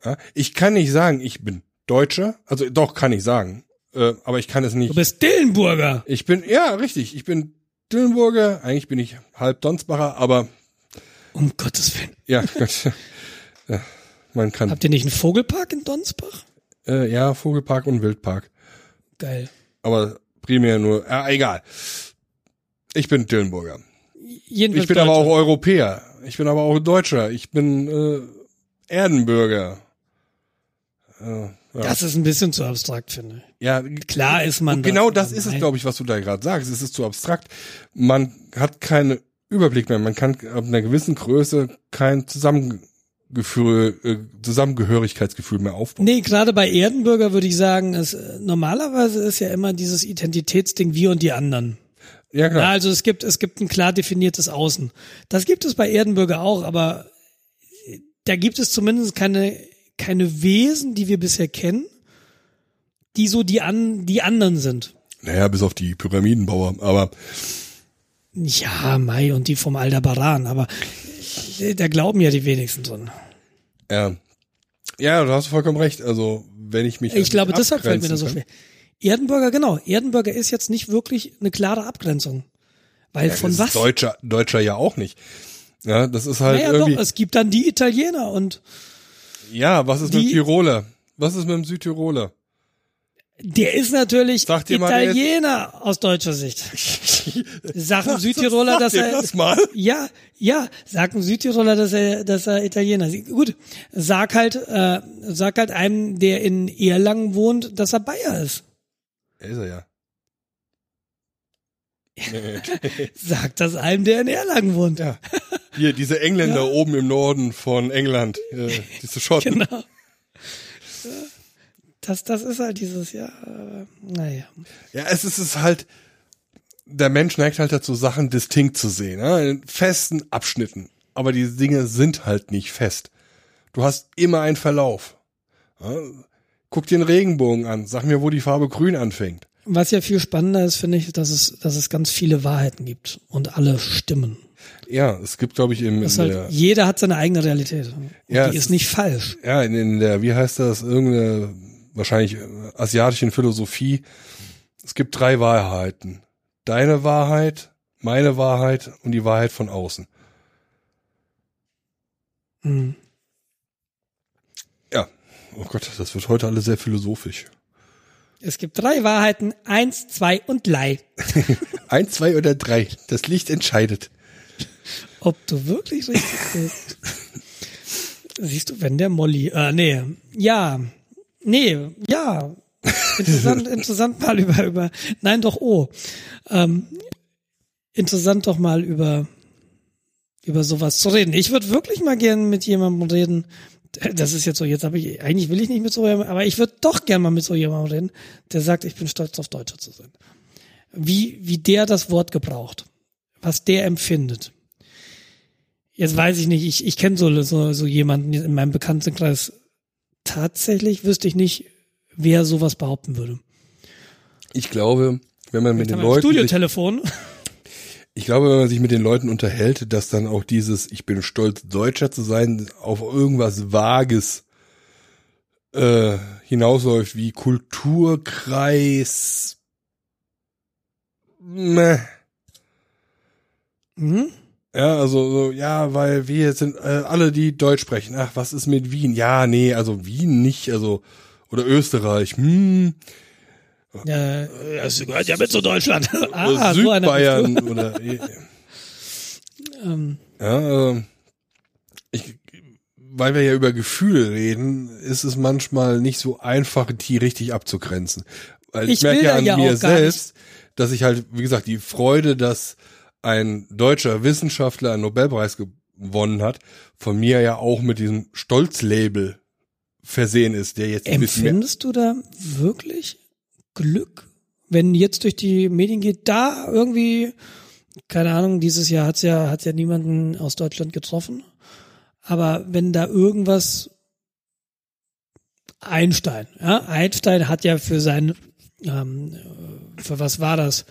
Ja, ich kann nicht sagen, ich bin Deutscher. Also doch, kann ich sagen. Äh, aber ich kann es Du nicht. bist Dillenburger. Ich bin, ja, richtig. Ich bin Dillenburger. Eigentlich bin ich halb Donsbacher, aber Um Gottes Willen. ja, Gott. Ja, man kann. Habt ihr nicht einen Vogelpark in Donsbach? Äh, ja, Vogelpark und Wildpark. Geil. Aber primär nur, ja, egal. Ich bin Dillenburger. Jedenfalls Ich bin aber auch Europäer. Ich bin aber auch Deutscher. Ich bin äh, Erdenbürger. Ja. Das ist ein bisschen zu abstrakt, finde ich. ja, Klar ist man und genau da- das ist es, glaube ich, was du da gerade sagst. Es ist zu abstrakt. Man hat keinen Überblick mehr. Man kann ab einer gewissen Größe kein Zusammengefühl, äh, Zusammengehörigkeitsgefühl mehr aufbauen. Nee, gerade bei Erdenbürger würde ich sagen, es, normalerweise ist ja immer dieses Identitätsding wir und die anderen. Ja, Ja, klar. also es gibt, es gibt ein klar definiertes Außen. Das gibt es bei Erdenbürger auch, aber da gibt es zumindest keine, keine Wesen, die wir bisher kennen, die so die an, die anderen sind. Naja, bis auf die Pyramidenbauer. Aber Ja, Mai und die vom Aldebaran, aber da glauben ja die wenigsten drin. ja, ja, du hast vollkommen recht. Also wenn ich mich Ich glaube, deshalb fällt mir das so schwer. Erdenberger, genau. Erdenberger ist jetzt nicht wirklich eine klare Abgrenzung. Weil Ja, von was? Deutscher, Deutscher ja auch nicht. Ja, das ist halt naja, irgendwie. doch, es gibt dann die Italiener und ja, was ist mit die- Tiroler? Was ist mit dem Südtiroler? der ist natürlich Sag dir mal, Italiener aus deutscher Sicht. Sagt ein Sag- Südtiroler, sag dass er das mal. ja, ja, sagt ein Südtiroler, dass er, dass er Italiener ist. Gut, sag halt, äh, sag halt einem, der in Erlangen wohnt, dass er Bayer ist. Ist er ja. Sag das einem, der in Erlangen wohnt. ja. Hier, diese Engländer Ja. oben im Norden von England, äh, diese Schotten. Genau. Das, das ist halt dieses, ja, äh, naja. Ja, es ist es halt, der Mensch neigt halt dazu, Sachen distinkt zu sehen, ja, in festen Abschnitten. Aber die Dinge sind halt nicht fest. Du hast immer einen Verlauf. Ja, guck dir den Regenbogen an, sag mir, wo die Farbe grün anfängt. Was ja viel spannender ist, finde ich, dass es, dass es ganz viele Wahrheiten gibt und alle stimmen. Ja, es gibt, glaube ich, im, halt, der, jeder hat seine eigene Realität. Ja, die ist nicht falsch. ja, in, in der, wie heißt das, irgendeine, wahrscheinlich asiatischen Philosophie. Es gibt drei Wahrheiten. Deine Wahrheit, meine Wahrheit und die Wahrheit von außen. Hm. Ja. Oh Gott, das wird heute alles sehr philosophisch. Es gibt drei Wahrheiten, eins, zwei und Lei. Eins, zwei oder drei. Das Licht entscheidet. Ob du wirklich richtig bist. Siehst du, wenn der Molly, äh, nee, ja, nee, ja, interessant, interessant mal über, über, nein, doch, oh, ähm, interessant doch mal über, über sowas zu reden. Ich würde wirklich mal gern mit jemandem reden, das ist jetzt so, jetzt habe ich, eigentlich will ich nicht mit so jemandem, aber ich würde doch gern mal mit so jemandem reden, der sagt, ich bin stolz auf Deutscher zu sein. Wie, wie der das Wort gebraucht, was der empfindet. Jetzt weiß ich nicht, ich, ich kenne so, so, so jemanden in meinem Bekanntenkreis. Tatsächlich wüsste ich nicht, wer sowas behaupten würde. Ich glaube, wenn man mit den Leuten, sich, Studiotelefon. ich glaube, wenn man sich mit den Leuten unterhält, dass dann auch dieses, ich bin stolz, Deutscher zu sein, auf irgendwas Vages äh, hinausläuft, wie Kulturkreis. Meh. Mhm. Ja, also so, ja, weil wir sind äh, alle, die Deutsch sprechen. Ach, was ist mit Wien? Ja, nee, also Wien nicht, also oder Österreich. Hm, Ja, das gehört ja mit zu Deutschland. ah, so Südbayern oder du. ähm, ja, ähm, ich, weil wir ja über Gefühle reden, ist es manchmal nicht so einfach, die richtig abzugrenzen. Weil ich, Ich merke ja an ja mir selbst, dass ich halt, wie gesagt, die Freude, dass ein deutscher Wissenschaftler einen Nobelpreis gewonnen hat, von mir ja auch mit diesem Stolzlabel versehen ist, der jetzt empfindest du da wirklich Glück, wenn jetzt durch die Medien geht, da irgendwie, keine Ahnung, dieses Jahr hat's ja, hat ja niemanden aus Deutschland getroffen, aber wenn da irgendwas Einstein, ja, Einstein hat ja für sein, ähm, für was war das?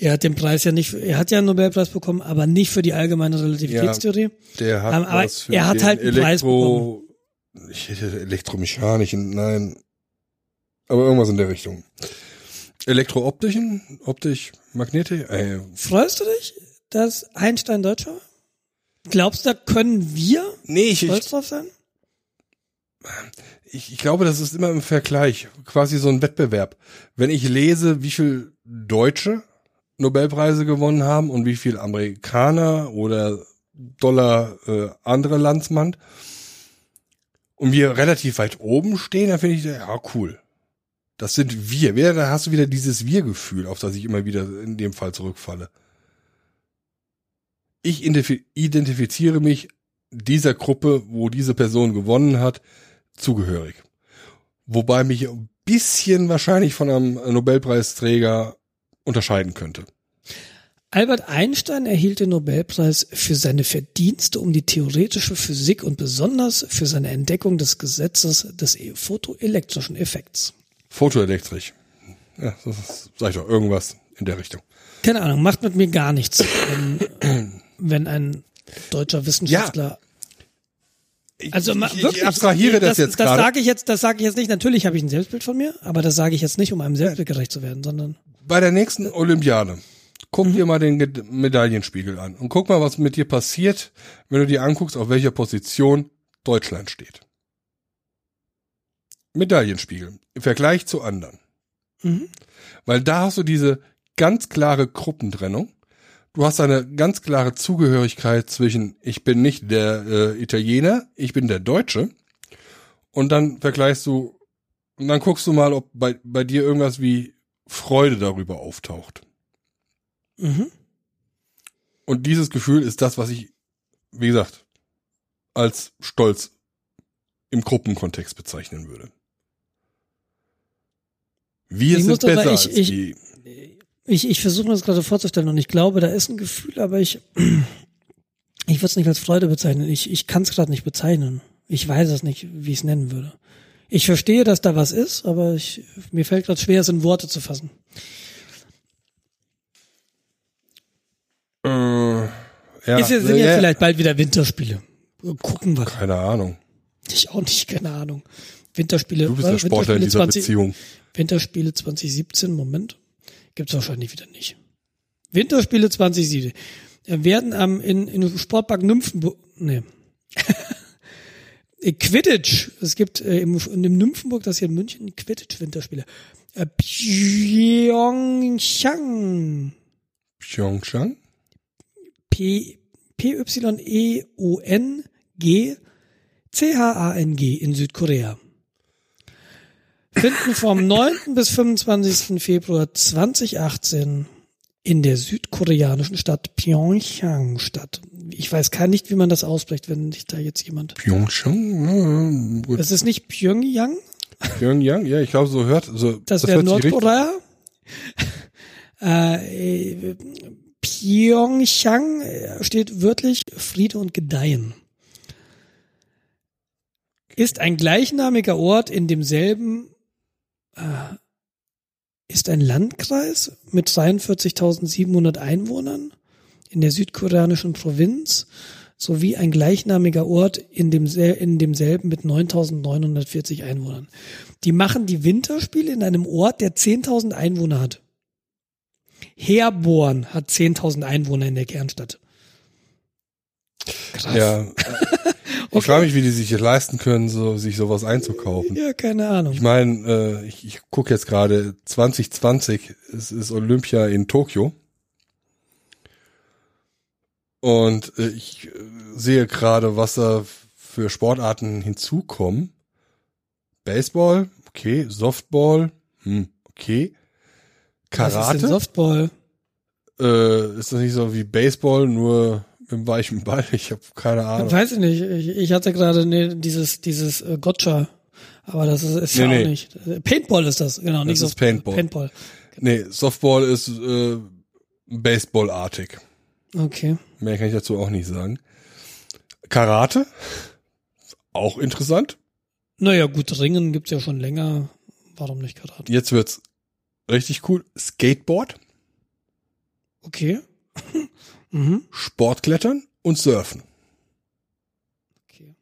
Er hat den Preis ja nicht, er hat ja einen Nobelpreis bekommen, aber nicht für die allgemeine Relativitätstheorie. der hat Ähm, aber was für er hat den halt einen Preis Elektro, ich hätte elektromechanischen, nein, aber irgendwas in der Richtung. Elektrooptischen, optisch, Magnetik, äh, Freust du dich, dass Einstein Deutscher war? Glaubst du, da können wir nee, ich, stolz drauf sein? ich, ich glaube, das ist immer im Vergleich, quasi so ein Wettbewerb. Wenn ich lese, wie viel Deutsche Nobelpreise gewonnen haben und wie viel Amerikaner oder Dollar äh, andere Landsmann und wir relativ weit oben stehen, dann finde ich, ja, cool. Das sind wir. Wieder, da hast du wieder dieses Wir-Gefühl, auf das ich immer wieder in dem Fall zurückfalle. Ich identif identifiziere mich dieser Gruppe, wo diese Person gewonnen hat, zugehörig. Wobei mich ein bisschen wahrscheinlich von einem Nobelpreisträger unterscheiden könnte. Albert Einstein erhielt den Nobelpreis für seine Verdienste um die theoretische Physik und besonders für seine Entdeckung des Gesetzes des photoelektrischen Effekts. Fotoelektrisch. Ja, das sag ich doch, irgendwas in der Richtung. Keine Ahnung, macht mit mir gar nichts, wenn, wenn ein deutscher Wissenschaftler Ich, Also ich, wirklich, ich abstrahiere das, jetzt Das gerade. sage ich jetzt, das sage ich jetzt nicht. Natürlich habe ich ein Selbstbild von mir, aber das sage ich jetzt nicht, um einem Selbstbild gerecht zu werden, sondern Bei der nächsten Olympiade, guck Mhm. dir mal den Ge- Medaillenspiegel an und guck mal, was mit dir passiert, wenn du dir anguckst, auf welcher Position Deutschland steht. Medaillenspiegel im Vergleich zu anderen. Mhm. Weil da hast du diese ganz klare Gruppentrennung. Du hast eine ganz klare Zugehörigkeit zwischen ich bin nicht der äh, Italiener, ich bin der Deutsche. Und dann vergleichst du und dann guckst du mal, ob bei, bei dir irgendwas wie Freude darüber auftaucht. Mhm. Und dieses Gefühl ist das, was ich, wie gesagt, als Stolz im Gruppenkontext bezeichnen würde. Wir Ich sind besser ich- als ich- die. Ich, ich versuche mir das gerade vorzustellen und ich glaube, da ist ein Gefühl, aber ich, ich würde es nicht als Freude bezeichnen. Ich, ich kann es gerade nicht bezeichnen. Ich weiß es nicht, wie ich es nennen würde. Ich verstehe, dass da was ist, aber ich, mir fällt gerade schwer, es in Worte zu fassen. Äh, ja, ist ja, sind ja, ja vielleicht bald wieder Winterspiele. Gucken wir. Keine Ahnung. Ich auch nicht, keine Ahnung. Winterspiele. Du bist der äh, Sportler in Winterspiele dieser 20 Beziehung. Winterspiele 2017, Moment. Gibt's wahrscheinlich wieder nicht. Winterspiele 2017 äh, werden am in, in Sportpark Nymphenburg, nee. Äh, Quidditch. Es gibt äh, im, in dem Nymphenburg, das hier in München, Quidditch Winterspiele. Äh, Pyeongchang. Pyeongchang? P P Y E O N G C H A N G in Südkorea. Finden vom 9. bis 25. Februar 2018 in der südkoreanischen Stadt Pyeongchang statt. Ich weiß gar nicht, wie man das ausspricht, wenn sich da jetzt jemand. Pyeongchang? Ja. Es ist nicht Pyongyang, Pyongyang? Ja, ich glaube, so hört, so, das, wäre sich richtig- Nordkorea. Äh, äh, Pyeongchang äh, steht wörtlich Friede und Gedeihen. Ist ein gleichnamiger Ort in demselben, äh, ist ein Landkreis mit 43.700 Einwohnern in der südkoreanischen Provinz sowie ein gleichnamiger Ort in, dem, in demselben mit 9.940 Einwohnern. Die machen die Winterspiele in einem Ort, der 10.000 Einwohner hat. Herborn hat 10.000 Einwohner in der Kernstadt. Krass. Ja. Ich frage mich, wie die sich leisten können, so, sich sowas einzukaufen. Ja, keine Ahnung. Ich meine, äh, ich, ich gucke jetzt gerade 2020, es ist Olympia in Tokio. Und äh, ich äh, sehe gerade, was da für Sportarten hinzukommen. Baseball, okay, Softball, hm, okay. Was ist denn Karate, Softball? äh, ist das nicht so wie Baseball, nur mit dem weichen Ball? Ich habe keine Ahnung. Weiß ich nicht. Ich, ich hatte gerade ne, dieses dieses äh, Gotcha, aber das ist, ist ja Nee, auch nee. nicht. Äh, Paintball ist das, genau. nicht ist. Paintball. Paintball. Nee, Softball ist äh, Baseballartig. Okay. Mehr kann ich dazu auch nicht sagen. Karate, auch interessant. Naja, gut, Ringen gibt's ja schon länger. Warum nicht Karate? Jetzt wird's richtig cool. Skateboard, Okay. mhm. Sportklettern und Surfen. Okay.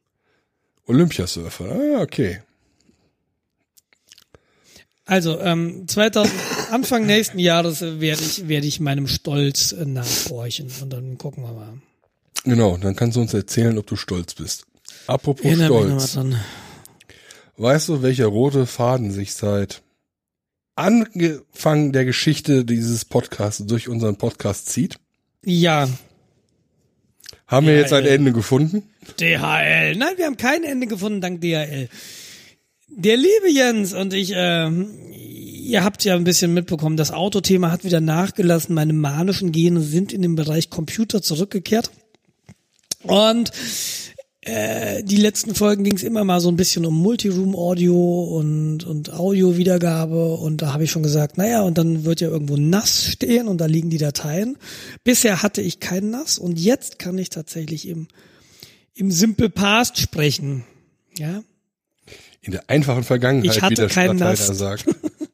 Olympiasurfer. Ah, okay. Also, ähm, 2000, Anfang nächsten Jahres äh, werde ich, werde ich meinem Stolz äh, nachhorchen und dann gucken wir mal. Genau, dann kannst du uns erzählen, ob du stolz bist. Apropos Erinnere Stolz. Weißt du, welcher rote Faden sich seit Anfang der Geschichte dieses Podcasts durch unseren Podcast zieht? Ja, Haben wir Ja, jetzt ein äh, Ende gefunden? DHL. Nein, wir haben kein Ende gefunden dank DHL. Der liebe Jens und ich, ähm, ihr habt ja ein bisschen mitbekommen, das Autothema hat wieder nachgelassen. Meine manischen Gene sind in den Bereich Computer zurückgekehrt. Und äh, die letzten Folgen ging es immer mal so ein bisschen um Multiroom-Audio und, und Audio-Wiedergabe. Und da habe ich schon gesagt, naja, und dann wird ja irgendwo NAS stehen und da liegen die Dateien. Bisher hatte ich kein NAS und jetzt kann ich tatsächlich im, im Simple Past sprechen. Ja, In der einfachen Vergangenheit, Ich hatte wie der keinen Nass. sagt.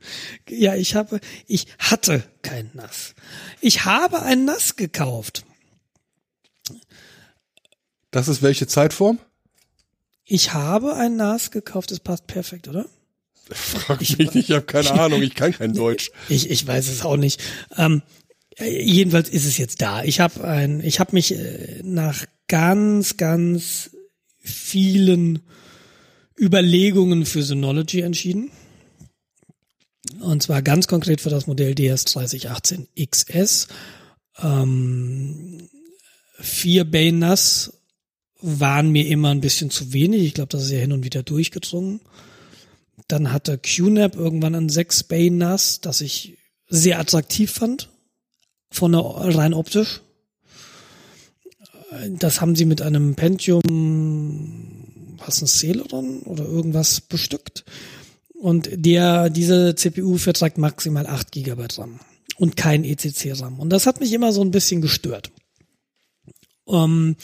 ja, ich habe, ich hatte kein NAS. Ich habe ein NAS gekauft. Das ist welche Zeitform? Ich habe ein NAS gekauft, das passt perfekt, oder? Frag mich nicht, ich habe keine Ahnung, ich kann kein Deutsch. Ich, ich weiß es auch nicht. Ähm, jedenfalls ist es jetzt da. Ich habe ein, ich habe mich äh, nach ganz, ganz vielen Überlegungen für Synology entschieden. Und zwar ganz konkret für das Modell DS3018 XS. Ähm, vier Bay NAS waren mir immer ein bisschen zu wenig. Ich glaube, das ist ja hin und wieder durchgedrungen. Dann hatte QNAP irgendwann ein 6 Bay NAS, das ich sehr attraktiv fand. Von der, rein optisch. Das haben sie mit einem Pentium, was ein Celeron oder irgendwas bestückt. Und der, diese CPU verträgt maximal 8 GB RAM und kein ECC-RAM. Und das hat mich immer so ein bisschen gestört. Ähm,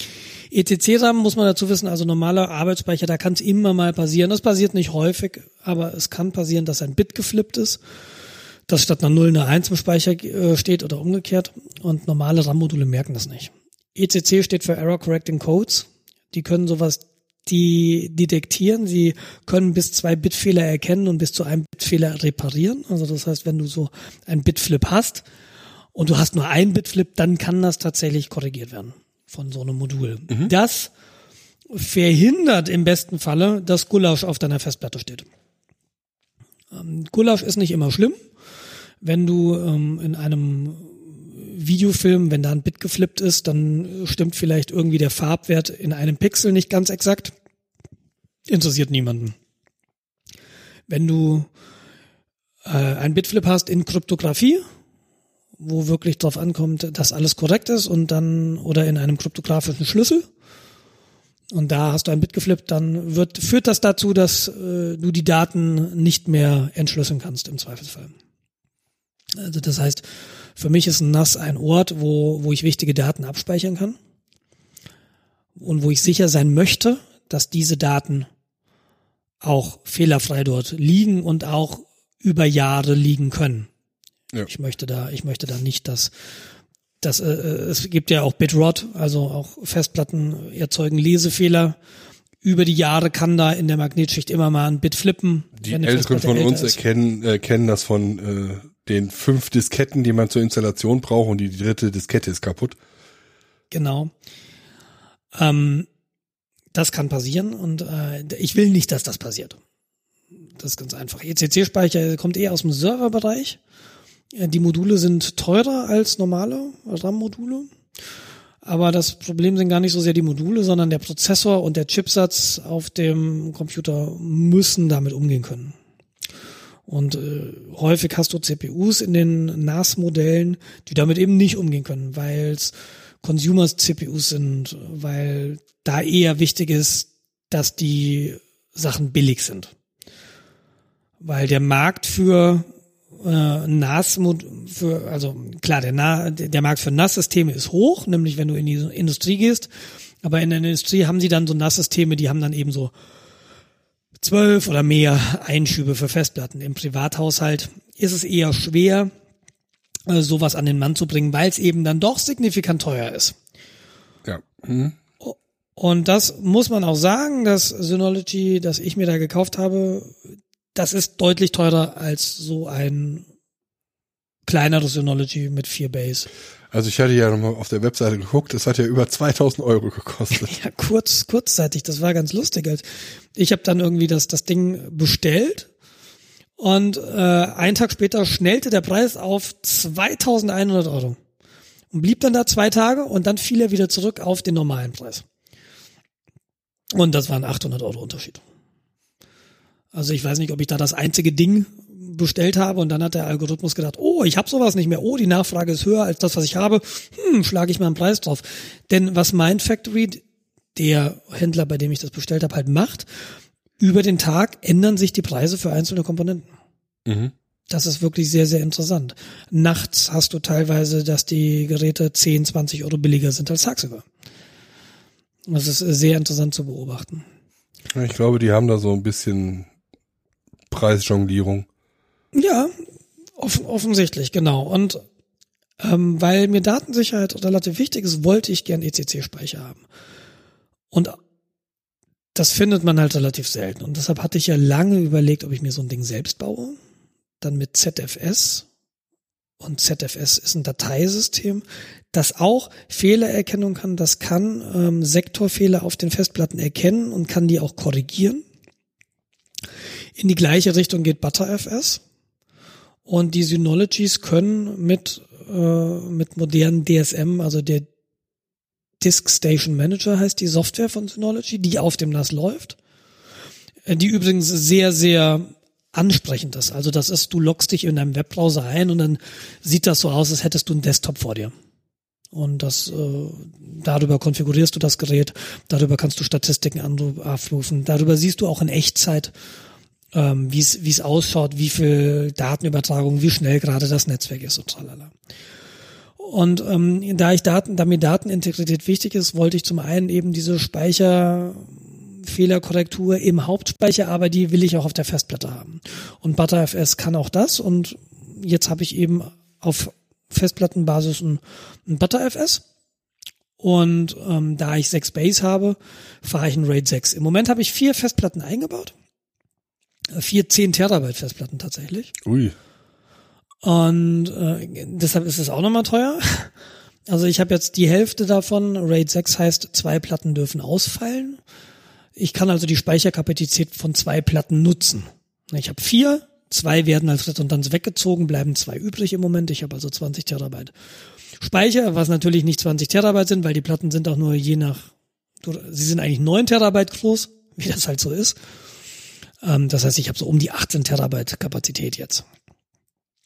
ECC-RAM muss man dazu wissen, also normaler Arbeitsspeicher, da kann es immer mal passieren. Das passiert nicht häufig, aber es kann passieren, dass ein Bit geflippt ist, dass statt einer 0 eine 1 im Speicher äh, steht oder umgekehrt. Und normale RAM-Module merken das nicht. ECC steht für Error Correcting Codes. Die können sowas die detektieren, sie können bis zwei Bitfehler erkennen und bis zu einem Bitfehler reparieren. Also das heißt, wenn du so ein Bitflip hast und du hast nur ein Bitflip, dann kann das tatsächlich korrigiert werden von so einem Modul. Mhm. Das verhindert im besten Falle, dass Gulasch auf deiner Festplatte steht. Ähm, Gulasch ist nicht immer schlimm. Wenn du ähm, in einem Videofilm, wenn da ein Bit geflippt ist, dann stimmt vielleicht irgendwie der Farbwert in einem Pixel nicht ganz exakt. Interessiert niemanden. Wenn du äh, ein Bitflip hast in Kryptographie, wo wirklich drauf ankommt, dass alles korrekt ist und dann oder in einem kryptografischen Schlüssel und da hast du ein Bit geflippt, dann wird führt das dazu, dass äh, du die Daten nicht mehr entschlüsseln kannst im Zweifelsfall. Also das heißt, für mich ist ein NAS ein Ort, wo, wo ich wichtige Daten abspeichern kann und wo ich sicher sein möchte, dass diese Daten auch fehlerfrei dort liegen und auch über Jahre liegen können. Ja. Ich möchte da, ich möchte da nicht, dass das, äh, äh, es gibt ja auch Bitrot, also auch Festplatten erzeugen Lesefehler. Über die Jahre kann da in der Magnetschicht immer mal ein Bit flippen. Die Älteren von uns erkennen, äh, kennen das von äh, den fünf Disketten, die man zur Installation braucht und die dritte Diskette ist kaputt. Genau. Ähm, das kann passieren und äh, ich will nicht, dass das passiert. Das ist ganz einfach. ECC-Speicher kommt eher aus dem Serverbereich. Die Module sind teurer als normale RAM-Module. Aber das Problem sind gar nicht so sehr die Module, sondern der Prozessor und der Chipsatz auf dem Computer müssen damit umgehen können. Und äh, häufig hast du CPUs in den NAS-Modellen, die damit eben nicht umgehen können, weil es Consumers-CPUs sind, weil da eher wichtig ist, dass die Sachen billig sind. Weil der Markt für äh, NAS für also klar der Na, der Markt für NAS-Systeme ist hoch, nämlich wenn du in die Industrie gehst, aber in der Industrie haben sie dann so NAS-Systeme, die haben dann eben so zwölf oder mehr Einschübe für Festplatten. Im Privathaushalt ist es eher schwer, äh, sowas an den Mann zu bringen, weil es eben dann doch signifikant teuer ist. Ja. Mhm. Und das muss man auch sagen, das Synology, das ich mir da gekauft habe, das ist deutlich teurer als so ein kleineres Synology mit vier Base. Also ich hatte ja nochmal auf der Webseite geguckt, das hat ja über 2000 Euro gekostet. Ja, kurz, kurzzeitig, das war ganz lustig. Halt. Ich habe dann irgendwie das, das Ding bestellt und äh, einen Tag später schnellte der Preis auf 2100 Euro und blieb dann da zwei Tage und dann fiel er wieder zurück auf den normalen Preis. Und das waren 800 Euro Unterschied. Also ich weiß nicht, ob ich da das einzige Ding bestellt habe und dann hat der Algorithmus gedacht, oh, ich habe sowas nicht mehr, oh, die Nachfrage ist höher als das, was ich habe, hm, schlage ich mal einen Preis drauf. Denn was mein Factory, der Händler, bei dem ich das bestellt habe, halt macht, über den Tag ändern sich die Preise für einzelne Komponenten. Mhm. Das ist wirklich sehr, sehr interessant. Nachts hast du teilweise, dass die Geräte 10, 20 Euro billiger sind als tagsüber. Das ist sehr interessant zu beobachten. Ich glaube, die haben da so ein bisschen Preisjonglierung. Ja, off offensichtlich, genau. Und ähm, weil mir Datensicherheit relativ wichtig ist, wollte ich gern ECC-Speicher haben. Und das findet man halt relativ selten. Und deshalb hatte ich ja lange überlegt, ob ich mir so ein Ding selbst baue. Dann mit ZFS. Und ZFS ist ein Dateisystem, das auch Fehlererkennung kann. Das kann ähm, Sektorfehler auf den Festplatten erkennen und kann die auch korrigieren. In die gleiche Richtung geht ButterFS. Und die Synologies können mit, äh, mit modernen DSM, also der Disk Station Manager heißt die Software von Synology, die auf dem NAS läuft, äh, die übrigens sehr, sehr ansprechend ist. Also das ist, du loggst dich in deinem Webbrowser ein und dann sieht das so aus, als hättest du einen Desktop vor dir. Und das äh, darüber konfigurierst du das Gerät, darüber kannst du Statistiken abrufen, darüber siehst du auch in Echtzeit, ähm, wie es ausschaut, wie viel Datenübertragung, wie schnell gerade das Netzwerk ist und tralala. Und ähm, da ich Daten, da mir Datenintegrität wichtig ist, wollte ich zum einen eben diese Speicherfehlerkorrektur im Hauptspeicher, aber die will ich auch auf der Festplatte haben. Und ButterFS kann auch das. Und jetzt habe ich eben auf Festplattenbasis ein, ein ButterFS. Und ähm, da ich sechs Base habe, fahre ich ein RAID 6. Im Moment habe ich vier Festplatten eingebaut. Vier 10 Terabyte Festplatten tatsächlich. Ui. Und äh, deshalb ist es auch nochmal teuer. Also ich habe jetzt die Hälfte davon. RAID 6 heißt, zwei Platten dürfen ausfallen. Ich kann also die Speicherkapazität von zwei Platten nutzen. Ich habe vier, zwei werden als Redundanz weggezogen, bleiben zwei übrig im Moment. Ich habe also 20 Terabyte Speicher, was natürlich nicht 20 Terabyte sind, weil die Platten sind auch nur je nach, sie sind eigentlich 9 Terabyte groß, wie das halt so ist. Ähm, das heißt, ich habe so um die 18 Terabyte Kapazität jetzt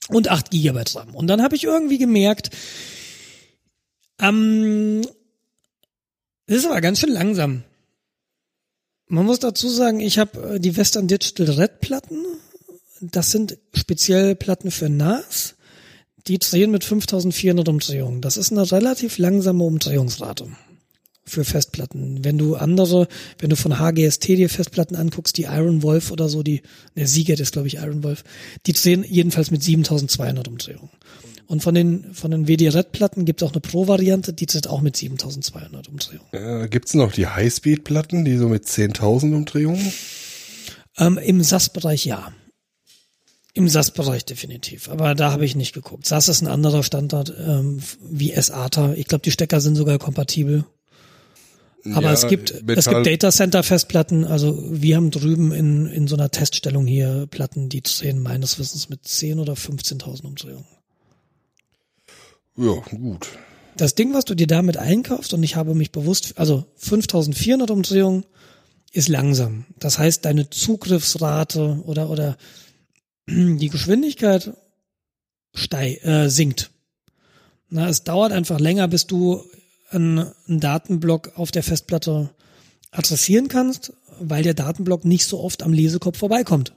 und 8 Gigabyte RAM. Und dann habe ich irgendwie gemerkt, ähm, das ist aber ganz schön langsam. Man muss dazu sagen, ich habe äh, die Western Digital Red Platten. Das sind speziell Platten für NAS. Die drehen mit 5400 Umdrehungen. Das ist eine relativ langsame Umdrehungsrate für Festplatten. Wenn du andere, wenn du von HGST dir Festplatten anguckst, die Iron Wolf oder so, die, der Sieger ist glaube ich Iron Wolf, die drehen jedenfalls mit 7200 Umdrehungen. Und von den, von den WD-Red-Platten gibt es auch eine Pro-Variante, die dreht auch mit 7200 Umdrehungen. Äh, gibt es noch die Highspeed-Platten, die so mit 10.000 Umdrehungen? Ähm, Im SAS-Bereich ja. Im SAS-Bereich definitiv. Aber da habe ich nicht geguckt. SAS ist ein anderer Standard ähm, wie SATA. Ich glaube, die Stecker sind sogar kompatibel. Aber ja, es gibt Metall. es gibt Data Center Festplatten. Also wir haben drüben in in so einer Teststellung hier Platten, die drehen meines Wissens mit 10 oder 15.000 Umdrehungen. Ja, gut. Das Ding, was du dir damit einkaufst, und ich habe mich bewusst, also 5400 Umdrehungen ist langsam. Das heißt, deine Zugriffsrate oder, oder die Geschwindigkeit steig, äh, sinkt. Na, es dauert einfach länger, bis du einen, Datenblock auf der Festplatte adressieren kannst, weil der Datenblock nicht so oft am Lesekopf vorbeikommt.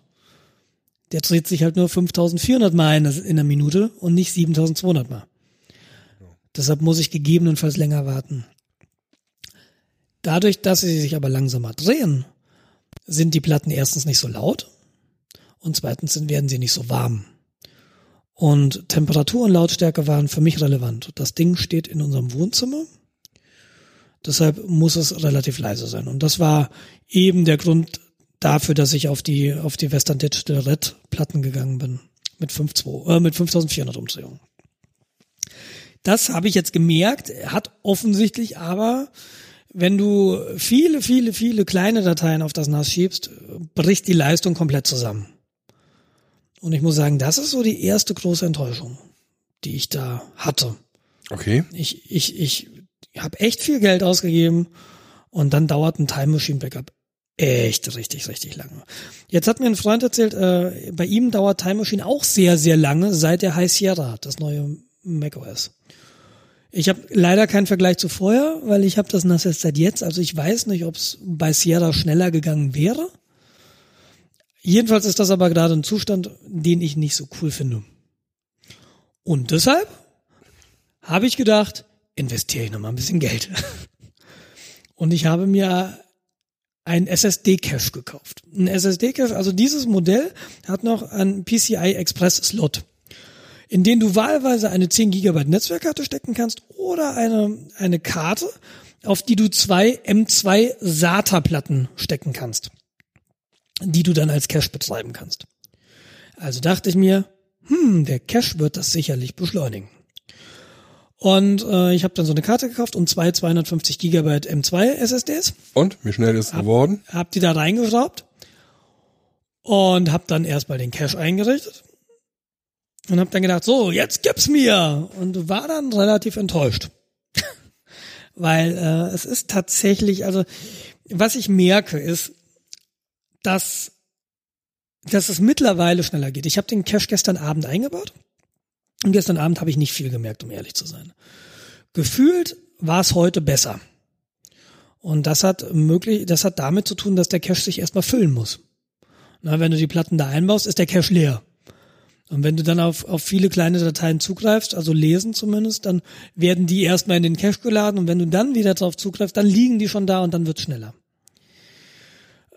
Der dreht sich halt nur 5400 Mal in, in einer Minute und nicht 7200 Mal. Deshalb muss ich gegebenenfalls länger warten. Dadurch, dass sie sich aber langsamer drehen, sind die Platten erstens nicht so laut und zweitens werden sie nicht so warm. Und Temperatur und Lautstärke waren für mich relevant. Das Ding steht in unserem Wohnzimmer Deshalb muss es relativ leise sein. Und das war eben der Grund dafür, dass ich auf die, auf die Western Digital Red Platten gegangen bin. Mit 5.2, äh, mit 5400 Umdrehungen. Das habe ich jetzt gemerkt, hat offensichtlich aber, wenn du viele, viele, viele kleine Dateien auf das NAS schiebst, bricht die Leistung komplett zusammen. Und ich muss sagen, das ist so die erste große Enttäuschung, die ich da hatte. Okay. Ich, ich, ich habe echt viel Geld ausgegeben und dann dauert ein Time Machine Backup echt richtig, richtig lange. Jetzt hat mir ein Freund erzählt, äh, bei ihm dauert Time Machine auch sehr, sehr lange, seit er High Sierra hat, das neue macOS. Ich habe leider keinen Vergleich zu vorher, weil ich habe das NAS jetzt seit jetzt, also ich weiß nicht, ob es bei Sierra schneller gegangen wäre. Jedenfalls ist das aber gerade ein Zustand, den ich nicht so cool finde. Und deshalb habe ich gedacht, investiere ich nochmal ein bisschen Geld. Und ich habe mir ein SSD-Cache gekauft. Ein SSD-Cache, also dieses Modell hat noch einen PCI Express Slot, in den du wahlweise eine 10 Gigabyte Netzwerkkarte stecken kannst oder eine, eine Karte, auf die du zwei M2 SATA-Platten stecken kannst, die du dann als Cache betreiben kannst. Also dachte ich mir, hm, der Cache wird das sicherlich beschleunigen. Und äh, ich habe dann so eine Karte gekauft und zwei 250 Gigabyte M2 SSDs. Und wie schnell ist es geworden? Hab die da reingeschraubt und hab dann erstmal den Cache eingerichtet und hab dann gedacht, so, jetzt gib's mir und war dann relativ enttäuscht. Weil äh, es ist tatsächlich, also was ich merke, ist, dass, dass es mittlerweile schneller geht. Ich habe den Cache gestern Abend eingebaut und gestern Abend habe ich nicht viel gemerkt, um ehrlich zu sein. Gefühlt war es heute besser. Und das hat möglich, das hat damit zu tun, dass der Cache sich erstmal füllen muss. Na, wenn du die Platten da einbaust, ist der Cache leer. Und wenn du dann auf, auf viele kleine Dateien zugreifst, also lesen zumindest, dann werden die erstmal in den Cache geladen und wenn du dann wieder drauf zugreifst, dann liegen die schon da und dann wird's schneller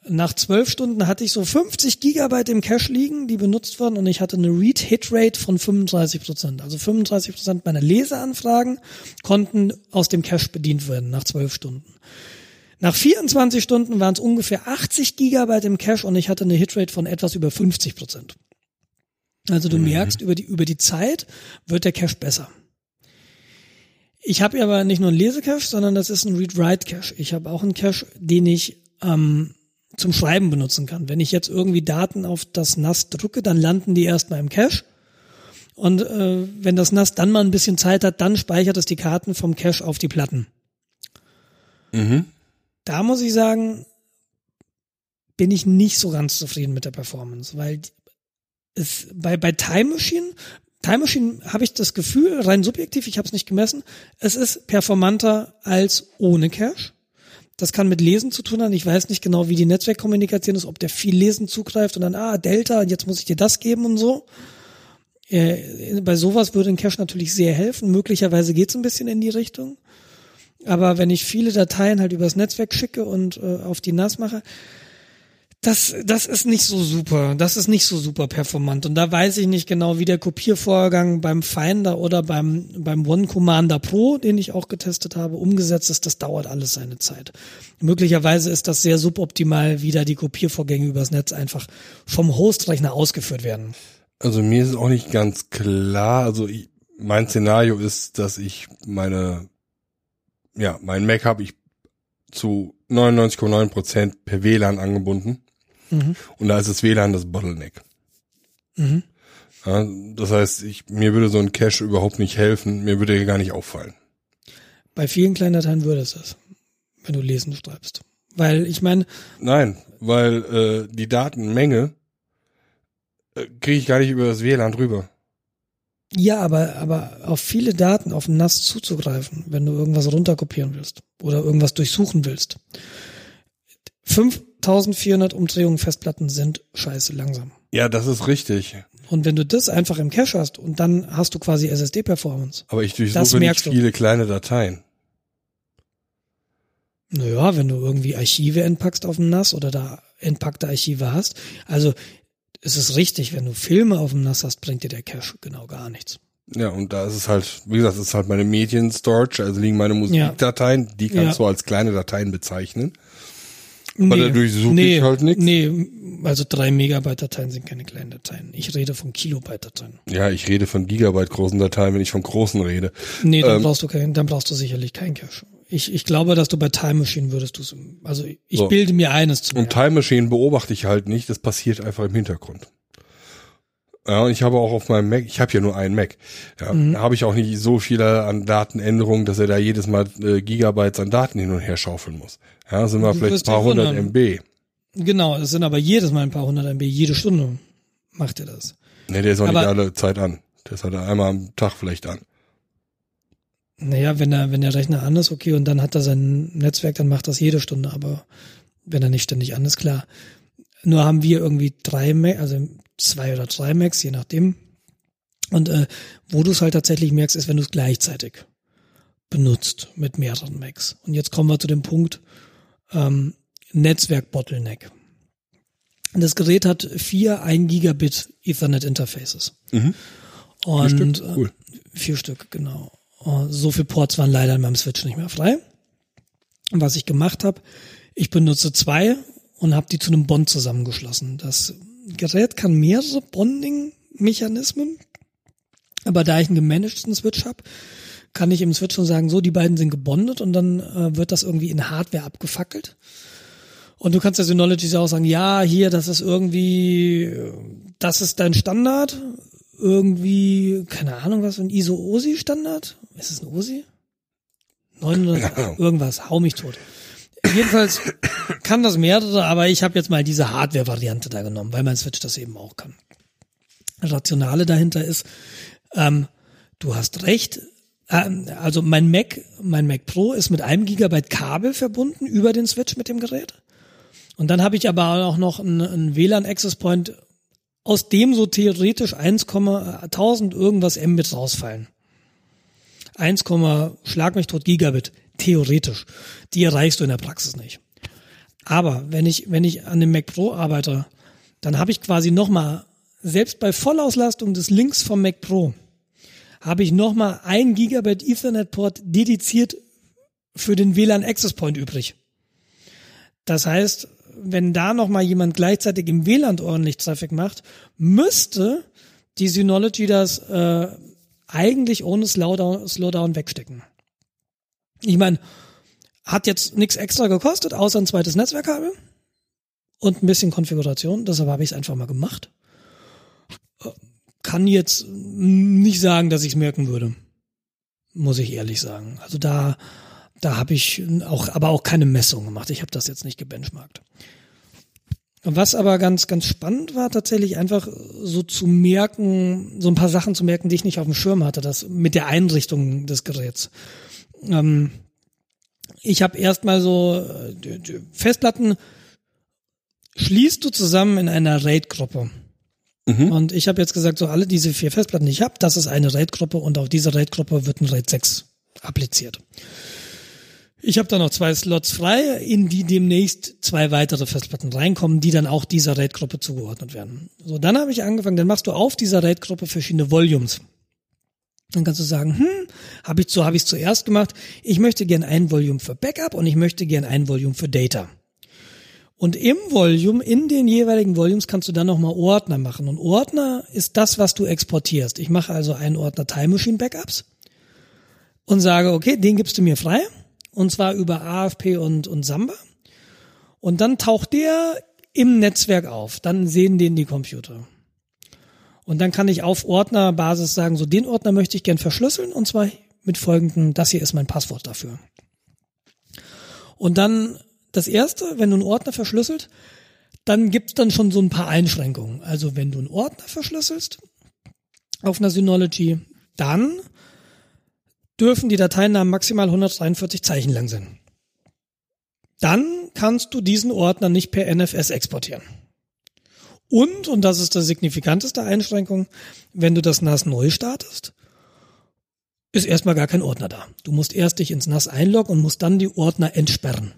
nach zwölf Stunden hatte ich so 50 Gigabyte im Cache liegen, die benutzt wurden und ich hatte eine Read-Hit-Rate von 35 Prozent. Also 35 Prozent meiner Leseanfragen konnten aus dem Cache bedient werden nach zwölf Stunden. Nach 24 Stunden waren es ungefähr 80 Gigabyte im Cache und ich hatte eine Hitrate von etwas über 50 Prozent. Also du mhm. merkst, über die, über die Zeit wird der Cache besser. Ich habe aber nicht nur einen Lesecache, sondern das ist ein Read-Write-Cache. Ich habe auch einen Cache, den ich ähm, zum Schreiben benutzen kann. Wenn ich jetzt irgendwie Daten auf das NAS drücke, dann landen die erstmal im Cache. Und äh, wenn das NAS dann mal ein bisschen Zeit hat, dann speichert es die Karten vom Cache auf die Platten. Mhm. Da muss ich sagen, bin ich nicht so ganz zufrieden mit der Performance, weil es bei bei Time Machine Time Machine habe ich das Gefühl, rein subjektiv, ich habe es nicht gemessen, es ist performanter als ohne Cache. Das kann mit Lesen zu tun haben. Ich weiß nicht genau, wie die Netzwerkkommunikation ist, ob der viel Lesen zugreift und dann, ah, Delta, jetzt muss ich dir das geben und so. Äh, bei sowas würde ein Cache natürlich sehr helfen. Möglicherweise geht es ein bisschen in die Richtung. Aber wenn ich viele Dateien halt übers Netzwerk schicke und äh, auf die NAS mache, das, das ist nicht so super. Das ist nicht so super performant. Und da weiß ich nicht genau, wie der Kopiervorgang beim Finder oder beim, beim One Commander Pro, den ich auch getestet habe, umgesetzt ist. Das dauert alles seine Zeit. Möglicherweise ist das sehr suboptimal, wie da die Kopiervorgänge übers Netz einfach vom Hostrechner ausgeführt werden. Also mir ist auch nicht ganz klar. Also ich, mein Szenario ist, dass ich meine, ja, mein Mac habe ich zu 99,9% per WLAN angebunden. Mhm. Und da ist das WLAN das Bottleneck. Mhm. Ja, das heißt, ich, mir würde so ein Cache überhaupt nicht helfen, mir würde er gar nicht auffallen. Bei vielen kleinen Dateien würde es das, wenn du lesen schreibst. Weil ich meine. Nein, weil äh, die Datenmenge äh, kriege ich gar nicht über das WLAN drüber. Ja, aber, aber auf viele Daten auf NAS zuzugreifen, wenn du irgendwas runterkopieren willst oder irgendwas durchsuchen willst. 5400 Umdrehungen Festplatten sind scheiße langsam. Ja, das ist richtig. Und wenn du das einfach im Cache hast und dann hast du quasi SSD-Performance. Aber ich durchsuche nicht viele du. kleine Dateien. Naja, wenn du irgendwie Archive entpackst auf dem NAS oder da entpackte Archive hast. Also es ist richtig, wenn du Filme auf dem NAS hast, bringt dir der Cache genau gar nichts. Ja, und da ist es halt, wie gesagt, es ist halt meine Medien-Storage, also liegen meine Musikdateien, ja. die kannst ja. du als kleine Dateien bezeichnen. Nee, Aber dadurch suche nee, ich halt nichts. Nee, also drei Megabyte Dateien sind keine kleinen Dateien. Ich rede von Kilobyte Dateien. Ja, ich rede von Gigabyte großen Dateien, wenn ich von großen rede. Nee, dann ähm, brauchst du kein, dann brauchst du sicherlich keinen Cache. Ich, ich glaube, dass du bei Time Machine würdest du also ich so. bilde mir eines zu. Und Time Machine beobachte ich halt nicht, das passiert einfach im Hintergrund. Ja, und ich habe auch auf meinem Mac, ich habe ja nur einen Mac, ja, mhm. habe ich auch nicht so viele an Datenänderungen, dass er da jedes Mal äh, Gigabytes an Daten hin und her schaufeln muss. Ja, sind wir vielleicht ein paar hundert MB. Genau, es sind aber jedes Mal ein paar hundert MB, jede Stunde macht er das. Nee, der ist auch aber, nicht alle Zeit an. Der ist halt einmal am Tag vielleicht an. Naja, wenn er, wenn der Rechner an ist, okay, und dann hat er sein Netzwerk, dann macht das jede Stunde, aber wenn er nicht ständig an ist, klar. Nur haben wir irgendwie drei Mac, also zwei oder drei Macs, je nachdem. Und äh, wo du es halt tatsächlich merkst, ist, wenn du es gleichzeitig benutzt mit mehreren Macs. Und jetzt kommen wir zu dem Punkt ähm, Netzwerk-Bottleneck. Das Gerät hat vier 1 Gigabit Ethernet Interfaces. Mhm. Und vier Stück? Cool. Äh, vier Stück, genau. Äh, so viele Ports waren leider in meinem Switch nicht mehr frei. Und was ich gemacht habe, ich benutze zwei und habe die zu einem Bond zusammengeschlossen. Das Gerät kann mehrere Bonding-Mechanismen, aber da ich einen gemanagten Switch habe, kann ich im Switch schon sagen, so, die beiden sind gebondet und dann äh, wird das irgendwie in Hardware abgefackelt. Und du kannst der Synology auch sagen, ja, hier, das ist irgendwie, das ist dein Standard. Irgendwie, keine Ahnung, was, ein ISO-OSI-Standard? Ist es ein OSI? 900, irgendwas, hau mich tot. Jedenfalls kann das mehrere, aber ich habe jetzt mal diese Hardware-Variante da genommen, weil mein Switch das eben auch kann. Rationale dahinter ist, ähm, du hast recht, also mein Mac, mein Mac Pro ist mit einem Gigabyte Kabel verbunden über den Switch mit dem Gerät. Und dann habe ich aber auch noch einen, einen WLAN Access Point, aus dem so theoretisch 1,1000 irgendwas Mbit rausfallen. 1, schlag mich tot Gigabit, theoretisch. Die erreichst du in der Praxis nicht. Aber wenn ich, wenn ich an dem Mac Pro arbeite, dann habe ich quasi nochmal, selbst bei Vollauslastung des Links vom Mac Pro, habe ich nochmal ein Gigabit Ethernet Port dediziert für den WLAN Access Point übrig. Das heißt, wenn da nochmal jemand gleichzeitig im WLAN ordentlich Traffic macht, müsste die Synology das äh, eigentlich ohne Slowdown, Slowdown wegstecken. Ich meine, hat jetzt nichts extra gekostet, außer ein zweites Netzwerkkabel und ein bisschen Konfiguration. Deshalb habe ich es einfach mal gemacht. Kann jetzt nicht sagen, dass ich es merken würde. Muss ich ehrlich sagen. Also da, da habe ich auch, aber auch keine Messung gemacht. Ich habe das jetzt nicht gebenchmarkt. Was aber ganz, ganz spannend war, tatsächlich einfach so zu merken, so ein paar Sachen zu merken, die ich nicht auf dem Schirm hatte, das mit der Einrichtung des Geräts. Ähm, ich habe erstmal so äh, Festplatten schließt du zusammen in einer RAID-Gruppe. Mhm. Und ich habe jetzt gesagt, so alle diese vier Festplatten, die ich habe, das ist eine RAID-Gruppe und auf diese RAID-Gruppe wird ein RAID 6 appliziert. Ich habe da noch zwei Slots frei, in die demnächst zwei weitere Festplatten reinkommen, die dann auch dieser RAID-Gruppe zugeordnet werden. So, dann habe ich angefangen, dann machst du auf dieser RAID-Gruppe verschiedene Volumes. Dann kannst du sagen, hm, habe ich so habe ich zuerst gemacht. Ich möchte gern ein Volume für Backup und ich möchte gern ein Volume für Data. Und im Volume, in den jeweiligen Volumes kannst du dann nochmal Ordner machen. Und Ordner ist das, was du exportierst. Ich mache also einen Ordner Time Machine Backups und sage, okay, den gibst du mir frei. Und zwar über AFP und, und Samba. Und dann taucht der im Netzwerk auf. Dann sehen den die Computer. Und dann kann ich auf Ordnerbasis sagen, so den Ordner möchte ich gern verschlüsseln und zwar mit folgendem, das hier ist mein Passwort dafür. Und dann das erste, wenn du einen Ordner verschlüsselt, dann gibt's dann schon so ein paar Einschränkungen. Also wenn du einen Ordner verschlüsselst auf einer Synology, dann dürfen die Dateinamen maximal 143 Zeichen lang sein. Dann kannst du diesen Ordner nicht per NFS exportieren. Und, und das ist die signifikanteste Einschränkung, wenn du das NAS neu startest, ist erstmal gar kein Ordner da. Du musst erst dich ins NAS einloggen und musst dann die Ordner entsperren.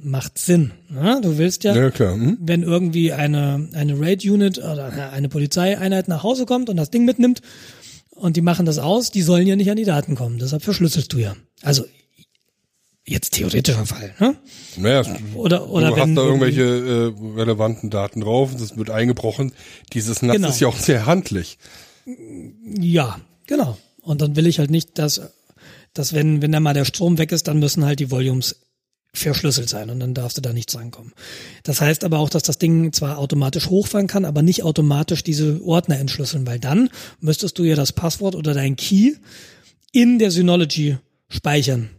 Macht Sinn. Ne? Du willst ja, ja. Hm? wenn irgendwie eine, eine Raid-Unit oder eine Polizeieinheit nach Hause kommt und das Ding mitnimmt und die machen das aus, die sollen ja nicht an die Daten kommen. Deshalb verschlüsselst du ja. Also jetzt theoretischer Fall. Ne? Naja, oder, oder du wenn, hast da irgendwelche äh, relevanten Daten drauf, das wird eingebrochen. Dieses NAS Genau. ist ja auch sehr handlich. Ja, genau. Und dann will ich halt nicht, dass, dass wenn, wenn da mal der Strom weg ist, dann müssen halt die Volumes verschlüsselt sein und dann darfst du da nichts reinkommen. Das heißt aber auch, dass das Ding zwar automatisch hochfahren kann, aber nicht automatisch diese Ordner entschlüsseln, weil dann müsstest du ja das Passwort oder dein Key in der Synology speichern.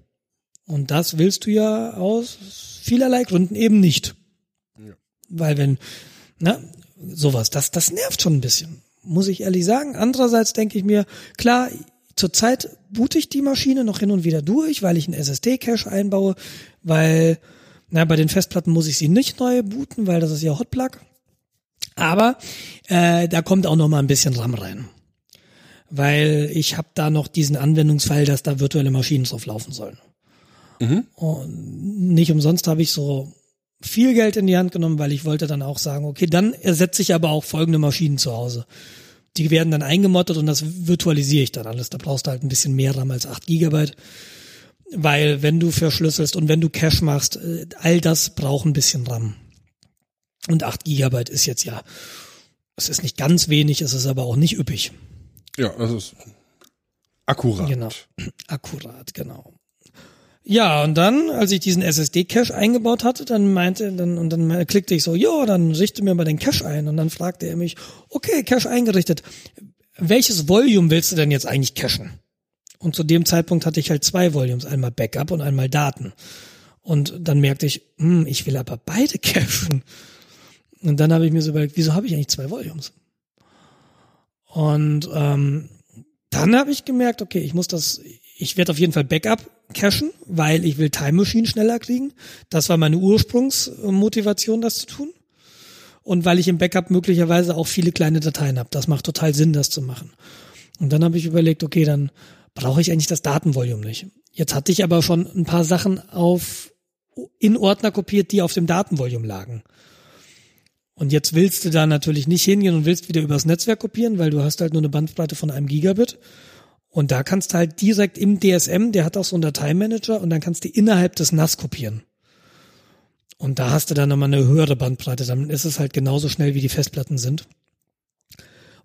Und das willst du ja aus vielerlei Gründen eben nicht. Weil wenn, na, sowas, das, das nervt schon ein bisschen, muss ich ehrlich sagen. Andererseits denke ich mir, klar, zurzeit boote ich die Maschine noch hin und wieder durch, weil ich einen SSD-Cache einbaue, weil, na, bei den Festplatten muss ich sie nicht neu booten, weil das ist ja Hotplug. Aber äh, da kommt auch noch mal ein bisschen RAM rein. Weil ich habe da noch diesen Anwendungsfall, dass da virtuelle Maschinen drauf laufen sollen. Und nicht umsonst habe ich so viel Geld in die Hand genommen, weil ich wollte dann auch sagen, okay, dann ersetze ich aber auch folgende Maschinen zu Hause. Die werden dann eingemottet und das virtualisiere ich dann alles. Da brauchst du halt ein bisschen mehr RAM als 8 Gigabyte. Weil wenn du verschlüsselst und wenn du Cache machst, äh, all das braucht ein bisschen RAM. Und 8 Gigabyte ist jetzt ja, es ist nicht ganz wenig, es ist aber auch nicht üppig. Ja, das ist akkurat. Genau, akkurat, genau. Ja, und dann, als ich diesen SSD-Cache eingebaut hatte, dann meinte, dann, und dann klickte ich so, ja, dann richte mir mal den Cache ein. Und dann fragte er mich, okay, Cache eingerichtet. Welches Volume willst du denn jetzt eigentlich cachen? Und zu dem Zeitpunkt hatte ich halt zwei Volumes, einmal Backup und einmal Daten. Und dann merkte ich, hm, ich will aber beide cachen. Und dann habe ich mir so überlegt, wieso habe ich eigentlich zwei Volumes? Und ähm, dann habe ich gemerkt, okay, ich muss das, ich werde auf jeden Fall Backup cachen, weil ich will Time Machine schneller kriegen. Das war meine Ursprungsmotivation, das zu tun. Und weil ich im Backup möglicherweise auch viele kleine Dateien habe. Das macht total Sinn, das zu machen. Und dann habe ich überlegt, okay, dann brauche ich eigentlich das Datenvolume nicht. Jetzt hatte ich aber schon ein paar Sachen auf in Ordner kopiert, die auf dem Datenvolume lagen. Und jetzt willst du da natürlich nicht hingehen und willst wieder übers Netzwerk kopieren, weil du hast halt nur eine Bandbreite von einem Gigabit. Und da kannst du halt direkt im DSM, der hat auch so einen Dateimanager und dann kannst du innerhalb des NAS kopieren. Und da hast du dann nochmal eine höhere Bandbreite. Dann ist es halt genauso schnell, wie die Festplatten sind.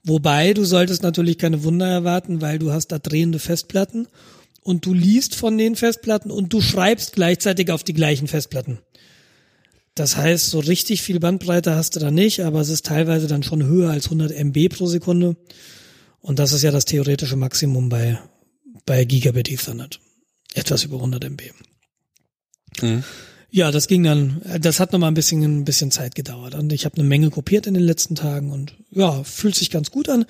Wobei du solltest natürlich keine Wunder erwarten, weil du hast da drehende Festplatten und du liest von den Festplatten und du schreibst gleichzeitig auf die gleichen Festplatten. Das heißt, so richtig viel Bandbreite hast du da nicht, aber es ist teilweise dann schon höher als 100 MB pro Sekunde. Und das ist ja das theoretische Maximum bei, bei Gigabit Ethernet. Etwas über 100 MB. Mhm. Ja, das ging dann, das hat nochmal ein bisschen, ein bisschen Zeit gedauert. Und ich habe eine Menge kopiert in den letzten Tagen und ja, fühlt sich ganz gut an.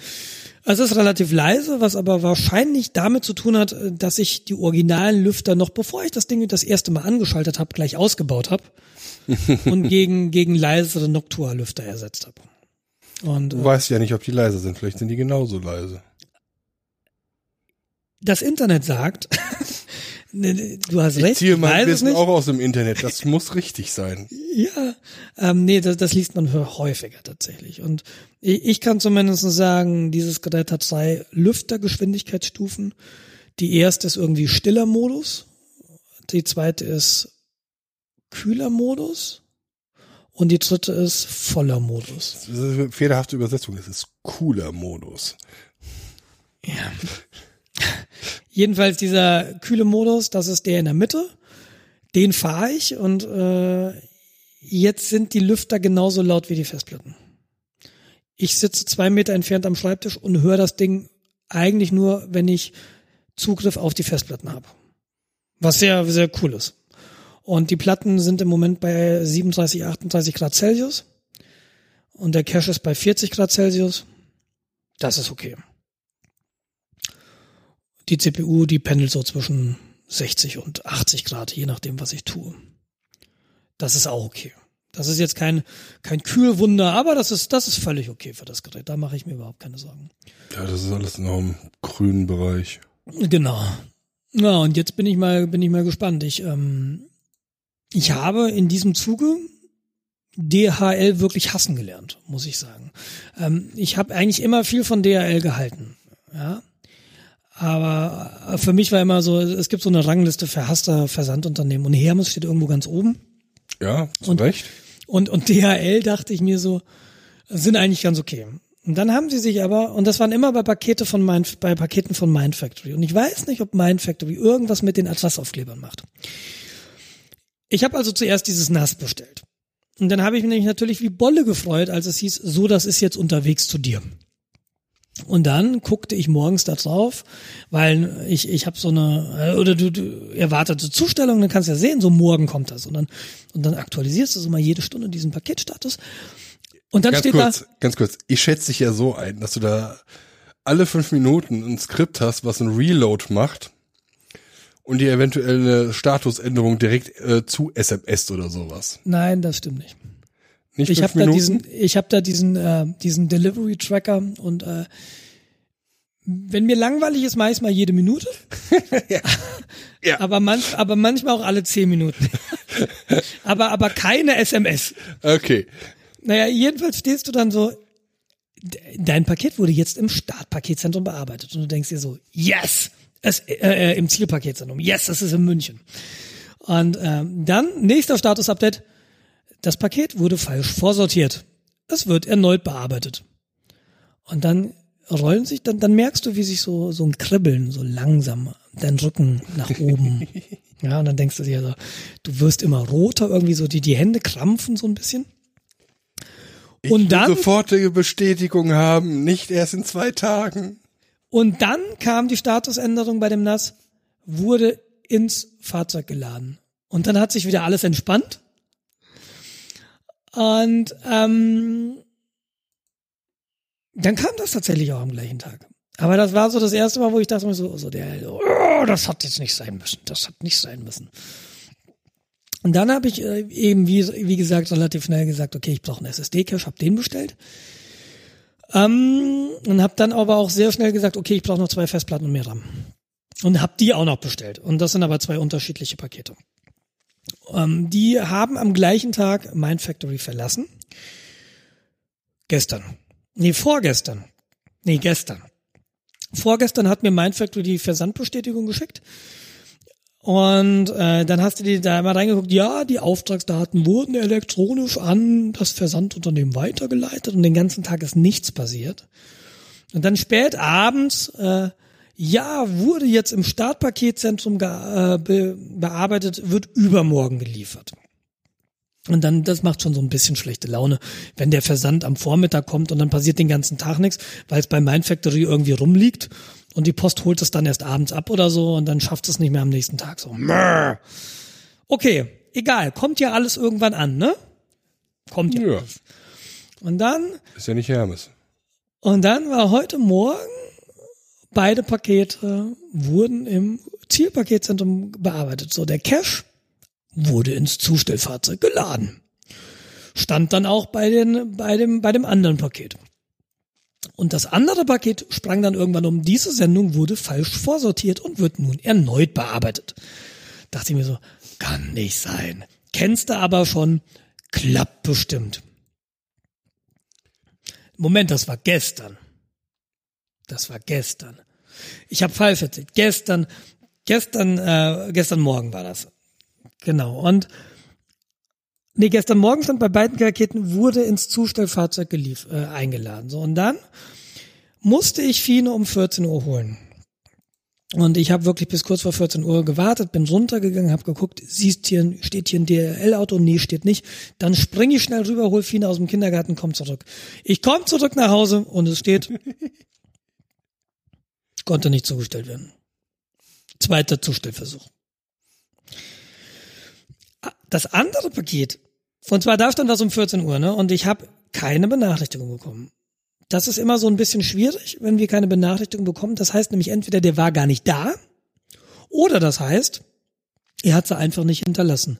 Es ist relativ leise, was aber wahrscheinlich damit zu tun hat, dass ich die originalen Lüfter noch bevor ich das Ding das erste Mal angeschaltet habe, gleich ausgebaut habe und gegen, gegen leisere Noctua-Lüfter ersetzt habe. Und, du äh, weißt ja nicht, ob die leise sind. Vielleicht sind die genauso leise. Das Internet sagt, ne, du hast recht. Ich ziehe mein Wissen auch aus dem Internet. Das muss richtig sein. Ja, ähm, nee, das, das liest man häufiger tatsächlich. Und ich, ich kann zumindest sagen, dieses Gerät hat zwei Lüftergeschwindigkeitsstufen. Die erste ist irgendwie stiller Modus. Die zweite ist kühler Modus. Und die dritte ist voller Modus. Das ist eine fehlerhafte Übersetzung. Das ist cooler Modus. Ja. Jedenfalls dieser kühle Modus, das ist der in der Mitte. Den fahre ich und äh, jetzt sind die Lüfter genauso laut wie die Festplatten. Ich sitze zwei Meter entfernt am Schreibtisch und höre das Ding eigentlich nur, wenn ich Zugriff auf die Festplatten habe. Was sehr, sehr cool ist. Und die Platten sind im Moment bei 37, 38 Grad Celsius. Und der Cache ist bei 40 Grad Celsius. Das ist okay. Die CPU, die pendelt so zwischen 60 und 80 Grad, je nachdem, was ich tue. Das ist auch okay. Das ist jetzt kein, kein Kühlwunder, aber das ist, das ist völlig okay für das Gerät. Da mache ich mir überhaupt keine Sorgen. Ja, das ist alles noch im grünen Bereich. Genau. Ja, und jetzt bin ich mal, bin ich mal gespannt. Ich, ähm, ich habe in diesem Zuge DHL wirklich hassen gelernt, muss ich sagen. Ähm, ich habe eigentlich immer viel von DHL gehalten, ja. Aber für mich war immer so, es gibt so eine Rangliste verhasster Versandunternehmen und Hermes steht irgendwo ganz oben. Ja, zu und, Recht. Und, und DHL dachte ich mir so, sind eigentlich ganz okay. Und dann haben sie sich aber, und das waren immer bei Pakete von Mind, bei Paketen von Mindfactory. Und ich weiß nicht, ob Mindfactory irgendwas mit den Adressaufklebern macht. Ich habe also zuerst dieses NAS bestellt. Und dann habe ich mich natürlich wie Bolle gefreut, als es hieß, so, das ist jetzt unterwegs zu dir. Und dann guckte ich morgens da drauf, weil ich, ich habe so eine, äh, oder du, du erwartete Zustellung, dann kannst du ja sehen, so morgen kommt das. Und dann, und dann aktualisierst du so mal jede Stunde diesen Paketstatus. Und dann ganz steht kurz, da. Ganz kurz, ich schätze dich ja so ein, dass du da alle fünf Minuten ein Skript hast, was ein Reload macht und die eventuelle Statusänderung direkt äh, zu SMS oder sowas. Nein, das stimmt nicht. Nicht ich habe da diesen, ich habe da diesen, äh, diesen Delivery Tracker und äh, wenn mir langweilig ist, mache ich mal jede Minute. ja. ja. Aber, man, aber manchmal auch alle zehn Minuten. aber, aber keine SMS. Okay. Naja, jedenfalls stehst du dann so, dein Paket wurde jetzt im Startpaketzentrum bearbeitet und du denkst dir so, yes, Es, äh, äh, im Zielpaketzentrum. Yes, das ist in München. Und ähm, dann, nächster Status-Update. Das Paket wurde falsch vorsortiert. Es wird erneut bearbeitet. Und dann rollen sich, dann, dann merkst du, wie sich so, so ein Kribbeln, so langsam, dein Rücken nach oben. ja, und dann denkst du dir so, du wirst immer roter, irgendwie so, die, die Hände krampfen so ein bisschen. Ich Und dann- sofortige Bestätigung haben, nicht erst in zwei Tagen. Und dann kam die Statusänderung bei dem NAS, wurde ins Fahrzeug geladen. Und dann hat sich wieder alles entspannt. Und ähm, dann kam das tatsächlich auch am gleichen Tag. Aber das war so das erste Mal, wo ich dachte so, so der, oh, das hat jetzt nicht sein müssen. Das hat nicht sein müssen. Und dann habe ich äh, eben, wie, wie gesagt, relativ schnell gesagt, okay, ich brauche einen SSD-Cache, habe den bestellt. Ähm, und habe dann aber auch sehr schnell gesagt, okay, ich brauche noch zwei Festplatten und mehr RAM. Und habe die auch noch bestellt. Und das sind aber zwei unterschiedliche Pakete. Ähm, die haben am gleichen Tag Mind Factory verlassen. Gestern. Nee, vorgestern. Nee, gestern. Vorgestern hat mir Mind Factory die Versandbestätigung geschickt. Und äh, dann hast du dir da mal reingeguckt, ja, die Auftragsdaten wurden elektronisch an das Versandunternehmen weitergeleitet und den ganzen Tag ist nichts passiert. Und dann spät abends, äh, ja, wurde jetzt im Startpaketzentrum äh, be bearbeitet, wird übermorgen geliefert. Und dann, das macht schon so ein bisschen schlechte Laune, wenn der Versand am Vormittag kommt und dann passiert den ganzen Tag nichts, weil es bei Mindfactory irgendwie rumliegt und die Post holt es dann erst abends ab oder so und dann schafft es nicht mehr am nächsten Tag so. Okay, egal, kommt ja alles irgendwann an, ne? Kommt ja. Ja, Und dann, ist ja nicht Hermes. und dann war heute Morgen beide Pakete wurden im Zielpaketzentrum bearbeitet. So, der Cache wurde ins Zustellfahrzeug geladen. Stand dann auch bei, den, bei, dem, bei dem anderen Paket. Und das andere Paket sprang dann irgendwann um. Diese Sendung wurde falsch vorsortiert und wird nun erneut bearbeitet. Dachte ich mir so, kann nicht sein. Kennst du aber schon, klappt bestimmt. Moment, das war gestern. Das war gestern. Ich habe falsch erzählt. Gestern, gestern, äh, gestern Morgen war das. Genau. Und nee, gestern Morgen stand bei beiden Raketen wurde ins Zustellfahrzeug gelief, äh, eingeladen. So und dann musste ich Fine um 14 Uhr holen. Und ich habe wirklich bis kurz vor 14 Uhr gewartet, bin runtergegangen, habe geguckt, siehst hier, steht hier ein DRL-Auto? Nee, steht nicht. Dann springe ich schnell rüber, hol Fine aus dem Kindergarten, komm zurück. Ich komme zurück nach Hause und es steht, konnte nicht zugestellt werden. Zweiter Zustellversuch. Das andere Paket, und zwar da stand das um 14 Uhr, ne? Und ich habe keine Benachrichtigung bekommen. Das ist immer so ein bisschen schwierig, wenn wir keine Benachrichtigung bekommen. Das heißt nämlich entweder der war gar nicht da oder das heißt, er hat sie einfach nicht hinterlassen.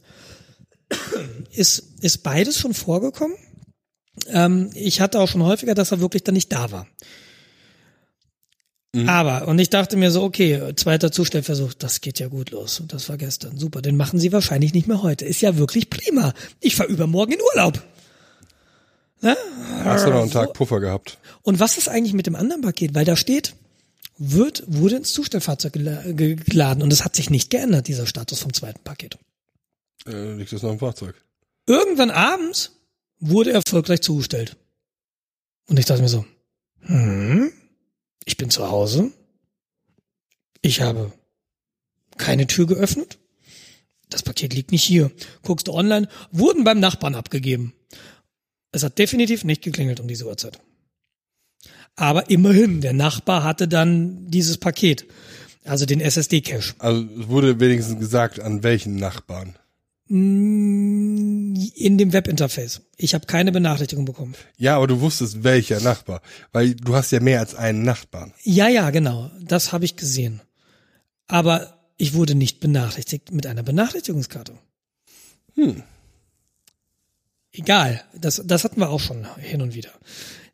Ist, ist beides schon vorgekommen? Ähm, ich hatte auch schon häufiger, dass er wirklich dann nicht da war. Aber, und ich dachte mir so, okay, zweiter Zustellversuch, das geht ja gut los. Und das war gestern. Super, den machen sie wahrscheinlich nicht mehr heute. Ist ja wirklich prima. Ich fahr übermorgen in Urlaub. Ne? Hast du noch einen Tag Puffer gehabt? Und was ist eigentlich mit dem anderen Paket? Weil da steht, wird, wurde ins Zustellfahrzeug gela ge- geladen. Und es hat sich nicht geändert, dieser Status vom zweiten Paket. Äh, liegt das noch im Fahrzeug? Irgendwann abends wurde erfolgreich zugestellt. Und ich dachte mir so, hm, ich bin zu Hause. Ich habe keine Tür geöffnet. Das Paket liegt nicht hier. Guckst du online, wurden beim Nachbarn abgegeben. Es hat definitiv nicht geklingelt um diese Uhrzeit. Aber immerhin, der Nachbar hatte dann dieses Paket, also den SSD-Cache. Also es wurde wenigstens gesagt, an welchen Nachbarn. In dem Webinterface. Ich habe keine Benachrichtigung bekommen. Ja, aber du wusstest, welcher Nachbar. Weil du hast ja mehr als einen Nachbarn. Ja, ja, genau. Das habe ich gesehen. Aber ich wurde nicht benachrichtigt mit einer Benachrichtigungskarte. Hm. Egal, das, das hatten wir auch schon hin und wieder.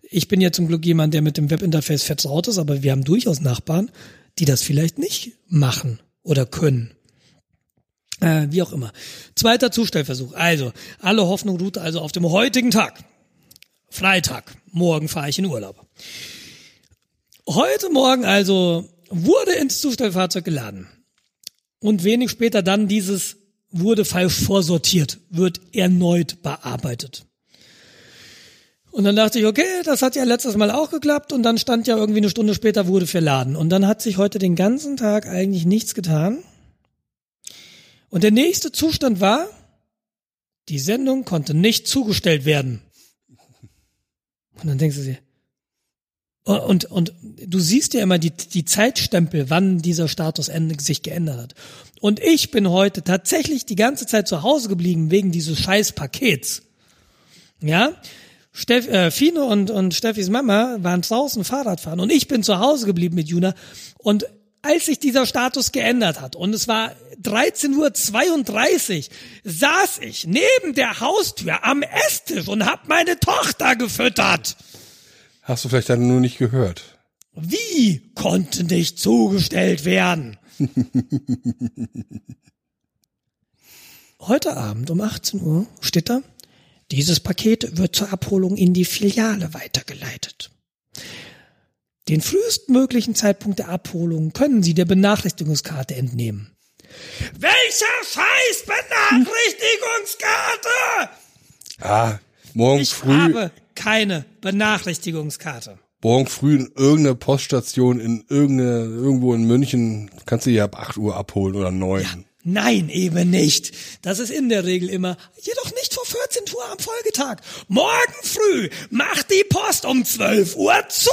Ich bin ja zum Glück jemand, der mit dem Webinterface vertraut ist, aber wir haben durchaus Nachbarn, die das vielleicht nicht machen oder können. Äh, wie auch immer. Zweiter Zustellversuch. Also, alle Hoffnung ruht also auf dem heutigen Tag. Freitag. Morgen fahre ich in Urlaub. Heute Morgen also wurde ins Zustellfahrzeug geladen. Und wenig später dann dieses wurde falsch vorsortiert, wird erneut bearbeitet. Und dann dachte ich, okay, das hat ja letztes Mal auch geklappt und dann stand ja irgendwie eine Stunde später wurde verladen. Und dann hat sich heute den ganzen Tag eigentlich nichts getan. Und der nächste Zustand war, die Sendung konnte nicht zugestellt werden. Und dann denkst du dir, und, und du siehst ja immer die, die Zeitstempel, wann dieser Status sich geändert hat. Und ich bin heute tatsächlich die ganze Zeit zu Hause geblieben wegen dieses scheiß Pakets. Ja, Steff, äh, Fino und, und Steffis Mama waren draußen Fahrradfahren und ich bin zu Hause geblieben mit Juna. Und als sich dieser Status geändert hat und es war 13.32 Uhr, saß ich neben der Haustür am Esstisch und hab meine Tochter gefüttert. Hast du vielleicht dann nur nicht gehört? Wie konnte nicht zugestellt werden? Heute Abend um 18 Uhr steht da, dieses Paket wird zur Abholung in die Filiale weitergeleitet. Den frühestmöglichen Zeitpunkt der Abholung können Sie der Benachrichtigungskarte entnehmen. Welcher Scheiß Benachrichtigungskarte? Ah, morgen ich früh. habe keine Benachrichtigungskarte. Morgen früh in irgendeiner Poststation in irgendeine, irgendwo in München kannst du die ab 8 Uhr abholen oder 9. Ja, nein, eben nicht. Das ist in der Regel immer, jedoch nicht vor 14 Uhr am Folgetag. Morgen früh macht die Post um 12 Uhr zu.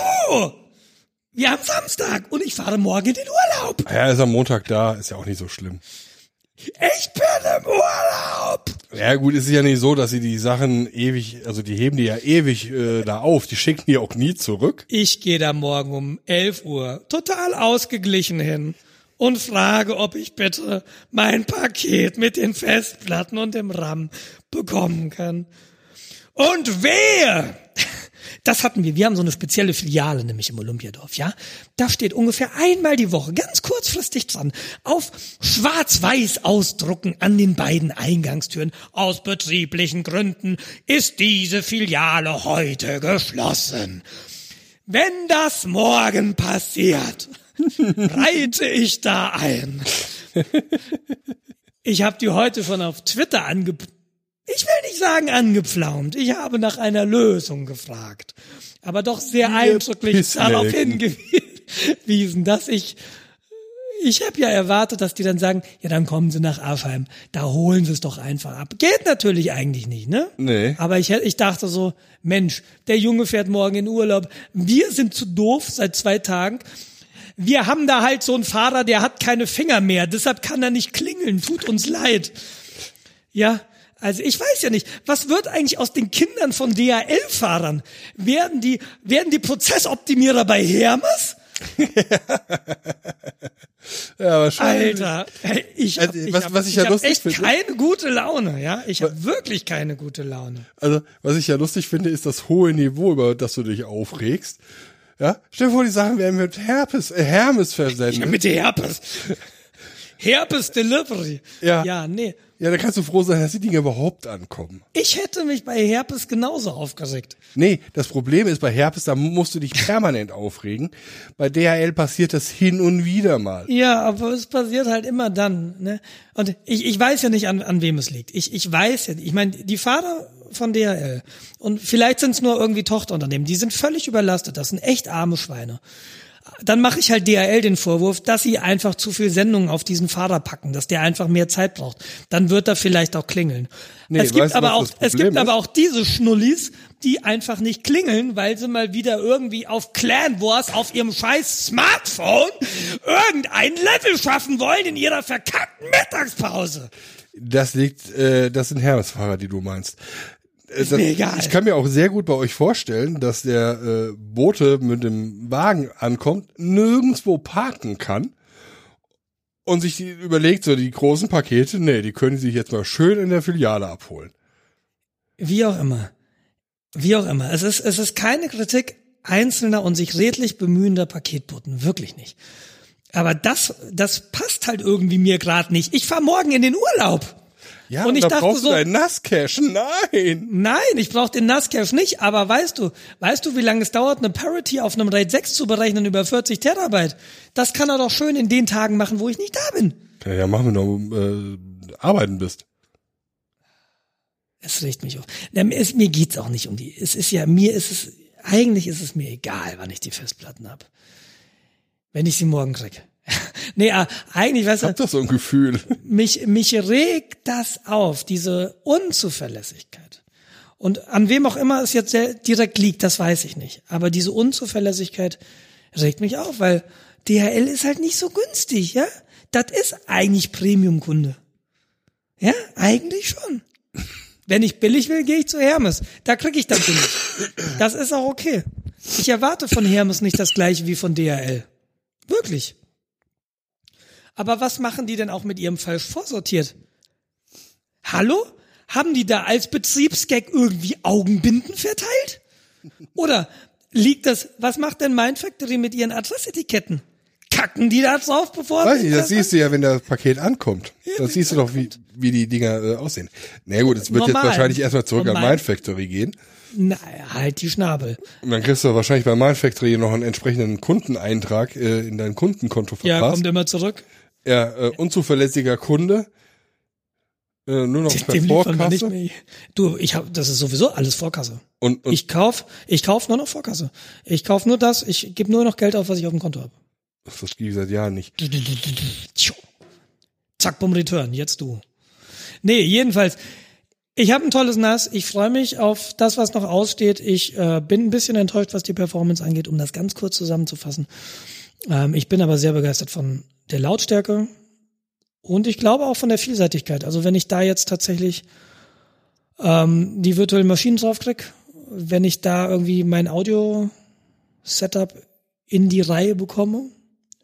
Wir haben Samstag und ich fahre morgen in den Urlaub. Ja, ist am Montag da, ist ja auch nicht so schlimm. Ich bin im Urlaub. Ja gut, ist ja nicht so, dass sie die Sachen ewig, also die heben die ja ewig äh, da auf, die schicken die auch nie zurück. Ich gehe da morgen um 11 Uhr total ausgeglichen hin und frage, ob ich bitte mein Paket mit den Festplatten und dem RAM bekommen kann. Und wer das hatten wir. Wir haben so eine spezielle Filiale, nämlich im Olympiadorf, ja. Da steht ungefähr einmal die Woche, ganz kurzfristig dran, auf schwarz-weiß ausdrucken an den beiden Eingangstüren. Aus betrieblichen Gründen ist diese Filiale heute geschlossen. Wenn das morgen passiert, reite ich da ein. Ich habe die heute schon auf Twitter angepasst ich will nicht sagen angepflaumt. Ich habe nach einer Lösung gefragt. Aber doch sehr eindrücklich darauf hingewiesen, dass ich ich habe ja erwartet, dass die dann sagen, ja, dann kommen sie nach Afheim. Da holen sie es doch einfach ab. Geht natürlich eigentlich nicht, ne? Nee. Aber ich, ich dachte so, Mensch, der Junge fährt morgen in Urlaub. Wir sind zu doof seit zwei Tagen. Wir haben da halt so einen Fahrer, der hat keine Finger mehr. Deshalb kann er nicht klingeln. Tut uns leid. Ja, also ich weiß ja nicht, was wird eigentlich aus den Kindern von DHL-Fahrern? Werden die, werden die Prozessoptimierer bei Hermes? ja, wahrscheinlich. Alter, ich also, ich was, hab, was ich, ich ja lustig echt finde. keine gute Laune, ja. Ich habe wirklich keine gute Laune. Also, was ich ja lustig finde, ist das hohe Niveau, über das du dich aufregst. Ja, stell dir vor, die Sachen werden mit Herpes, äh, Hermes versendet. Ja, mit Herpes. Herpes Delivery. Ja. Ja, nee. Ja, da kannst du froh sein, dass die Dinge überhaupt ankommen. Ich hätte mich bei Herpes genauso aufgeregt. Nee, das Problem ist bei Herpes, da musst du dich permanent aufregen. Bei DHL passiert das hin und wieder mal. Ja, aber es passiert halt immer dann. Ne? Und ich, ich weiß ja nicht, an, an wem es liegt. Ich, ich weiß ja, ich meine, die Fahrer von DHL und vielleicht sind es nur irgendwie Tochterunternehmen, die sind völlig überlastet. Das sind echt arme Schweine dann mache ich halt DHL den Vorwurf, dass sie einfach zu viel Sendungen auf diesen Fahrer packen, dass der einfach mehr Zeit braucht. Dann wird er vielleicht auch klingeln. Nee, es gibt aber auch, es gibt ist? aber auch diese Schnullis, die einfach nicht klingeln, weil sie mal wieder irgendwie auf Clan Wars auf ihrem scheiß Smartphone irgendein Level schaffen wollen in ihrer verkackten Mittagspause. Das liegt, äh, das sind Hermes-Fahrer, die du meinst. Ist das, mir egal. Ich kann mir auch sehr gut bei euch vorstellen, dass der äh, Bote mit dem Wagen ankommt, nirgendwo parken kann und sich die, überlegt, so die großen Pakete, nee, die können sich jetzt mal schön in der Filiale abholen. Wie auch immer. Wie auch immer. Es ist, es ist keine Kritik einzelner und sich redlich bemühender Paketboten. Wirklich nicht. Aber das, das passt halt irgendwie mir gerade nicht. Ich fahr morgen in den Urlaub. Ja, und ich da dachte brauchst so, du deinen Nasscash. Nein. nein, ich brauche den NAS-Cache nicht, aber weißt du, weißt du, wie lange es dauert, eine Parity auf einem RAID 6 zu berechnen über 40 Terabyte? Das kann er doch schön in den Tagen machen, wo ich nicht da bin. Ja, ja machen wir noch, äh, arbeiten bist. Es regt mich auf. Ist- mir geht's auch nicht um die. Es ist ja, mir ist es, eigentlich ist es mir egal, wann ich die Festplatten hab. Wenn ich sie morgen krieg. Nee, ah, eigentlich, weißt Ich du, hab doch so ein Gefühl. mich, mich regt das auf, diese Unzuverlässigkeit. Und an wem auch immer es jetzt direkt liegt, das weiß ich nicht. Aber diese Unzuverlässigkeit regt mich auf, weil DHL ist halt nicht so günstig, ja? Das ist eigentlich Premium-Kunde. Ja, eigentlich schon. Wenn ich billig will, gehe ich zu Hermes. Da krieg ich dann billig. Das ist auch okay. Ich erwarte von Hermes nicht das gleiche wie von DHL. Wirklich. Aber was machen die denn auch mit ihrem falsch vorsortiert? Hallo? Haben die da als Betriebsgag irgendwie Augenbinden verteilt? Oder liegt das, was macht denn Mindfactory mit ihren Adressetiketten? Kacken die da drauf, bevor Weiß sie nicht, das siehst du ja, wenn das Paket ankommt. Das siehst du doch, wie, wie die Dinger äh, aussehen. Na gut, es wird Normal. jetzt wahrscheinlich erstmal zurück Normal. an Mindfactory gehen. Na, halt die Schnabel. Und dann kriegst du wahrscheinlich bei Mindfactory noch einen entsprechenden Kundeneintrag äh, in dein Kundenkonto Ja, verpasst. kommt immer zurück. Ja, äh, unzuverlässiger Kunde. Äh, nur noch per Dem Vorkasse. mehr. Du, ich hab, das ist sowieso alles Vorkasse. Und, und Ich kauf, ich kauf nur noch Vorkasse. Ich kauf nur das, ich gebe nur noch Geld auf, was ich auf dem Konto habe. das gebe ich seit Jahren nicht. Zack, bumm, Return, jetzt du. Nee, jedenfalls, ich habe ein tolles NAS. Ich freue mich auf das, was noch aussteht. Ich äh, bin ein bisschen enttäuscht, was die Performance angeht, um das ganz kurz zusammenzufassen. Ähm, ich bin aber sehr begeistert von der Lautstärke und ich glaube auch von der Vielseitigkeit. Also wenn ich da jetzt tatsächlich ähm, die virtuellen Maschinen draufkrieg, wenn ich da irgendwie mein Audio-Setup in die Reihe bekomme,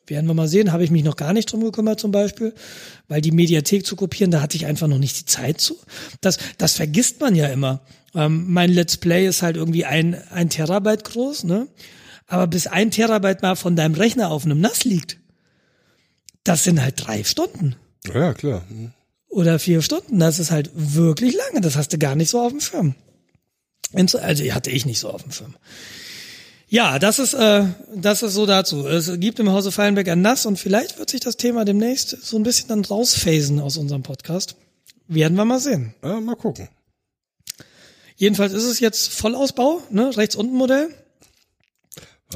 werden wir mal sehen, habe ich mich noch gar nicht drum gekümmert zum Beispiel, weil die Mediathek zu kopieren, da hatte ich einfach noch nicht die Zeit zu. Das, das vergisst man ja immer. Ähm, mein Let's Play ist halt irgendwie ein, ein Terabyte groß, ne? Aber bis ein Terabyte mal von deinem Rechner auf einem NAS liegt, das sind halt drei Stunden Ja, klar. Hm. oder vier Stunden. Das ist halt wirklich lange. Das hast du gar nicht so auf dem Schirm. Ins- Also hatte ich nicht so auf dem Schirm. Ja, das ist äh, das ist so dazu. Es gibt im Hause Fallenberg ein Nass und vielleicht wird sich das Thema demnächst so ein bisschen dann rausphasen aus unserem Podcast. Werden wir mal sehen. Ja, mal gucken. Jedenfalls ist es jetzt Vollausbau, ne, rechts unten Modell.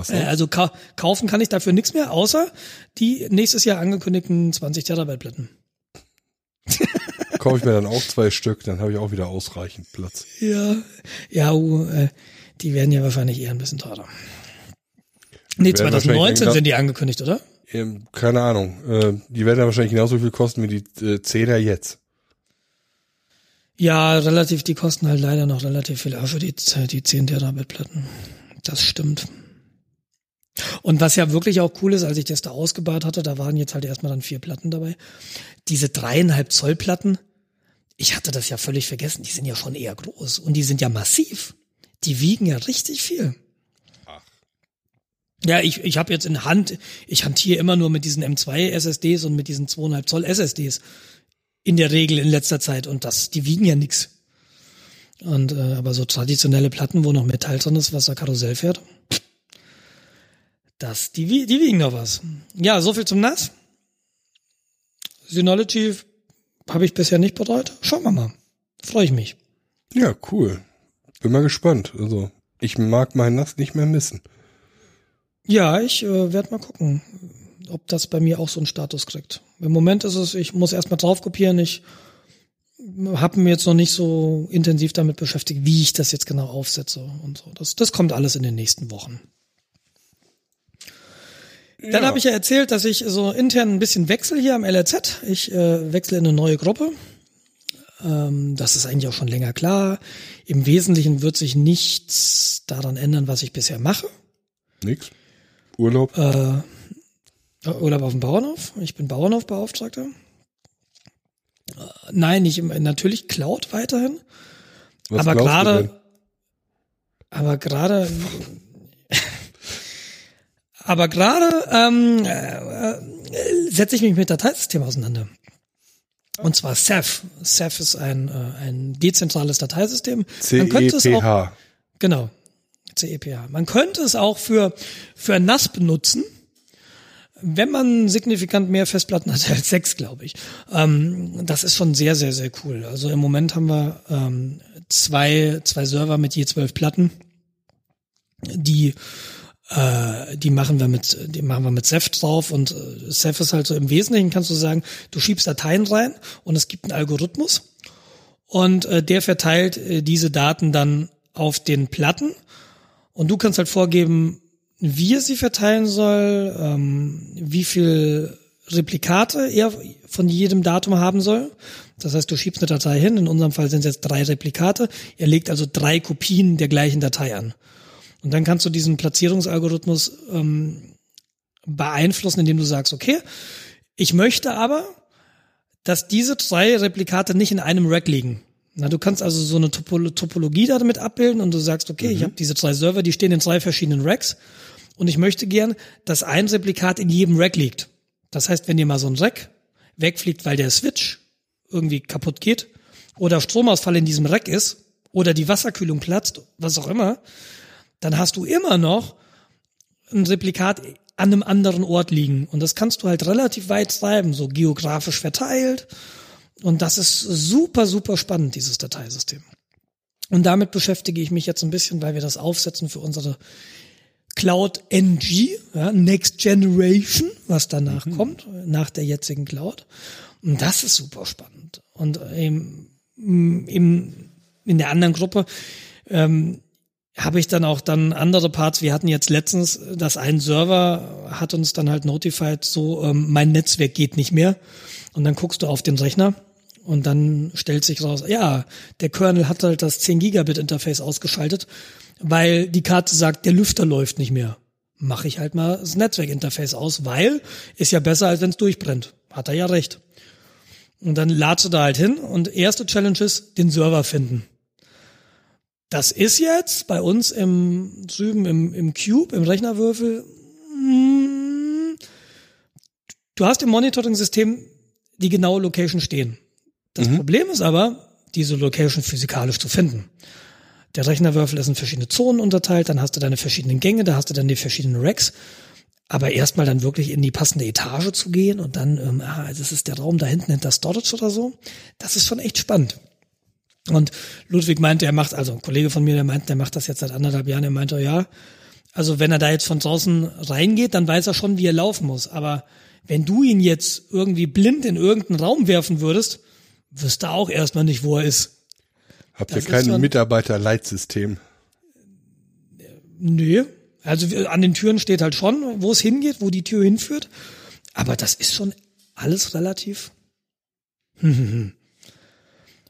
Äh, also ka kaufen kann ich dafür nichts mehr, außer die nächstes Jahr angekündigten 20 Terabyte Platten. Kaufe ich mir dann auch zwei Stück, dann habe ich auch wieder ausreichend Platz. Ja, ja, uh, die werden ja wahrscheinlich eher ein bisschen teurer. Nee, werden wahrscheinlich 2019 genau- sind die angekündigt, oder? Ähm, keine Ahnung. Äh, die werden ja wahrscheinlich genauso viel kosten wie die äh, Zehner jetzt. Ja, relativ, die kosten halt leider noch relativ viel auch für die, die 10 Terabyte Platten. Das stimmt. Und was ja wirklich auch cool ist, als ich das da ausgebaut hatte, da waren jetzt halt erstmal dann vier Platten dabei. Diese dreieinhalb Zoll Platten, ich hatte das ja völlig vergessen, die sind ja schon eher groß und die sind ja massiv. Die wiegen ja richtig viel. Ja, ich, ich habe jetzt in Hand, ich hantiere immer nur mit diesen M2 SSDs und mit diesen 2,5 Zoll SSDs in der Regel in letzter Zeit und das, die wiegen ja nix. Und äh, aber so traditionelle Platten, wo noch Metall drin ist, was da Karussell fährt, das, die, wie- die wiegen noch was. Ja, so viel zum NAS. Synology habe ich bisher nicht betreut. Schauen wir mal. Freue ich mich. Ja, cool. Bin mal gespannt. Also, ich mag mein Nass nicht mehr missen. Ja, ich äh, werde mal gucken, ob das bei mir auch so einen Status kriegt. Im Moment ist es, ich muss erstmal drauf kopieren. Ich habe mir jetzt noch nicht so intensiv damit beschäftigt, wie ich das jetzt genau aufsetze und so. Das, das kommt alles in den nächsten Wochen. Dann habe ich ja erzählt, dass ich so intern ein bisschen wechsle hier am LRZ. Ich äh, wechsle in eine neue Gruppe. Ähm, das ist eigentlich auch schon länger klar. Im Wesentlichen wird sich nichts daran ändern, was ich bisher mache. Nix. Urlaub. Äh, Urlaub auf dem Bauernhof. Ich bin Bauernhofbeauftragter. Äh, Nein, nicht im, natürlich Cloud weiterhin. Was aber gerade, aber gerade, aber gerade ähm, äh, äh, setze ich mich mit Dateisystemen auseinander. Und zwar Ceph. Ceph ist ein, äh, ein dezentrales Dateisystem. CEPH. genau, CEPH. Man könnte es auch für, für NAS benutzen, wenn man signifikant mehr Festplatten hat als sechs, glaube ich. Ähm, das ist schon sehr, sehr, sehr cool. Also im Moment haben wir ähm, zwei, zwei Server mit je zwölf Platten, die äh, die machen wir mit, die machen wir mit Ceph drauf und äh, Ceph ist halt so im Wesentlichen kannst du sagen, du schiebst Dateien rein und es gibt einen Algorithmus und äh, der verteilt äh, diese Daten dann auf den Platten und du kannst halt vorgeben, wie er sie verteilen soll, ähm, wie viel Replikate er von jedem Datum haben soll. Das heißt, du schiebst eine Datei hin, in unserem Fall sind es jetzt drei Replikate, er legt also drei Kopien der gleichen Datei an. Und dann kannst du diesen Platzierungsalgorithmus ähm, beeinflussen, indem du sagst, okay, ich möchte aber, dass diese drei Replikate nicht in einem Rack liegen. Na, du kannst also so eine Topol Topologie damit abbilden und du sagst, okay, ich habe diese drei Server, die stehen in drei verschiedenen Racks und ich möchte gern, dass ein Replikat in jedem Rack liegt. Das heißt, wenn dir mal so ein Rack wegfliegt, weil der Switch irgendwie kaputt geht oder Stromausfall in diesem Rack ist oder die Wasserkühlung platzt, was auch immer, dann hast du immer noch ein Replikat an einem anderen Ort liegen. Und das kannst du halt relativ weit treiben, so geografisch verteilt. Und das ist super, super spannend, dieses Dateisystem. Und damit beschäftige ich mich jetzt ein bisschen, weil wir das aufsetzen für unsere Cloud NG, ja, Next Generation, was danach mhm. kommt, nach der jetzigen Cloud. Und das ist super spannend. Und im, im, in der anderen Gruppe ähm, habe ich dann auch dann andere Parts. Wir hatten jetzt letztens, dass ein Server hat uns dann halt notified, so ähm, mein Netzwerk geht nicht mehr. Und dann guckst du auf den Rechner und dann stellt sich raus, ja, der Kernel hat halt das 10 Gigabit Interface ausgeschaltet, weil die Karte sagt, der Lüfter läuft nicht mehr. Mache ich halt mal das Netzwerkinterface aus, weil ist ja besser, als wenn es durchbrennt. Hat er ja recht. Und dann ladst du da halt hin und erste Challenge ist, den Server finden. Das ist jetzt bei uns im drüben im, im Cube, im Rechnerwürfel. mm, Du hast im Monitoring-System die genaue Location stehen. Das Problem ist aber, diese Location physikalisch zu finden. Der Rechnerwürfel ist in verschiedene Zonen unterteilt, dann hast du deine verschiedenen Gänge, da hast du dann die verschiedenen Racks. Aber erstmal dann wirklich in die passende Etage zu gehen und dann, ähm, ah, das ist der Raum da hinten hinter Storage oder so, das ist schon echt spannend. Und Ludwig meinte, er macht, also ein Kollege von mir, der meint, der macht das jetzt seit anderthalb Jahren, er meinte, ja, also wenn er da jetzt von draußen reingeht, dann weiß er schon, wie er laufen muss. Aber wenn du ihn jetzt irgendwie blind in irgendeinen Raum werfen würdest, wüsste er auch erstmal nicht, wo er ist. Habt ihr Das kein Mitarbeiterleitsystem? Nö. Also an den Türen steht halt schon, wo es hingeht, wo die Tür hinführt. Aber das ist schon alles relativ.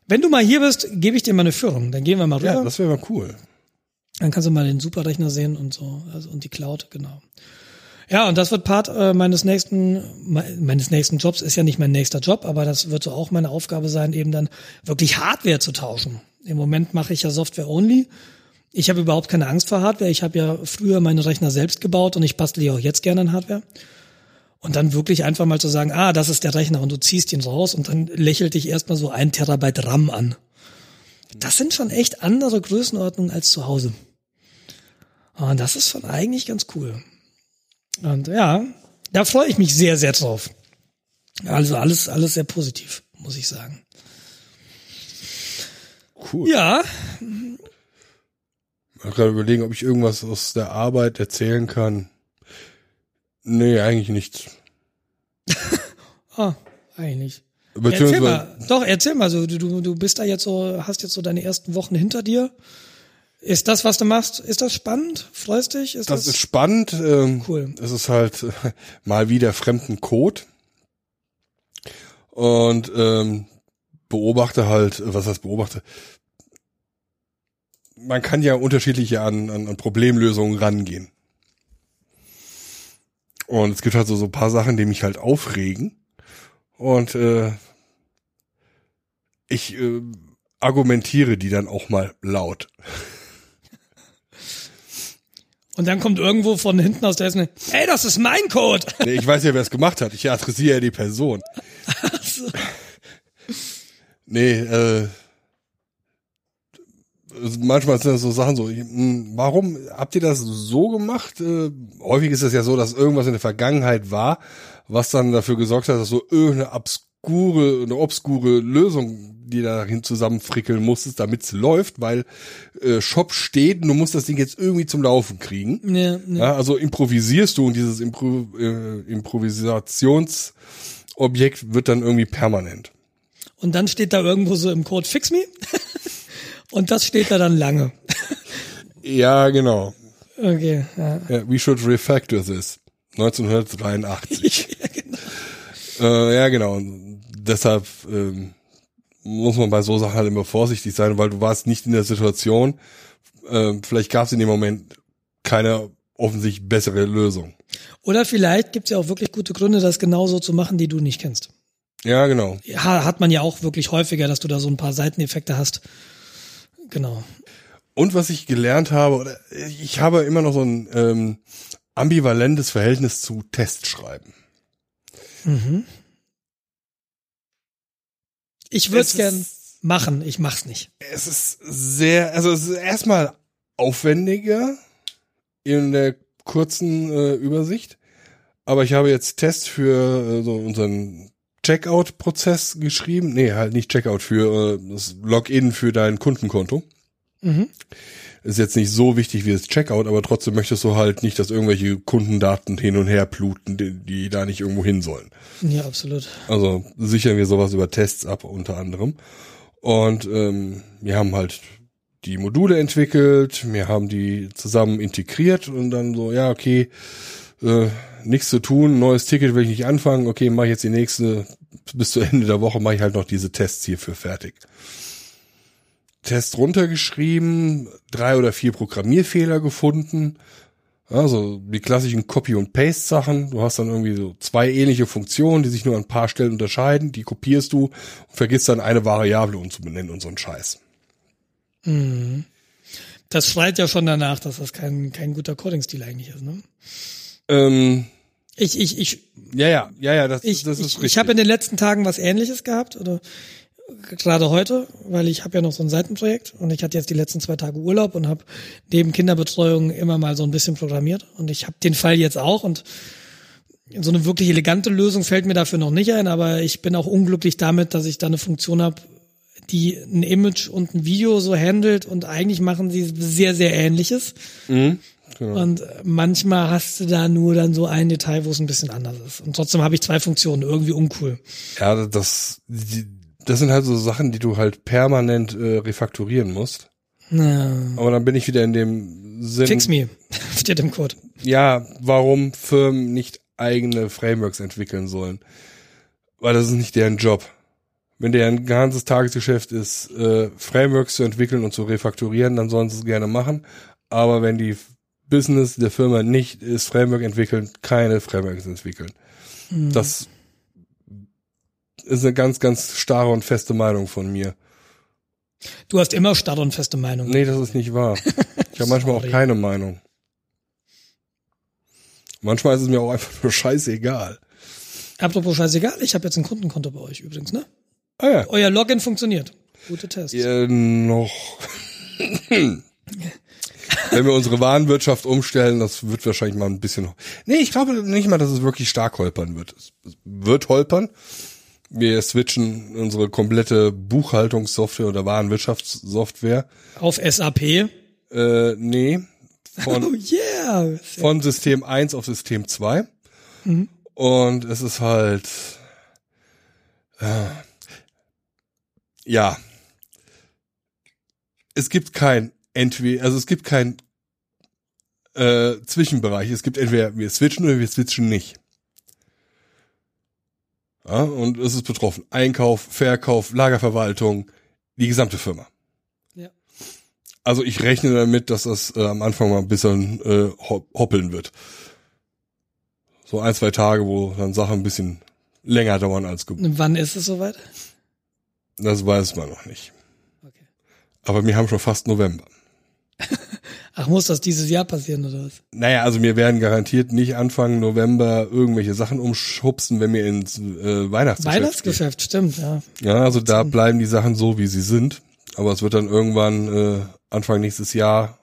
Wenn du mal hier bist, gebe ich dir mal eine Führung. Dann gehen wir mal rüber. Ja, das wäre mal cool. Dann kannst du mal den Superrechner sehen und so, also und die Cloud, genau. Ja, und das wird Part äh, meines nächsten me- meines nächsten Jobs ist ja nicht mein nächster Job, aber das wird so auch meine Aufgabe sein, eben dann wirklich Hardware zu tauschen. Im Moment mache ich ja Software only. Ich habe überhaupt keine Angst vor Hardware. Ich habe ja früher meine Rechner selbst gebaut und ich bastle die auch jetzt gerne an Hardware. Und dann wirklich einfach mal zu sagen, ah, das ist der Rechner und du ziehst ihn raus und dann lächelt dich erstmal so ein Terabyte RAM an. Das sind schon echt andere Größenordnungen als zu Hause. Und das ist schon eigentlich ganz cool. Und ja, da freue ich mich sehr, sehr drauf. Also alles, alles sehr positiv, muss ich sagen. Cool. Ja, Ich gerade überlegen, ob ich irgendwas aus der Arbeit erzählen kann. Nee, eigentlich nichts. Ah, eigentlich. Erzähl mal, doch, erzähl mal so, du, du- du bist da jetzt so, hast jetzt so deine ersten Wochen hinter dir. Ist das, was du machst, ist das spannend? Freust dich? Ist das, das ist spannend. Ähm, Cool. Es ist halt äh, mal wieder fremden Code. Und ähm, beobachte halt, was heißt beobachte? Man kann ja unterschiedliche an, an, an Problemlösungen rangehen. Und es gibt halt so, so ein paar Sachen, die mich halt aufregen. Und äh, ich äh, argumentiere die dann auch mal laut. Und dann kommt irgendwo von hinten aus der Essen, ey, das ist mein Code. Nee, ich weiß ja, wer es gemacht hat. Ich adressiere ja die Person. Nee, äh, manchmal sind das so Sachen so, hm, warum habt ihr das so gemacht? Äh, häufig ist es ja so, dass irgendwas in der Vergangenheit war, was dann dafür gesorgt hat, dass so irgendeine obskure, eine obskure Lösung, die dahin zusammenfrickeln musstest, damit es läuft, weil äh, Shop steht und du musst das Ding jetzt irgendwie zum Laufen kriegen. Ja, ja. Ja, also improvisierst du und dieses Impro äh, Improvisationsobjekt wird dann irgendwie permanent. Und dann steht da irgendwo so im Code Fix Me. Und das steht da dann lange. Ja, genau. Okay, ja. Ja, we should refactor this. 1983. ja genau. Äh, ja, genau. Und deshalb ähm, muss man bei so Sachen halt immer vorsichtig sein, weil du warst nicht in der Situation. Ähm, vielleicht gab es in dem Moment keine offensichtlich bessere Lösung. Oder vielleicht gibt's ja auch wirklich gute Gründe, das genauso zu machen, die du nicht kennst. Ja, genau. Ja, hat man ja auch wirklich häufiger, dass du da so ein paar Seiteneffekte hast. Genau. Und was ich gelernt habe, oder ich habe immer noch so ein ähm, ambivalentes Verhältnis zu Testschreiben. Ich würde Es ist- gern machen, ich mach's nicht. Es ist sehr, also es ist erstmal aufwendiger in der kurzen äh, Übersicht, aber ich habe jetzt Tests für äh, so unseren Checkout-Prozess geschrieben. Nee, halt nicht Checkout, für äh, das Login für dein Kundenkonto. Mhm. Ist jetzt nicht so wichtig wie das Checkout, aber trotzdem möchtest du halt nicht, dass irgendwelche Kundendaten hin und her bluten, die, die da nicht irgendwo hin sollen. Ja, absolut. Also sichern wir sowas über Tests ab, unter anderem. Und ähm, wir haben halt die Module entwickelt, wir haben die zusammen integriert und dann so, ja, okay, äh, nichts zu tun, neues Ticket will ich nicht anfangen, okay, mache ich jetzt die nächste, bis zu Ende der Woche mache ich halt noch diese Tests hierfür fertig. Test runtergeschrieben, drei oder vier Programmierfehler gefunden. Also die klassischen Copy- und Paste-Sachen. Du hast dann irgendwie so zwei ähnliche Funktionen, die sich nur an ein paar Stellen unterscheiden. Die kopierst du und vergisst dann eine Variable umzubenennen und so ein Scheiß. Das schreit ja schon danach, dass das kein, kein guter Coding-Stil eigentlich ist. Ne? Ähm, Ich, ich, ich, ja, ja, ja, ja, das, ich, das ist ich, richtig. ich habe in den letzten Tagen was ähnliches gehabt oder gerade heute, weil ich habe ja noch so ein Seitenprojekt und ich hatte jetzt die letzten zwei Tage Urlaub und habe neben Kinderbetreuung immer mal so ein bisschen programmiert und ich habe den Fall jetzt auch und so eine wirklich elegante Lösung fällt mir dafür noch nicht ein, aber ich bin auch unglücklich damit, dass ich da eine Funktion habe, die ein Image und ein Video so handelt und eigentlich machen sie sehr, sehr ähnliches. Mhm, genau. Und manchmal hast du da nur dann so ein Detail, wo es ein bisschen anders ist. Und trotzdem habe ich zwei Funktionen, irgendwie uncool. Ja, das, die, das sind halt so Sachen, die du halt permanent äh, refakturieren musst. Ja. Aber dann bin ich wieder in dem Sinn. Fix me, steht im Code. Ja, warum Firmen nicht eigene Frameworks entwickeln sollen. Weil das ist nicht deren Job. Wenn deren ganzes Tagesgeschäft ist, äh, Frameworks zu entwickeln und zu refakturieren, dann sollen sie es gerne machen. Aber wenn die Business der Firma nicht ist, Framework entwickeln, keine Frameworks entwickeln. Das ist eine ganz, ganz starre und feste Meinung von mir. Du hast immer starre und feste Meinung. Nee, das ist nicht wahr. Ich habe manchmal auch keine Meinung. Manchmal ist es mir auch einfach nur scheißegal. Apropos scheißegal, ich habe jetzt ein Kundenkonto bei euch übrigens, ne? Ah ja. Euer Login funktioniert. Gute Tests. Äh, noch. Wenn wir unsere Warenwirtschaft umstellen, das wird wahrscheinlich mal ein bisschen. Nee, ich glaube nicht mal, dass es wirklich stark holpern wird. Es wird holpern. Wir switchen unsere komplette Buchhaltungssoftware oder Warenwirtschaftssoftware. Auf SAP. Äh, nee. Oh Von, yeah. von System 1 auf System 2. Und es ist halt. Äh, ja. Es gibt kein entweder, also es gibt kein äh, Zwischenbereich. Es gibt entweder wir switchen oder wir switchen nicht. Ja, und es ist betroffen. Einkauf, Verkauf, Lagerverwaltung, die gesamte Firma. Ja. Also ich rechne damit, dass das äh, am Anfang mal ein bisschen äh, hop- hoppeln wird. So ein, zwei Tage, wo dann Sachen ein bisschen länger dauern als gewohnt. Wann ist es soweit? Das weiß man noch nicht. Okay. Aber wir haben schon fast November. Ach, muss das dieses Jahr passieren oder was? Naja, also wir werden garantiert nicht Anfang November irgendwelche Sachen umschubsen, wenn wir ins äh, Weihnachtsgeschäft Weihnachtsgeschäft, stimmt, ja. Ja, also da bleiben die Sachen so, wie sie sind. Aber es wird dann irgendwann äh, Anfang nächstes Jahr,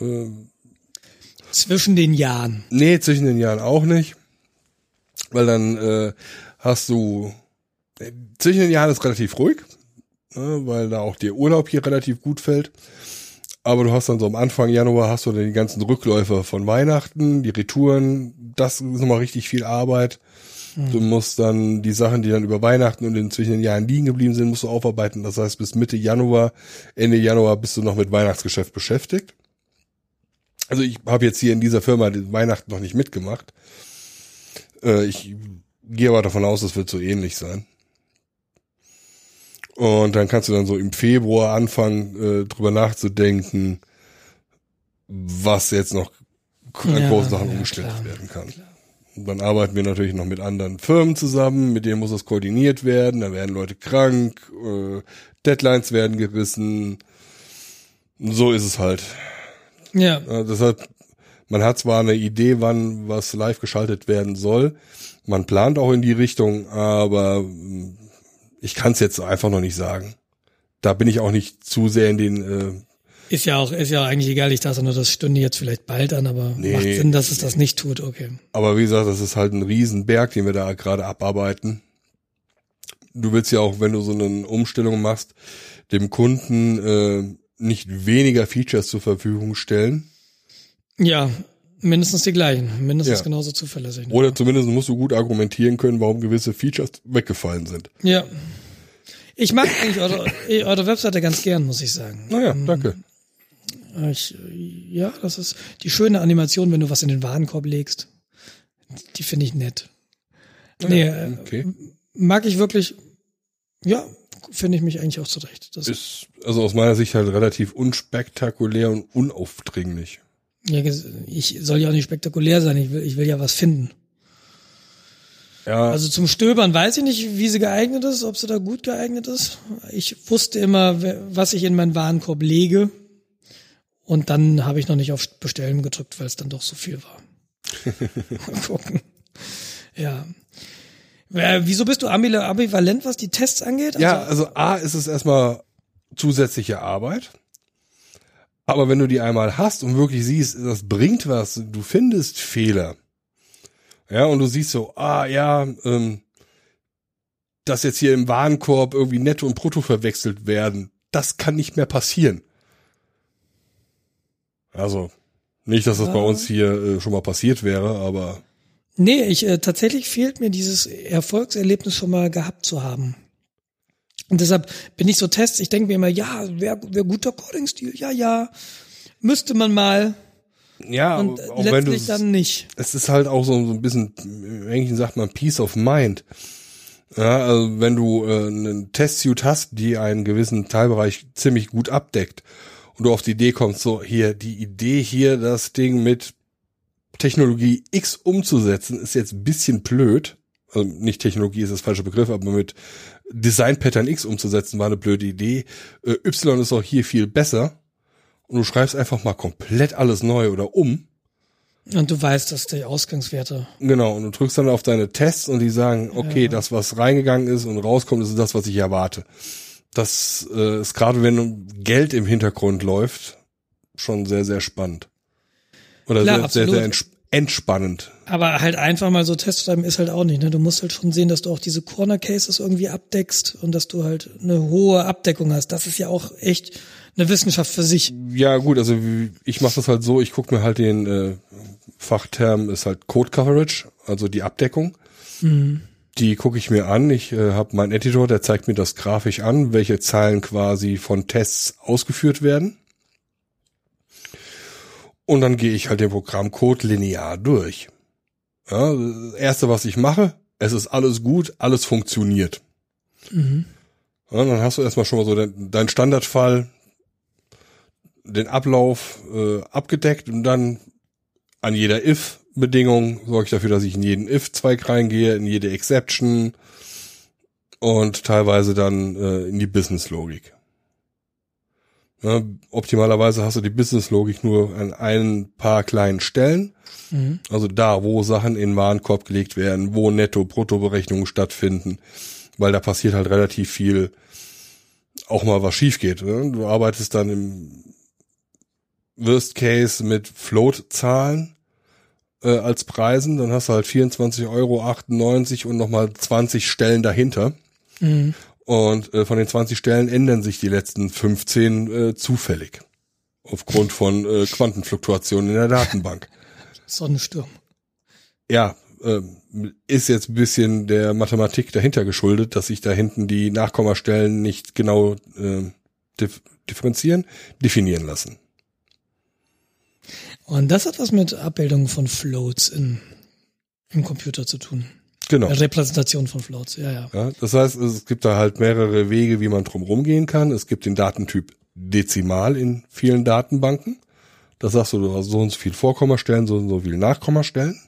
äh, Zwischen den Jahren. nee, zwischen den Jahren auch nicht. Weil dann äh, hast du, äh, zwischen den Jahren ist relativ ruhig, ne, weil da auch der Urlaub hier relativ gut fällt. Aber du hast dann so am Anfang Januar hast du dann die ganzen Rückläufer von Weihnachten, die Retouren, das ist nochmal richtig viel Arbeit. Du musst dann die Sachen, die dann über Weihnachten und in zwischen den Jahren liegen geblieben sind, musst du aufarbeiten. Das heißt, bis Mitte Januar, Ende Januar bist du noch mit Weihnachtsgeschäft beschäftigt. Also ich habe jetzt hier in dieser Firma Weihnachten noch nicht mitgemacht. Äh, ich gehe aber davon aus, es wird so ähnlich sein. Und dann kannst du dann so im Februar anfangen, äh, drüber nachzudenken, was jetzt noch an Ja, großen Sachen ja, umgestellt klar, werden kann. Und dann arbeiten wir natürlich noch mit anderen Firmen zusammen, mit denen muss das koordiniert werden, da werden Leute krank, äh, Deadlines werden gerissen. So ist es halt. Ja. Äh, deshalb, man hat zwar eine Idee, wann was live geschaltet werden soll, man plant auch in die Richtung, aber ich kann es jetzt einfach noch nicht sagen. Da bin ich auch nicht zu sehr in den äh, Ist ja auch, ist ja eigentlich egal, ich dachte nur, das stünde jetzt vielleicht bald an, aber Nee. macht Sinn, dass es das nicht tut, okay. Aber wie gesagt, das ist halt ein Riesenberg, den wir da gerade abarbeiten. Du willst ja auch, wenn du so eine Umstellung machst, dem Kunden äh, nicht weniger Features zur Verfügung stellen. Ja, mindestens die gleichen, mindestens Ja. genauso zuverlässig. ne? Oder zumindest musst du gut argumentieren können, warum gewisse Features weggefallen sind. Ja. Ich mag eigentlich eure, eure Webseite ganz gern, muss ich sagen. Naja, danke. Ich, ja, das ist die schöne Animation, wenn du was in den Warenkorb legst. Die finde ich nett. Nee, äh, Okay. mag ich wirklich, ja, finde ich mich eigentlich auch zurecht. Das, Ist also aus meiner Sicht halt relativ unspektakulär und unaufdringlich. Ja, ich soll ja auch nicht spektakulär sein, ich will, ich will ja was finden. Ja, Also zum Stöbern weiß ich nicht, wie sie geeignet ist, ob sie da gut geeignet ist. Ich wusste immer, was ich in meinen Warenkorb lege. Und dann habe ich noch nicht auf Bestellen gedrückt, weil es dann doch so viel war. Mal gucken. Ja. Äh, wieso bist du ambi- ambivalent, was die Tests angeht? ja, also A ist es erstmal zusätzliche Arbeit. Aber wenn du die einmal hast und wirklich siehst, das bringt was, du findest Fehler. Ja, und du siehst so, ah ja, ähm, dass jetzt hier im Warenkorb irgendwie Netto und Brutto verwechselt werden, das kann nicht mehr passieren. Also, nicht, dass das bei uns hier äh, schon mal passiert wäre, aber Nee, ich äh, tatsächlich fehlt mir dieses Erfolgserlebnis schon mal gehabt zu haben. Und deshalb bin ich so Tests, ich denke mir immer, ja, wäre wär guter Coding-Stil, ja, ja, müsste man mal ja, und auch wenn du letztlich dann nicht. es ist halt auch so, so ein bisschen, im Englischen sagt man Peace of Mind. Ja, also wenn du äh, einen Testsuite hast, die einen gewissen Teilbereich ziemlich gut abdeckt und du auf die Idee kommst, so hier, die Idee hier, das Ding mit Technologie X umzusetzen, ist jetzt ein bisschen blöd. Also nicht Technologie ist das falsche Begriff, aber mit Design Pattern X umzusetzen war eine blöde Idee. Äh, y ist auch hier viel besser. Und du schreibst einfach mal komplett alles neu oder um. Und du weißt, dass die Ausgangswerte. Genau, und du drückst dann auf deine Tests und die sagen, okay, das, was reingegangen ist und rauskommt, ist das, was ich erwarte. Das äh, ist gerade, wenn Geld im Hintergrund läuft, schon sehr, sehr spannend. Oder Klar, sehr, sehr, absolut. sehr entsp entspannend. Aber halt einfach mal so Tests schreiben ist halt auch nicht. Ne? Du musst halt schon sehen, dass du auch diese Corner Cases irgendwie abdeckst und dass du halt eine hohe Abdeckung hast. Das ist ja auch echt eine Wissenschaft für sich. Ja, gut, also ich mache das halt so, ich gucke mir halt den äh, Fachterm ist halt Code Coverage, also die Abdeckung. Die gucke ich mir an. Ich äh, habe meinen Editor, der zeigt mir das grafisch an, welche Zeilen quasi von Tests ausgeführt werden. Und dann gehe ich halt den Programmcode linear durch. Ja, das erste, was ich mache, es ist alles gut, alles funktioniert. Ja, dann hast du erstmal schon mal so deinen dein Standardfall, den Ablauf äh, abgedeckt und dann an jeder if-Bedingung sorge ich dafür, dass ich in jeden if-Zweig reingehe, in jede Exception und teilweise dann äh, in die Business-Logik. Ja, optimalerweise hast du die Business-Logik nur an ein paar kleinen Stellen. Mhm. Also da, wo Sachen in den Warenkorb gelegt werden, wo Netto-Brutto-Berechnungen stattfinden, weil da passiert halt relativ viel, auch mal was schief geht. Ne? Du arbeitest dann im Worst Case mit Float-Zahlen äh, als Preisen, dann hast du halt 24,98 Euro und nochmal 20 Stellen dahinter. Mhm. Und äh, von den 20 Stellen ändern sich die letzten 15 äh, zufällig. Aufgrund von äh, Quantenfluktuationen in der Datenbank. Sonnensturm. Ja, äh, ist jetzt ein bisschen der Mathematik dahinter geschuldet, dass sich da hinten die Nachkommastellen nicht genau äh, dif differenzieren, definieren lassen. Und das hat was mit Abbildungen von Floats in, im Computer zu tun. Genau. Repräsentation von Floats, ja, ja, ja. Das heißt, es gibt da halt mehrere Wege, wie man drum rumgehen kann. Es gibt den Datentyp Dezimal in vielen Datenbanken. Das sagst du, du hast so und so viel Vorkommastellen, so und so viel Nachkommastellen.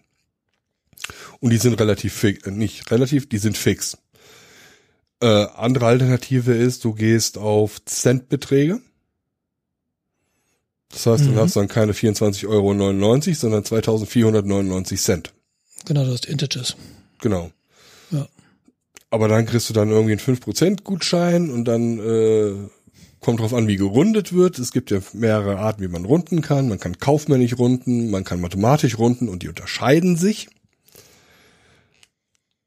Und die sind relativ fix, äh, nicht relativ, die sind fix. Äh, andere Alternative ist, du gehst auf Centbeträge. Das heißt, mhm. du hast dann keine 24,99 Euro, sondern 2499 Cent. Genau, du hast Integers. Genau. Ja. Aber dann kriegst du dann irgendwie einen 5% Gutschein und dann äh, kommt drauf an, wie gerundet wird. Es gibt ja mehrere Arten, wie man runden kann. Man kann kaufmännisch runden, man kann mathematisch runden und die unterscheiden sich.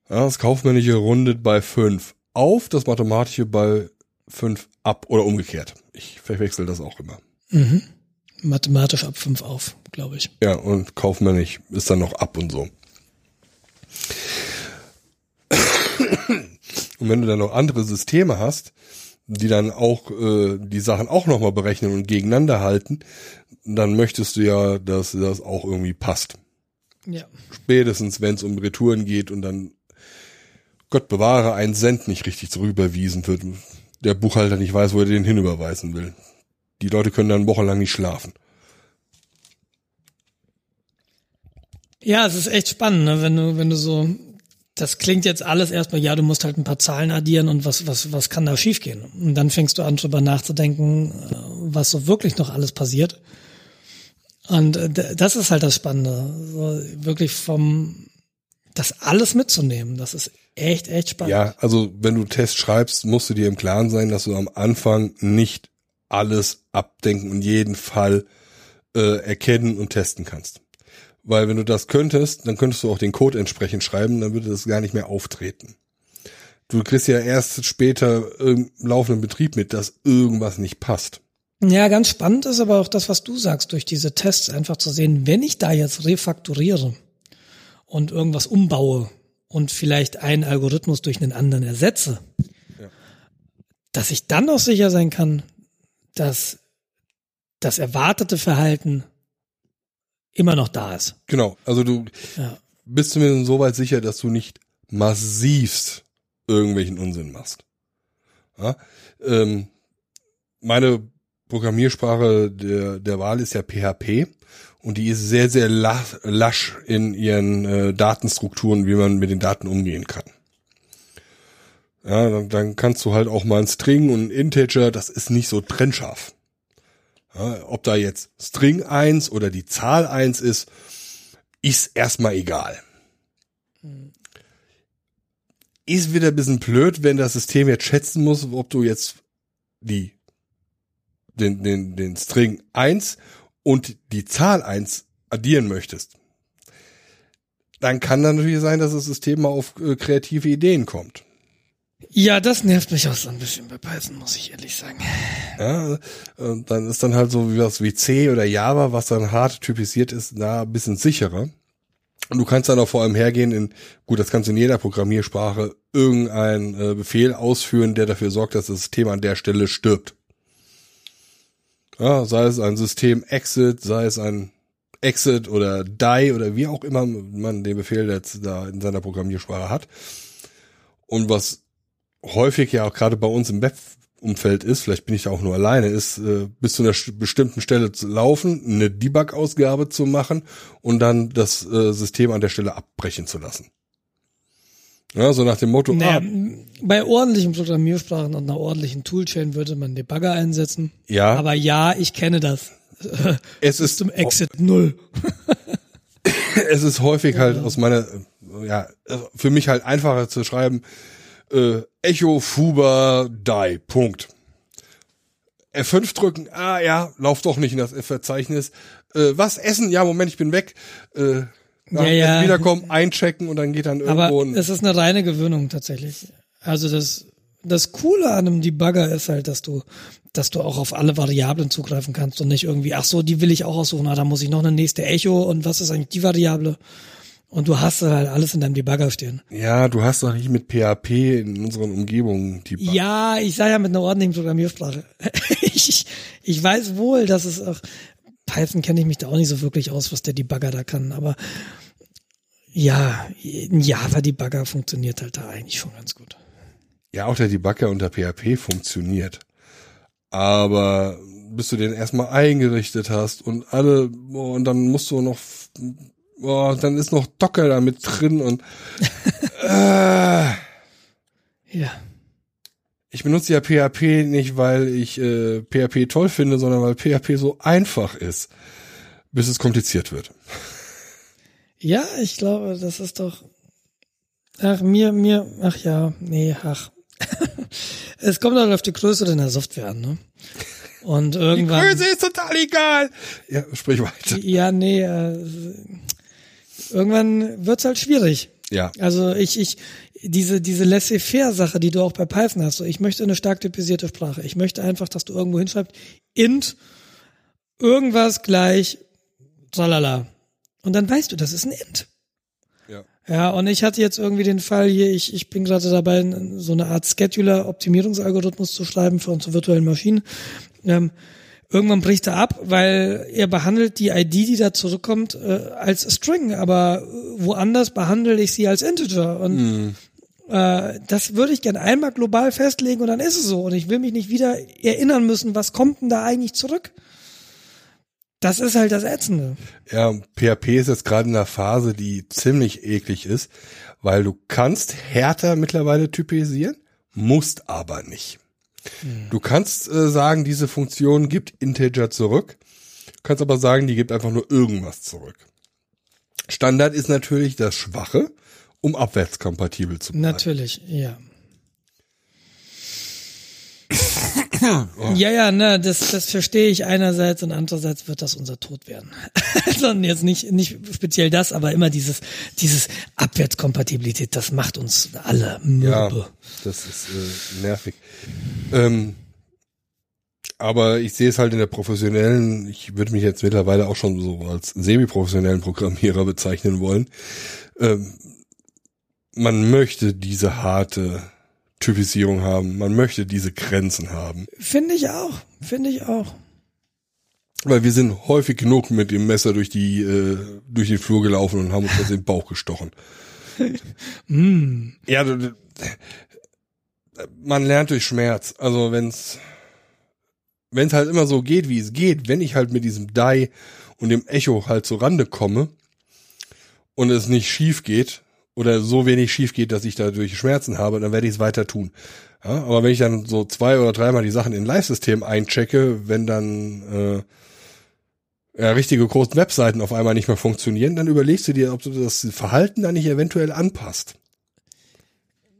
Ja, das kaufmännische rundet bei 5 auf, das mathematische bei 5 ab oder umgekehrt. Ich verwechsel das auch immer. Mhm. Mathematisch ab 5 auf, glaube ich. Ja, und kaufmännisch ist dann noch ab und so. Und wenn du dann noch andere Systeme hast, die dann auch äh, die Sachen auch nochmal berechnen und gegeneinander halten, dann möchtest du ja, dass das auch irgendwie passt. Ja. Spätestens, wenn es um Retouren geht und dann Gott bewahre, ein Cent nicht richtig zurücküberwiesen wird, der Buchhalter nicht weiß, wo er den hinüberweisen will. Die Leute können dann wochenlang nicht schlafen. Ja, es ist echt spannend, ne? wenn du, wenn du so das klingt jetzt alles erstmal, ja, du musst halt ein paar Zahlen addieren und was, was, was kann da schiefgehen? Und dann fängst du an, drüber nachzudenken, äh, was so wirklich noch alles passiert. Und äh, das ist halt das Spannende, so wirklich vom, das alles mitzunehmen. Das ist echt, echt spannend. Ja, also wenn du Test schreibst, musst du dir im Klaren sein, dass du am Anfang nicht alles abdenken und jeden Fall äh, erkennen und testen kannst. Weil wenn du das könntest, dann könntest du auch den Code entsprechend schreiben, dann würde das gar nicht mehr auftreten. Du kriegst ja erst später im laufenden Betrieb mit, dass irgendwas nicht passt. Ja, ganz spannend ist aber auch das, was du sagst, durch diese Tests einfach zu sehen, wenn ich da jetzt refakturiere und irgendwas umbaue und vielleicht einen Algorithmus durch einen anderen ersetze, ja. dass ich dann auch sicher sein kann, dass das erwartete Verhalten immer noch da ist. Genau, also du ja. bist zumindest so weit sicher, dass du nicht massivst irgendwelchen Unsinn machst. Ja? Ähm, meine Programmiersprache der, der Wahl ist ja PHP und die ist sehr, sehr lasch in ihren äh, Datenstrukturen, wie man mit den Daten umgehen kann. Ja, dann, dann kannst du halt auch mal ein String und ein Integer, das ist nicht so trennscharf. Ja, ob da jetzt String 1 oder die Zahl 1 ist, ist erstmal egal. Ist wieder ein bisschen blöd, wenn das System jetzt schätzen muss, ob du jetzt die, den, den, den String 1 und die Zahl 1 addieren möchtest. Dann kann dann natürlich sein, dass das System mal auf äh, kreative Ideen kommt. Ja, das nervt mich auch so ein bisschen bei Python, muss ich ehrlich sagen. Ja, und dann ist dann halt so wie was wie C oder Java, was dann hart typisiert ist, da ein bisschen sicherer. Und du kannst dann auch vor allem hergehen in, gut, das kannst du in jeder Programmiersprache, irgendein äh, Befehl ausführen, der dafür sorgt, dass das System an der Stelle stirbt. Ja, sei es ein System Exit, sei es ein Exit oder Die oder wie auch immer man den Befehl jetzt da in seiner Programmiersprache hat. Und was häufig ja auch gerade bei uns im Web-Umfeld ist, vielleicht bin ich da auch nur alleine, ist äh, bis zu einer bestimmten Stelle zu laufen, eine Debug-Ausgabe zu machen und dann das äh, System an der Stelle abbrechen zu lassen. Ja, so nach dem Motto, Naja, ah, bei ordentlichen Programmiersprachen und einer ordentlichen Toolchain würde man Debugger einsetzen. ja, Aber ja, ich kenne das. es ist Zum Exit Null. es ist häufig halt aus meiner, äh, ja, also für mich halt einfacher zu schreiben, äh, Echo Fuber Die, Punkt. F5 drücken, ah ja, lauf doch nicht in das Verzeichnis. Äh, was essen? Ja, Moment, ich bin weg. Äh, Ja, ja. Wiederkommen, einchecken und dann geht dann Aber irgendwo ein, es ist eine reine Gewöhnung tatsächlich. Also das, das Coole an einem Debugger ist halt, dass du, dass du auch auf alle Variablen zugreifen kannst und nicht irgendwie, ach so, die will ich auch aussuchen, ah, da muss ich noch eine nächste Echo und was ist eigentlich die Variable? Und du hast halt alles in deinem Debugger stehen. ja, du hast doch nicht mit PHP in unseren Umgebungen die Ja, ich sage ja mit einer ordentlichen Programmiersprache. ich, ich weiß wohl, dass es auch, Python kenne ich mich da auch nicht so wirklich aus, was der Debugger da kann, aber ja, ein Java-Debugger funktioniert halt da eigentlich schon ganz gut. Ja, auch der Debugger unter PHP funktioniert. Aber bis du den erstmal eingerichtet hast und alle, und dann musst du noch, oh, dann ist noch Docker da mit drin und äh, Ja. ich benutze ja PHP nicht, weil ich äh, PHP toll finde, sondern weil PHP so einfach ist, bis es kompliziert wird. Ja, ich glaube, das ist doch. Ach, mir, mir, ach ja, nee, ach. es kommt halt auf die Größe deiner Software an, ne? Und irgendwann. Größe ist total egal. Ja, sprich weiter. Ja, nee, äh, irgendwann wird's halt schwierig. Ja, Also ich, ich, diese, diese laissez-faire-Sache, die du auch bei Python hast, so ich möchte eine stark typisierte Sprache. Ich möchte einfach, dass du irgendwo hinschreibst, int, irgendwas gleich, tralala. Und dann weißt du, das ist ein int. ja. Ja, und ich hatte jetzt irgendwie den Fall hier, ich, ich bin gerade dabei, so eine Art Scheduler-Optimierungsalgorithmus zu schreiben für unsere virtuellen Maschinen. Ähm, irgendwann bricht er ab, weil er behandelt die ID, die da zurückkommt, äh, als String, aber woanders behandle ich sie als Integer. Und äh, das würde ich gern einmal global festlegen und dann ist es so. Und ich will mich nicht wieder erinnern müssen, was kommt denn da eigentlich zurück? Das ist halt das Ätzende. Ja, PHP ist jetzt gerade in einer Phase, die ziemlich eklig ist, weil du kannst härter mittlerweile typisieren, musst aber nicht. Du kannst äh, sagen, diese Funktion gibt Integer zurück, kannst aber sagen, die gibt einfach nur irgendwas zurück. Standard ist natürlich das Schwache, um abwärtskompatibel zu bleiben. Natürlich, ja. Ja, ja, ne, das, das verstehe ich einerseits und andererseits wird das unser Tod werden. Sondern jetzt nicht, nicht speziell das, aber immer dieses, dieses Abwärtskompatibilität, das macht uns alle Ja, mürbe. das ist äh, nervig. Ähm, aber ich sehe es halt in der professionellen, ich würde mich jetzt mittlerweile auch schon so als semi-professionellen Programmierer bezeichnen wollen. Ähm, man möchte diese harte Typisierung haben, man möchte diese Grenzen haben. Finde ich auch, finde ich auch. Weil wir sind häufig genug mit dem Messer durch die, äh, durch den Flur gelaufen und haben uns in den Bauch gestochen. Ja, du- du- man lernt durch Schmerz. Also wenn's, wenn's halt immer so geht, wie es geht, wenn ich halt mit diesem Die und dem Echo halt zur Rande komme und es nicht schief geht oder so wenig schief geht, dass ich dadurch Schmerzen habe, dann werde ich es weiter tun. Ja, aber wenn ich dann so zwei oder dreimal die Sachen in Live-System einchecke, wenn dann äh, ja, richtige großen Webseiten auf einmal nicht mehr funktionieren, dann überlegst du dir, ob du das Verhalten dann nicht eventuell anpasst.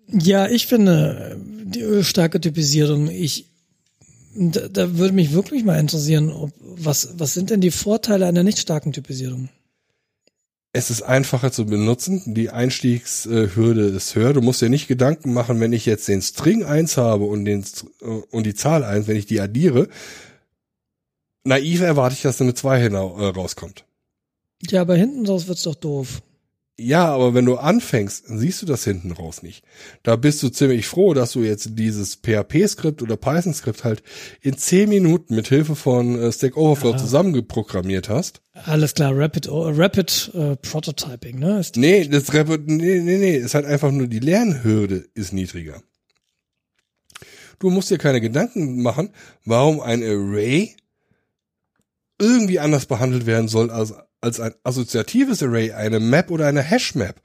Ja, ich finde die starke Typisierung, ich, da, da würde mich wirklich mal interessieren, ob, was, was sind denn die Vorteile einer nicht starken Typisierung? Es ist einfacher zu benutzen. Die Einstiegshürde ist höher. Du musst dir nicht Gedanken machen, wenn ich jetzt den String 1 habe und, den, äh, und die Zahl 1, wenn ich die addiere. Naiv erwarte ich, dass eine 2 hinau- äh, rauskommt. Ja, aber hinten raus wird's doch doof. Ja, aber wenn du anfängst, siehst du das hinten raus nicht. Da bist du ziemlich froh, dass du jetzt dieses PHP-Skript oder Python-Skript halt in 10 Minuten mit Hilfe von äh, Stack Overflow zusammengeprogrammiert hast. Alles klar, Rapid, oh, Rapid äh, Prototyping, ne? Ist Nee, das Rep nee, nee, nee, ist halt einfach nur die Lernhürde ist niedriger. Du musst dir keine Gedanken machen, warum ein Array irgendwie anders behandelt werden soll als, als ein assoziatives Array, eine Map oder eine Hash-Map.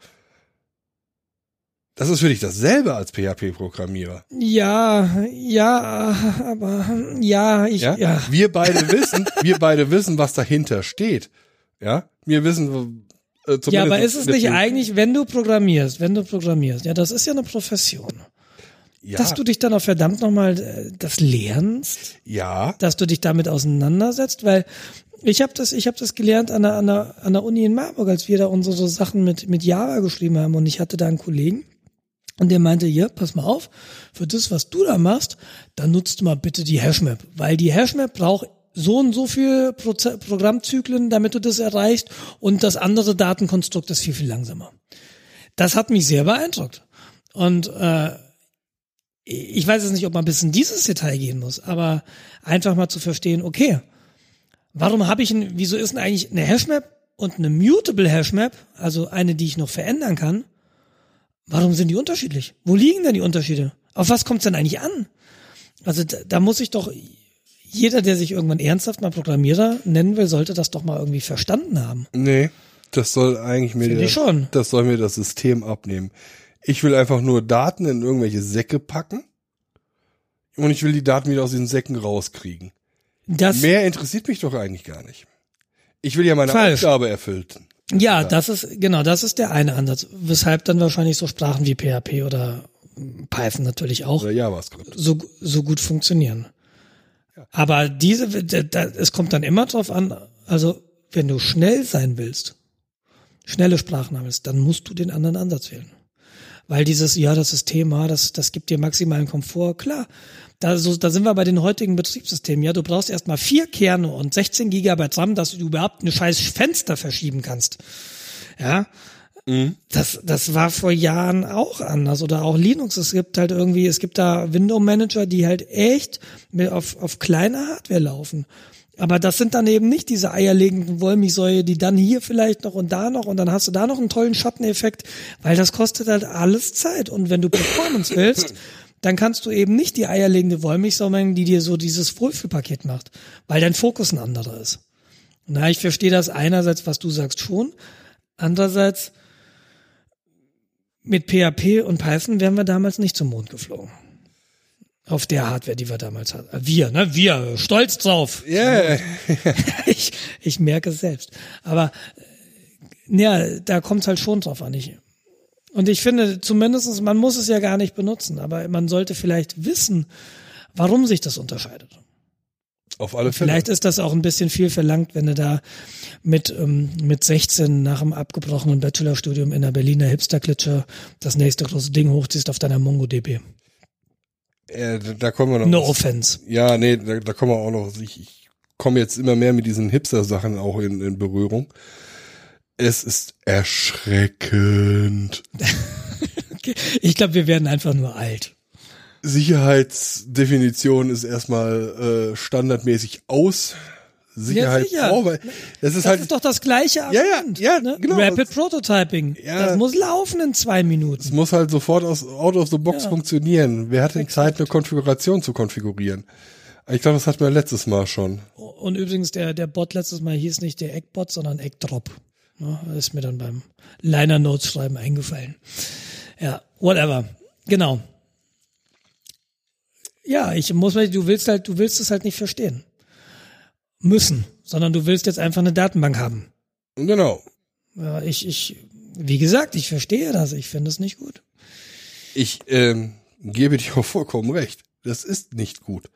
Das ist für dich dasselbe als PHP-Programmierer. Ja, ja, aber ja, ich, Ja? ja. Wir beide wissen, wir beide wissen, was dahinter steht. Ja? Wir wissen, äh, Ja, aber ist es nicht eigentlich, wenn du programmierst, wenn du programmierst, ja, das ist ja eine Profession, ja, dass du dich dann auch verdammt nochmal äh, das lernst, ja, dass du dich damit auseinandersetzt, weil ich habe das, ich habe das gelernt an der, an, der, an der Uni in Marburg, als wir da unsere Sachen mit, mit Java geschrieben haben und ich hatte da einen Kollegen und der meinte, hier, pass mal auf, für das, was du da machst, dann nutzt mal bitte die Hashmap, weil die Hashmap braucht so und so viel Proze Programmzyklen, damit du das erreichst und das andere Datenkonstrukt ist viel, viel langsamer. Das hat mich sehr beeindruckt. Und äh, ich weiß jetzt nicht, ob man bis in dieses Detail gehen muss, aber einfach mal zu verstehen, okay, warum habe ich ein, wieso ist denn eigentlich eine Hashmap und eine mutable Hashmap, also eine, die ich noch verändern kann, warum sind die unterschiedlich? Wo liegen denn die Unterschiede? Auf was kommt es denn eigentlich an? Also da, da muss ich doch, jeder, der sich irgendwann ernsthaft mal Programmierer nennen will, sollte das doch mal irgendwie verstanden haben. nee, das soll eigentlich mir, ich schon. das soll mir das System abnehmen. Ich will einfach nur Daten in irgendwelche Säcke packen und ich will die Daten wieder aus den Säcken rauskriegen. Das, Mehr interessiert mich doch eigentlich gar nicht. Ich will ja meine Falsch. Aufgabe erfüllen. Ja, das ist, genau, das ist der eine Ansatz. Weshalb dann wahrscheinlich so Sprachen wie PHP oder Python natürlich auch Oder JavaScript. so, so gut funktionieren. Aber diese, da, da, es kommt dann immer drauf an, also wenn du schnell sein willst, schnelle Sprachen haben willst, dann musst du den anderen Ansatz wählen. Weil dieses, ja, das System, ja, das, das gibt dir maximalen Komfort, klar. Da, so, da sind wir bei den heutigen Betriebssystemen. Ja, du brauchst erstmal vier Kerne und 16 Gigabyte RAM, dass du überhaupt eine scheiß Fenster verschieben kannst. Ja, das, das war vor Jahren auch anders oder auch Linux. Es gibt halt irgendwie, es gibt da Window Manager, die halt echt mit auf, auf kleiner Hardware laufen. Aber das sind dann eben nicht diese eierlegenden Wollmilchsäue, die dann hier vielleicht noch und da noch und dann hast du da noch einen tollen Schatteneffekt, weil das kostet halt alles Zeit. Und wenn du Performance willst, dann kannst du eben nicht die eierlegende Wollmilchsau mengen, die dir so dieses Wohlfühlpaket macht, weil dein Fokus ein anderer ist. Na, ich verstehe das einerseits, was du sagst schon. Andererseits, mit PHP und Python wären wir damals nicht zum Mond geflogen. Auf der Hardware, die wir damals hatten. Äh, Wir, ne? Wir, stolz drauf. Yeah. Ich, ich merke es selbst. Aber äh, ja, da kommt es halt schon drauf an. Ich, und ich finde, zumindestens, man muss es ja gar nicht benutzen, aber man sollte vielleicht wissen, warum sich das unterscheidet. Auf alle Fälle. Vielleicht ist das auch ein bisschen viel verlangt, wenn du da mit, ähm, mit 16 nach dem abgebrochenen Bachelorstudium in der Berliner Hipster-Klitsche das nächste große Ding hochziehst auf deiner MongoDB. Äh, da- kommen wir noch. No offense. Ja, nee, da, da kommen wir auch noch. Ich, ich komme jetzt immer mehr mit diesen Hipster-Sachen auch in, in Berührung. Es ist erschreckend. Okay. Ich glaube, wir werden einfach nur alt. Sicherheitsdefinition ist erstmal äh, standardmäßig aus. Sicherheit sicher. vor, weil das ist Das halt ist doch das gleiche ja, Argument. ja, ne? genau. Rapid Prototyping. Ja. Das muss laufen in zwei es Minuten. muss halt sofort aus out of the box Ja. funktionieren. Wer hat denn Zeit, eine Konfiguration zu konfigurieren? Ich glaube, das hatten wir letztes Mal schon. Und übrigens, der, der Bot letztes Mal hieß nicht der Eckbot, sondern Eckdrop. Ne? Das ist mir dann beim Liner Notes schreiben eingefallen. Ja, whatever. Genau. Ja, ich muss mal, du willst halt, du willst es halt nicht verstehen. Müssen, sondern du willst jetzt einfach eine Datenbank haben. Genau. Ja, ich, ich, wie gesagt, ich verstehe das. Ich finde es nicht gut. Ich ähm, gebe dir auch vollkommen recht. Das ist nicht gut.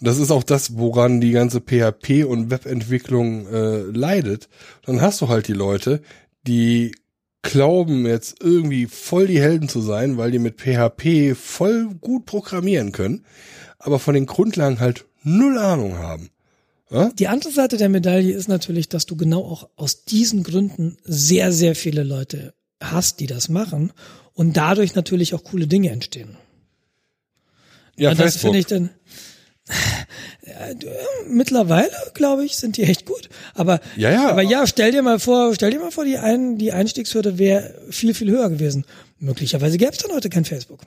Das ist auch das, woran die ganze PHP und Webentwicklung äh, leidet. Dann hast du halt die Leute, die glauben jetzt irgendwie voll die Helden zu sein, weil die mit PHP voll gut programmieren können, aber von den Grundlagen halt null Ahnung haben. Die andere Seite der Medaille ist natürlich, dass du genau auch aus diesen Gründen sehr, sehr viele Leute hast, die das machen und dadurch natürlich auch coole Dinge entstehen. Ja, und das finde ich dann. Mittlerweile, glaube ich, sind die echt gut. Aber Ja, ja. aber ja, stell dir mal vor, stell dir mal vor, die, ein, die Einstiegshürde wäre viel, viel höher gewesen. Möglicherweise gäbe es dann heute kein Facebook.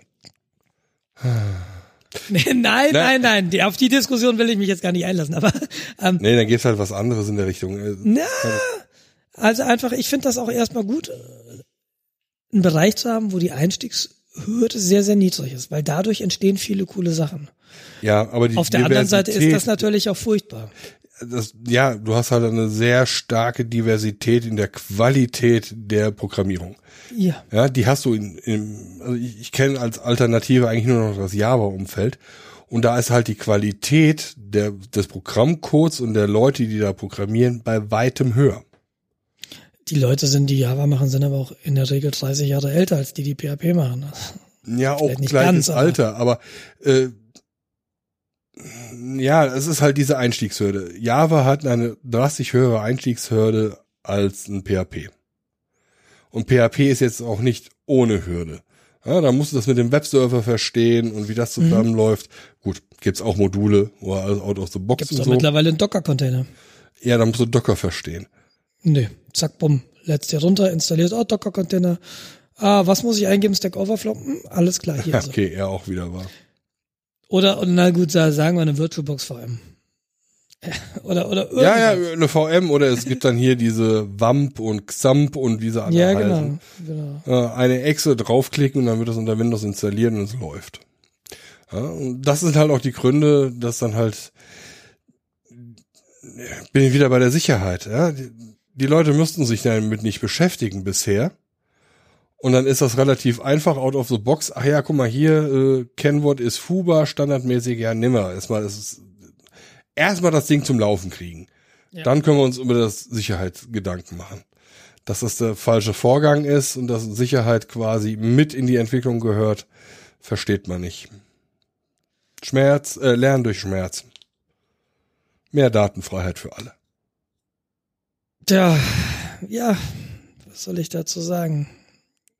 Nee, nein, nein, nein, die, auf die Diskussion will ich mich jetzt gar nicht einlassen. Aber ähm, Nee, dann gibt's halt was anderes in der Richtung. Äh, Na, also einfach, ich finde das auch erstmal gut, äh, einen Bereich zu haben, wo die Einstiegshürde sehr, sehr niedrig ist, weil dadurch entstehen viele coole Sachen. Ja, aber die Auf der anderen Seite ist das natürlich auch furchtbar. das, ja, du hast halt eine sehr starke Diversität in der Qualität der Programmierung. Ja. Ja, die hast du in, in also ich, ich kenne als Alternative eigentlich nur noch das Java-Umfeld. Und da ist halt die Qualität der, des Programmcodes und der Leute, die da programmieren, bei weitem höher. Die Leute sind, die Java machen, sind aber auch in der Regel 30 Jahre älter als die, die PHP machen. Ja, auch gleiches ganz, aber- Alter, aber äh, ja, es ist halt diese Einstiegshürde. Java hat eine drastisch höhere Einstiegshürde als ein PHP. Und PHP ist jetzt auch nicht ohne Hürde. Ja, da musst du das mit dem Webserver verstehen und wie das Mhm. zusammenläuft. Gut, gibt's auch Module, wo alles out of the box Gibt es und doch so. mittlerweile einen Docker-Container. Ja, da musst du Docker verstehen. Nee, zack, bumm. Lädst dir runter, installierst, oh, Docker-Container. Ah, was muss ich eingeben? Stack Overflow? Hm, alles klar, hier er. Okay, ja, auch wieder wahr. Oder, na gut, sa- sagen wir eine VirtualBox VM. Oder, oder irgendwas. Ja, ja, eine VM oder es gibt dann hier diese WAMP und XAMPP und wie sie alle Ja, heißen. genau, genau. äh, eine Exe draufklicken und dann wird das unter Windows installiert und es läuft. Ja, und das sind halt auch die Gründe, dass dann halt bin ich wieder bei der Sicherheit. Ja? Die, Leute müssten sich damit nicht beschäftigen bisher. Und dann ist das relativ einfach out of the box. Ach ja, guck mal hier, äh, Kennwort ist Fuba, standardmäßig ja nimmer. Erstmal ist es erstmal das Ding zum Laufen kriegen. Ja. Dann können wir uns über das Sicherheitsgedanken machen. Dass das der falsche Vorgang ist und dass Sicherheit quasi mit in die Entwicklung gehört, versteht man nicht. Schmerz, äh, Lernen durch Schmerz. Mehr Datenfreiheit für alle. Tja, ja, was soll ich dazu sagen?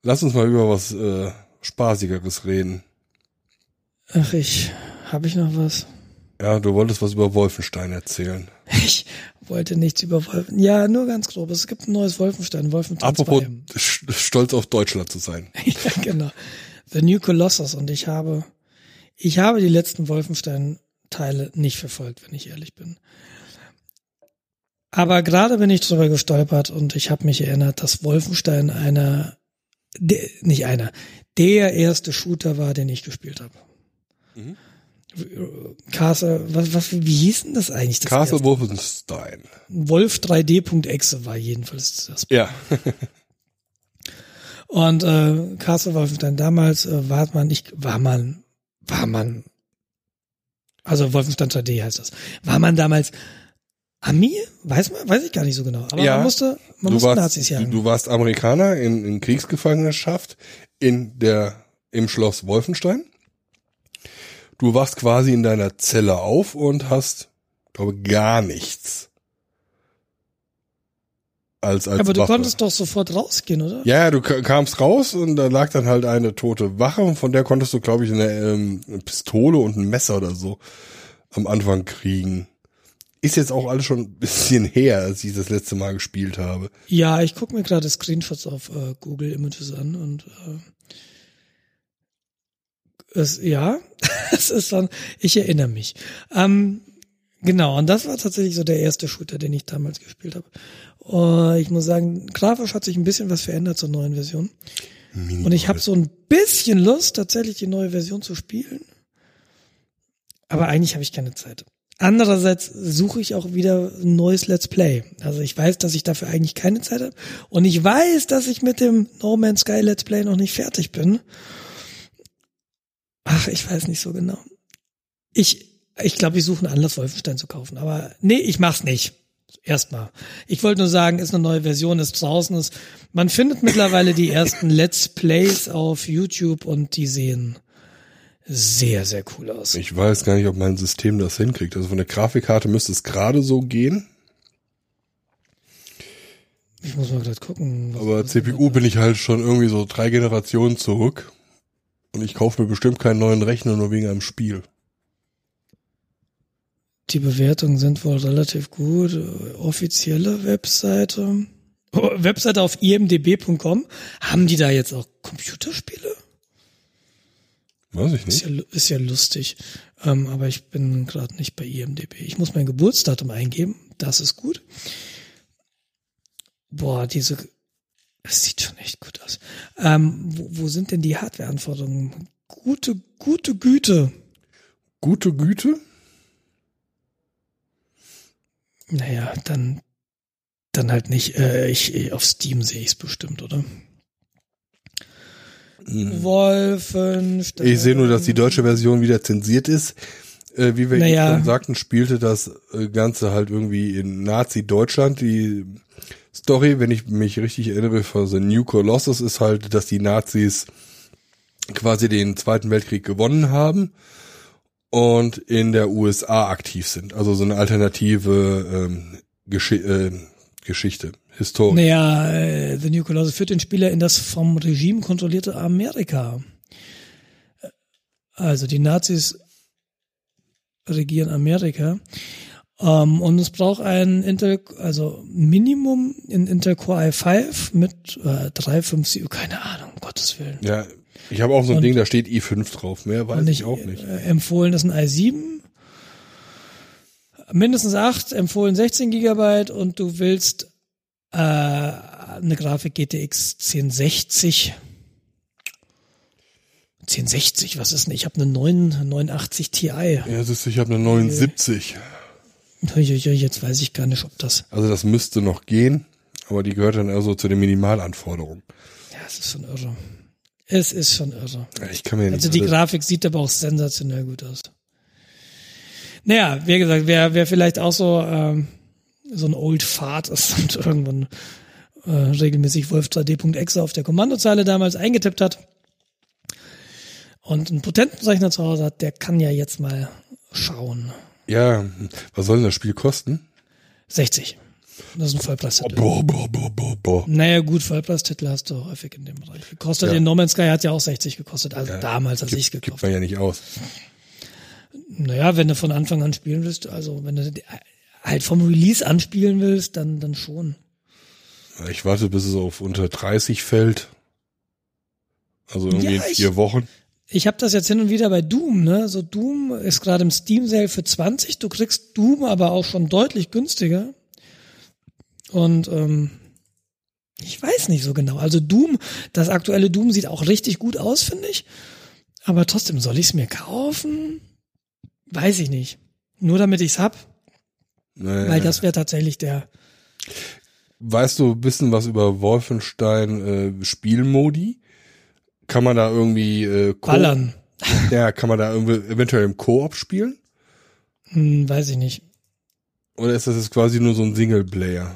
Lass uns mal über was äh, Spaßigeres reden. Ach, ich, habe ich noch was? Ja, du wolltest was über Wolfenstein erzählen. Ich wollte nichts über Wolfen. Ja, nur ganz grob. Es gibt ein neues Wolfenstein, Wolfenstein Apropos 2. st- stolz auf Deutschland zu sein. ja, genau. The New Colossus und ich habe, ich habe die letzten Wolfenstein-Teile nicht verfolgt, wenn ich ehrlich bin. Aber gerade bin ich drüber gestolpert und ich habe mich erinnert, dass Wolfenstein einer, der, nicht einer, der erste Shooter war, den ich gespielt habe. Mhm. Castle, was, was, wie hieß denn das eigentlich? Das Castle erste? Wolfenstein. Wolf 3D.exe war jedenfalls das Ja. Und äh, Castle Wolfenstein damals äh, war man nicht, war man, war man, also Wolfenstein 3D heißt das. War man damals Ami? Weiß man, weiß ich gar nicht so genau. Aber Ja. man musste, man du musste warst, Nazis jagen. du warst Amerikaner in, in Kriegsgefangenschaft in der, im Schloss Wolfenstein. Du wachst quasi in deiner Zelle auf und hast, glaube gar nichts. Als, als Aber du Waffe. konntest doch sofort rausgehen, oder? Ja, du ka- kamst raus und da lag dann halt eine tote Wache und von der konntest du, glaube ich, eine, ähm, eine Pistole und ein Messer oder so am Anfang kriegen. Ist jetzt auch alles schon ein bisschen her, als ich das letzte Mal gespielt habe. Ja, ich gucke mir gerade Screenshots auf äh, Google Images an und äh, es, ja, es ist schon, ich erinnere mich. Ähm, genau, und das war tatsächlich so der erste Shooter, den ich damals gespielt habe. Äh, ich muss sagen, grafisch hat sich ein bisschen was verändert zur neuen Version. Und ich habe so ein bisschen Lust, tatsächlich die neue Version zu spielen. Aber eigentlich habe ich keine Zeit. Andererseits suche ich auch wieder ein neues Let's Play. Also ich weiß, dass ich dafür eigentlich keine Zeit habe. Und ich weiß, dass ich mit dem No Man's Sky Let's Play noch nicht fertig bin. Ach, ich weiß nicht so genau. Ich, ich glaube, ich suche einen Anlass, Wolfenstein zu kaufen. Aber nee, ich mach's nicht. Erstmal. Ich wollte nur sagen, ist eine neue Version, ist draußen. Ist, man findet mittlerweile die ersten Let's Plays auf YouTube und die sehen sehr, sehr cool aus. Ich weiß gar nicht, ob mein System das hinkriegt. Also von der Grafikkarte müsste es gerade so gehen, Ich muss mal gerade gucken. aber CPU bin ich halt schon irgendwie so drei Generationen zurück. Und ich kaufe mir bestimmt keinen neuen Rechner nur wegen einem Spiel. Die Bewertungen sind wohl relativ gut. Offizielle Webseite. Oh, Webseite auf imdb.com. Haben die da jetzt auch Computerspiele? Weiß ich Ist nicht. ja, ist ja lustig. Ähm, aber ich bin gerade nicht bei IMDB. Ich muss mein Geburtsdatum eingeben. Das ist gut. Boah, diese, es sieht schon echt gut aus. Ähm, wo, wo sind denn die Hardware-Anforderungen? Gute, gute Güte. Gute Güte? Naja, dann, dann halt nicht. Äh, ich, auf Steam sehe ich es bestimmt, oder? Wolfenstein. Ich sehe nur, dass die deutsche Version wieder zensiert ist. Äh, wie wir Naja. schon sagten, spielte das äh, Ganze halt irgendwie in Nazi-Deutschland. Die Story, wenn ich mich richtig erinnere, von The New Colossus ist halt, dass die Nazis quasi den Zweiten Weltkrieg gewonnen haben und in der USA aktiv sind. Also so eine alternative ähm, Gesch äh, Geschichte, Historie. Naja, äh, The New Colossus führt den Spieler in das vom Regime kontrollierte Amerika. Also die Nazis regieren Amerika. Ähm, und es braucht ein Intel, also Minimum in Intel Core i5 mit äh, 357, keine Ahnung, um Gottes Willen. Ja, ich habe auch so ein Und- Ding, da steht i5 drauf. Mehr weiß ich auch nicht. Äh, empfohlen ist ein i7, mindestens 8, empfohlen 16 Gigabyte und du willst äh, eine Grafik GTX 1060. 1060, was ist denn? Ich habe eine 989 Ti. Ja, siehst ich habe eine 79. Uiuiui, Jetzt weiß ich gar nicht, ob das. Also das müsste noch gehen, aber die gehört dann also zu den Minimalanforderungen. Ja, es ist schon irre. Es ist schon irre. Ich kann mir Also nicht die alles- Grafik sieht aber auch sensationell gut aus. Naja, wie gesagt, wer, wer vielleicht auch so, ähm, so ein Old Fart ist und irgendwann äh, regelmäßig wolf3d.exe auf der Kommandozeile damals eingetippt hat und einen Potenzrechner zu Hause hat, der kann ja jetzt mal schauen. Ja, was soll denn das Spiel kosten? 60. Das ist ein Vollpreistitel. Boah, boah, boah, boah, boah. Naja, gut, Vollpreistitel hast du häufig in dem Bereich. Gekostet, Ja. in No Man's Sky hat ja auch 60 gekostet, also Ja, damals, als ich Gibt, gekauft gibt man ja nicht aus. Naja, wenn du von Anfang an spielen willst, also wenn du halt vom Release anspielen willst, dann, dann schon. Ich warte, bis es auf unter 30 fällt. Also irgendwie Ja, in ich- vier Wochen. Ich habe das jetzt hin und wieder bei Doom, ne? So Doom ist gerade im Steam Sale für 20. Du kriegst Doom aber auch schon deutlich günstiger. Und ähm, ich weiß nicht so genau. Also Doom, das aktuelle Doom sieht auch richtig gut aus, finde ich. Aber trotzdem, soll ich es mir kaufen? Weiß ich nicht. Nur damit ich's hab, Naja. weil das wäre tatsächlich der. Weißt du ein bisschen was über Wolfenstein äh, Spielmodi? Kann man da irgendwie äh, Ballern. Ja, kann man da irgendwie eventuell im Koop spielen? Hm, weiß ich nicht. Oder ist das jetzt quasi nur so ein Singleplayer?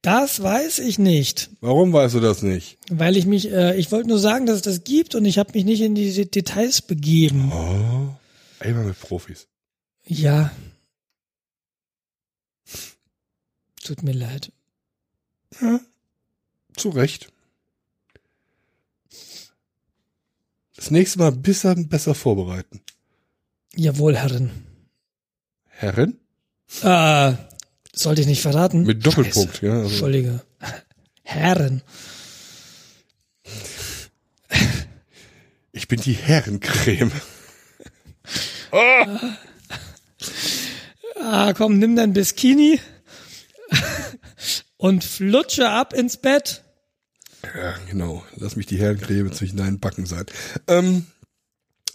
Das weiß ich nicht, Warum weißt du das nicht? weil ich mich, äh, ich wollte nur sagen, dass es das gibt und ich habe mich nicht in die De- Details begeben. Oh, einmal mit Profis. Ja. Tut mir leid. Ja, zu Recht. Das nächste Mal besser, besser vorbereiten. Jawohl, Herrin. Herren? Äh, sollte ich nicht verraten? Mit Doppelpunkt, Scheiße. ja. Also, Entschuldige. Herren. ich bin die Herrencreme. Ah, komm, nimm dein Bikini und flutsche ab ins Bett. Ja, genau. Lass mich die Herrencreme zwischen deinen Backen sein. Ähm,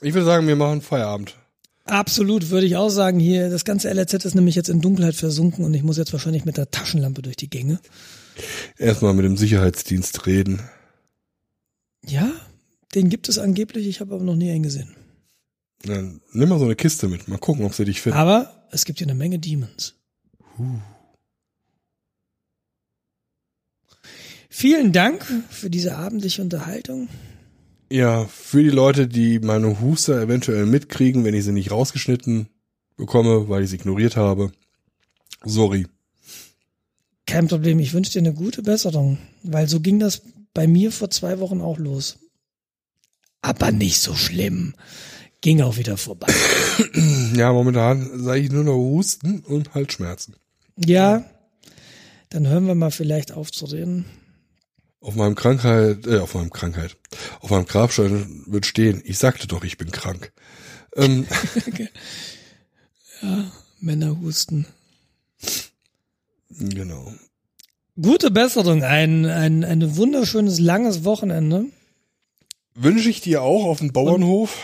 ich würde sagen, wir machen Feierabend. Absolut, würde ich auch sagen. Hier, das ganze LRZ ist nämlich jetzt in Dunkelheit versunken und ich muss jetzt wahrscheinlich mit der Taschenlampe durch die Gänge. Erstmal mit dem Sicherheitsdienst reden. Ja, den gibt es angeblich, ich habe aber noch nie einen gesehen. Dann nimm mal so eine Kiste mit. Mal gucken, ob sie dich finden. Aber es gibt hier eine Menge Demons. Vielen Dank für diese abendliche Unterhaltung. Ja, für die Leute, die meine Huster eventuell mitkriegen, wenn ich sie nicht rausgeschnitten bekomme, weil ich sie ignoriert habe. Sorry. Kein Problem, ich wünsche dir eine gute Besserung, weil so ging das bei mir vor zwei Wochen auch los. Aber nicht so schlimm. Ging auch wieder vorbei. Ja, momentan sage ich nur noch Husten und Halsschmerzen. Ja, dann hören wir mal vielleicht auf zu reden. Auf meinem Krankheit, äh, auf meinem Krankheit, auf meinem Grabstein wird stehen, ich sagte doch, ich bin krank. Ähm, Männer husten. genau. Gute Besserung, ein, ein, ein wunderschönes langes Wochenende. Wünsche ich dir auch auf dem Bauernhof.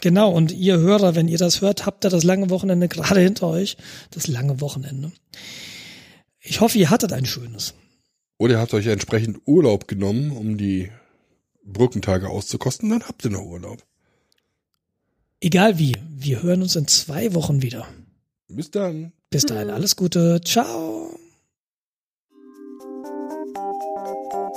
Genau, und ihr Hörer, wenn ihr das hört, habt ihr das lange Wochenende gerade hinter euch. Das lange Wochenende. Ich hoffe, ihr hattet ein schönes. Oder ihr habt euch entsprechend Urlaub genommen, um die Brückentage auszukosten, dann habt ihr noch Urlaub. Egal wie, wir hören uns in zwei Wochen wieder. Bis dann. Bis dahin, alles Gute. Ciao.